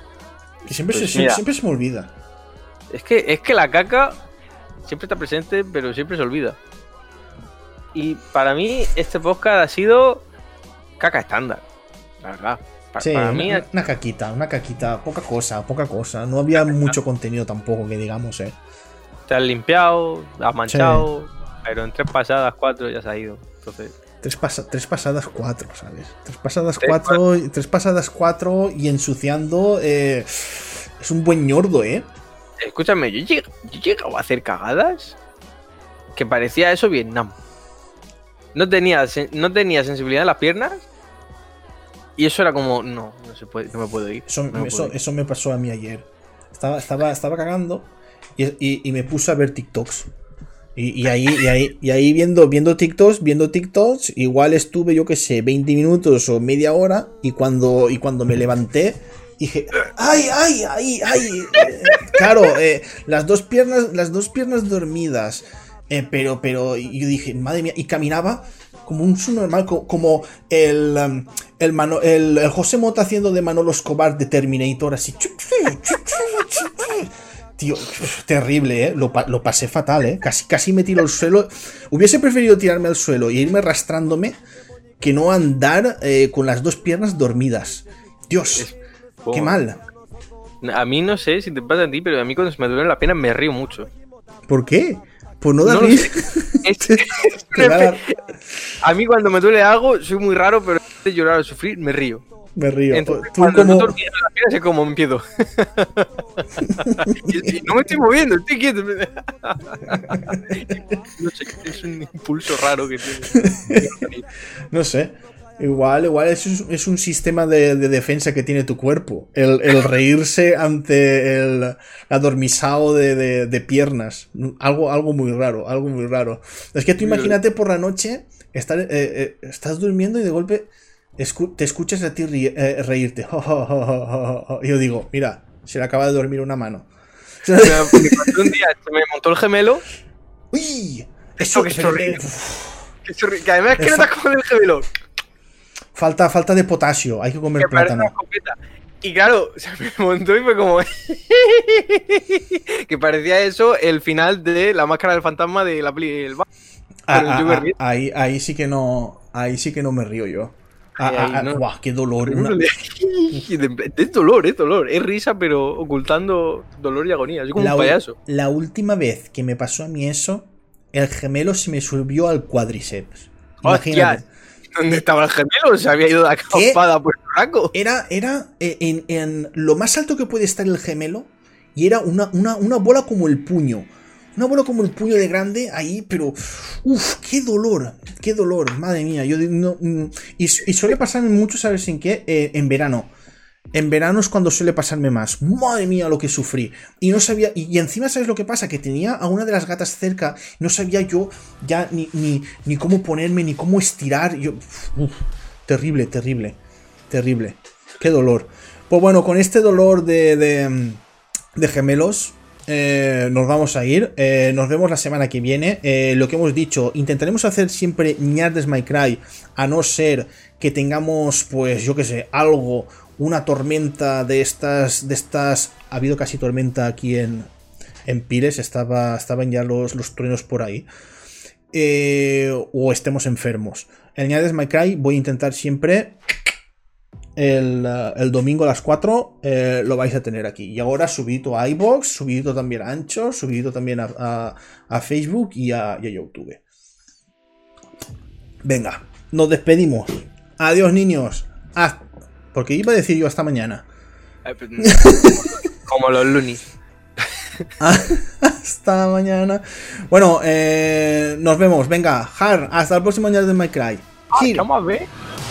Que siempre, Pues se, mira. siempre se me olvida. Es que, es que la caca siempre está presente, pero siempre se olvida. Y para mí, este podcast ha sido caca estándar. La verdad. Pa- Sí, para una, mí, una caquita, una caquita. Poca cosa, poca cosa. No había mucho contenido tampoco, que digamos, eh. te has limpiado, has manchado, pero en tres pasadas, cuatro ya se ha ido. Entonces, Tres, pasa- tres pasadas cuatro, ¿sabes? Tres pasadas Tres cuatro, tres pasadas cuatro y ensuciando. eh, es un buen ñordo, ¿eh? escúchame, yo he, lleg- yo he llegado a hacer cagadas que parecía eso Vietnam. No tenía, no tenía sensibilidad en las piernas y eso era como, no, no se puede, no me puedo ir. Eso, no me eso, puedo ir. eso me pasó a mí ayer. Estaba, estaba, estaba cagando y, y- y me puse a ver TikToks. Y, y ahí, y ahí, y ahí viendo, viendo TikToks, viendo TikToks, igual estuve, yo qué sé, 20 minutos o media hora. Y cuando, y cuando me levanté, dije, ¡ay, ay, ay, ay! Eh, claro, eh, las dos piernas, las dos piernas dormidas. Eh, pero, pero, y yo dije, madre mía, y caminaba como un subnormal, co- como el, um, el, Mano- el, el José Mota haciendo de Manolo Escobar de Terminator, así. Tío, terrible, ¿eh? Lo, pa- lo pasé fatal, ¿eh? Casi, casi me tiro al suelo. Hubiese preferido tirarme al suelo e irme arrastrándome que no andar eh, con las dos piernas dormidas. Dios, qué mal. A mí no sé si te pasa a ti, pero a mí cuando se me duele la pierna me río mucho. ¿Por qué? Por no No risa. Es- Te va a mí cuando me duele algo, soy muy raro, pero de llorar o sufrir, me río. Me río. Entonces, Tú cuando como... es como me empiezo. y, y no me estoy moviendo, estoy quieto. no sé, es un impulso raro que tiene. No sé. Igual, igual es, un- es un sistema de, de defensa que tiene tu cuerpo. El, el reírse ante el de, de- de piernas. Algo, algo muy raro, algo muy raro. Es que tú imagínate por la noche, estar, eh, eh, estás durmiendo y de golpe escu- te escuchas a ti eh, reírte. Y yo digo, mira, se le acaba de dormir una mano. Me un día se me montó el gemelo. ¡Uy! Eso que es horrible. Que, además es que no te has comido el gemelo. Falta, falta de potasio, hay que comer Que plátano. Y claro, se me montó y fue como. que parecía eso el final de la máscara del fantasma de la peli. El... Ah, ah, ah, ahí, ahí sí que no. Ahí sí que no me río yo. Ah, Ahí, ah, ah, no. qué dolor. una- Es dolor, es dolor. Es risa, pero ocultando dolor y agonía. Soy como la, un payaso. la última vez que me pasó a mí eso, el gemelo se me subió al cuádriceps. Imagínate. ¿dónde estaba el gemelo? Se había ido de acampada por el raco. Era, era eh, en, en lo más alto que puede estar el gemelo, y era una, una, una bola como el puño. Una bola como el puño de grande ahí, pero. Uf, qué dolor, qué dolor, madre mía. Yo no, mm, y, y, suele pasarme mucho, ¿sabes en qué? Eh, en verano. En verano es cuando suele pasarme más. Madre mía lo que sufrí. Y no sabía. Y, encima, ¿sabes lo que pasa? Que tenía a una de las gatas cerca. No sabía yo ya ni, ni, ni cómo ponerme, ni cómo estirar. Yo. Terrible, terrible. Terrible. Qué dolor. Pues bueno, con este dolor de, de, de gemelos. Eh, nos vamos a ir. Eh, nos vemos la semana que viene. Eh, lo que hemos dicho, intentaremos hacer siempre ñardes My Cry, a no ser que tengamos, pues, yo que sé, algo, una tormenta de estas, de estas. Ha habido casi tormenta aquí en, en Pires, estaba, estaban ya los, los truenos por ahí. o estemos enfermos. El ñardes My Cry voy a intentar siempre el, domingo a las 4 eh, lo vais a tener aquí. Y ahora subido a iBox, subido también a Ancho, subido también a, Facebook y a, YouTube. Venga, nos despedimos. Adiós, niños. Ah, porque iba a decir yo hasta mañana. Pues, como los lunis. hasta mañana. Bueno, eh, nos vemos. Venga, Har, hasta el próximo año de My Cry. Ah, a.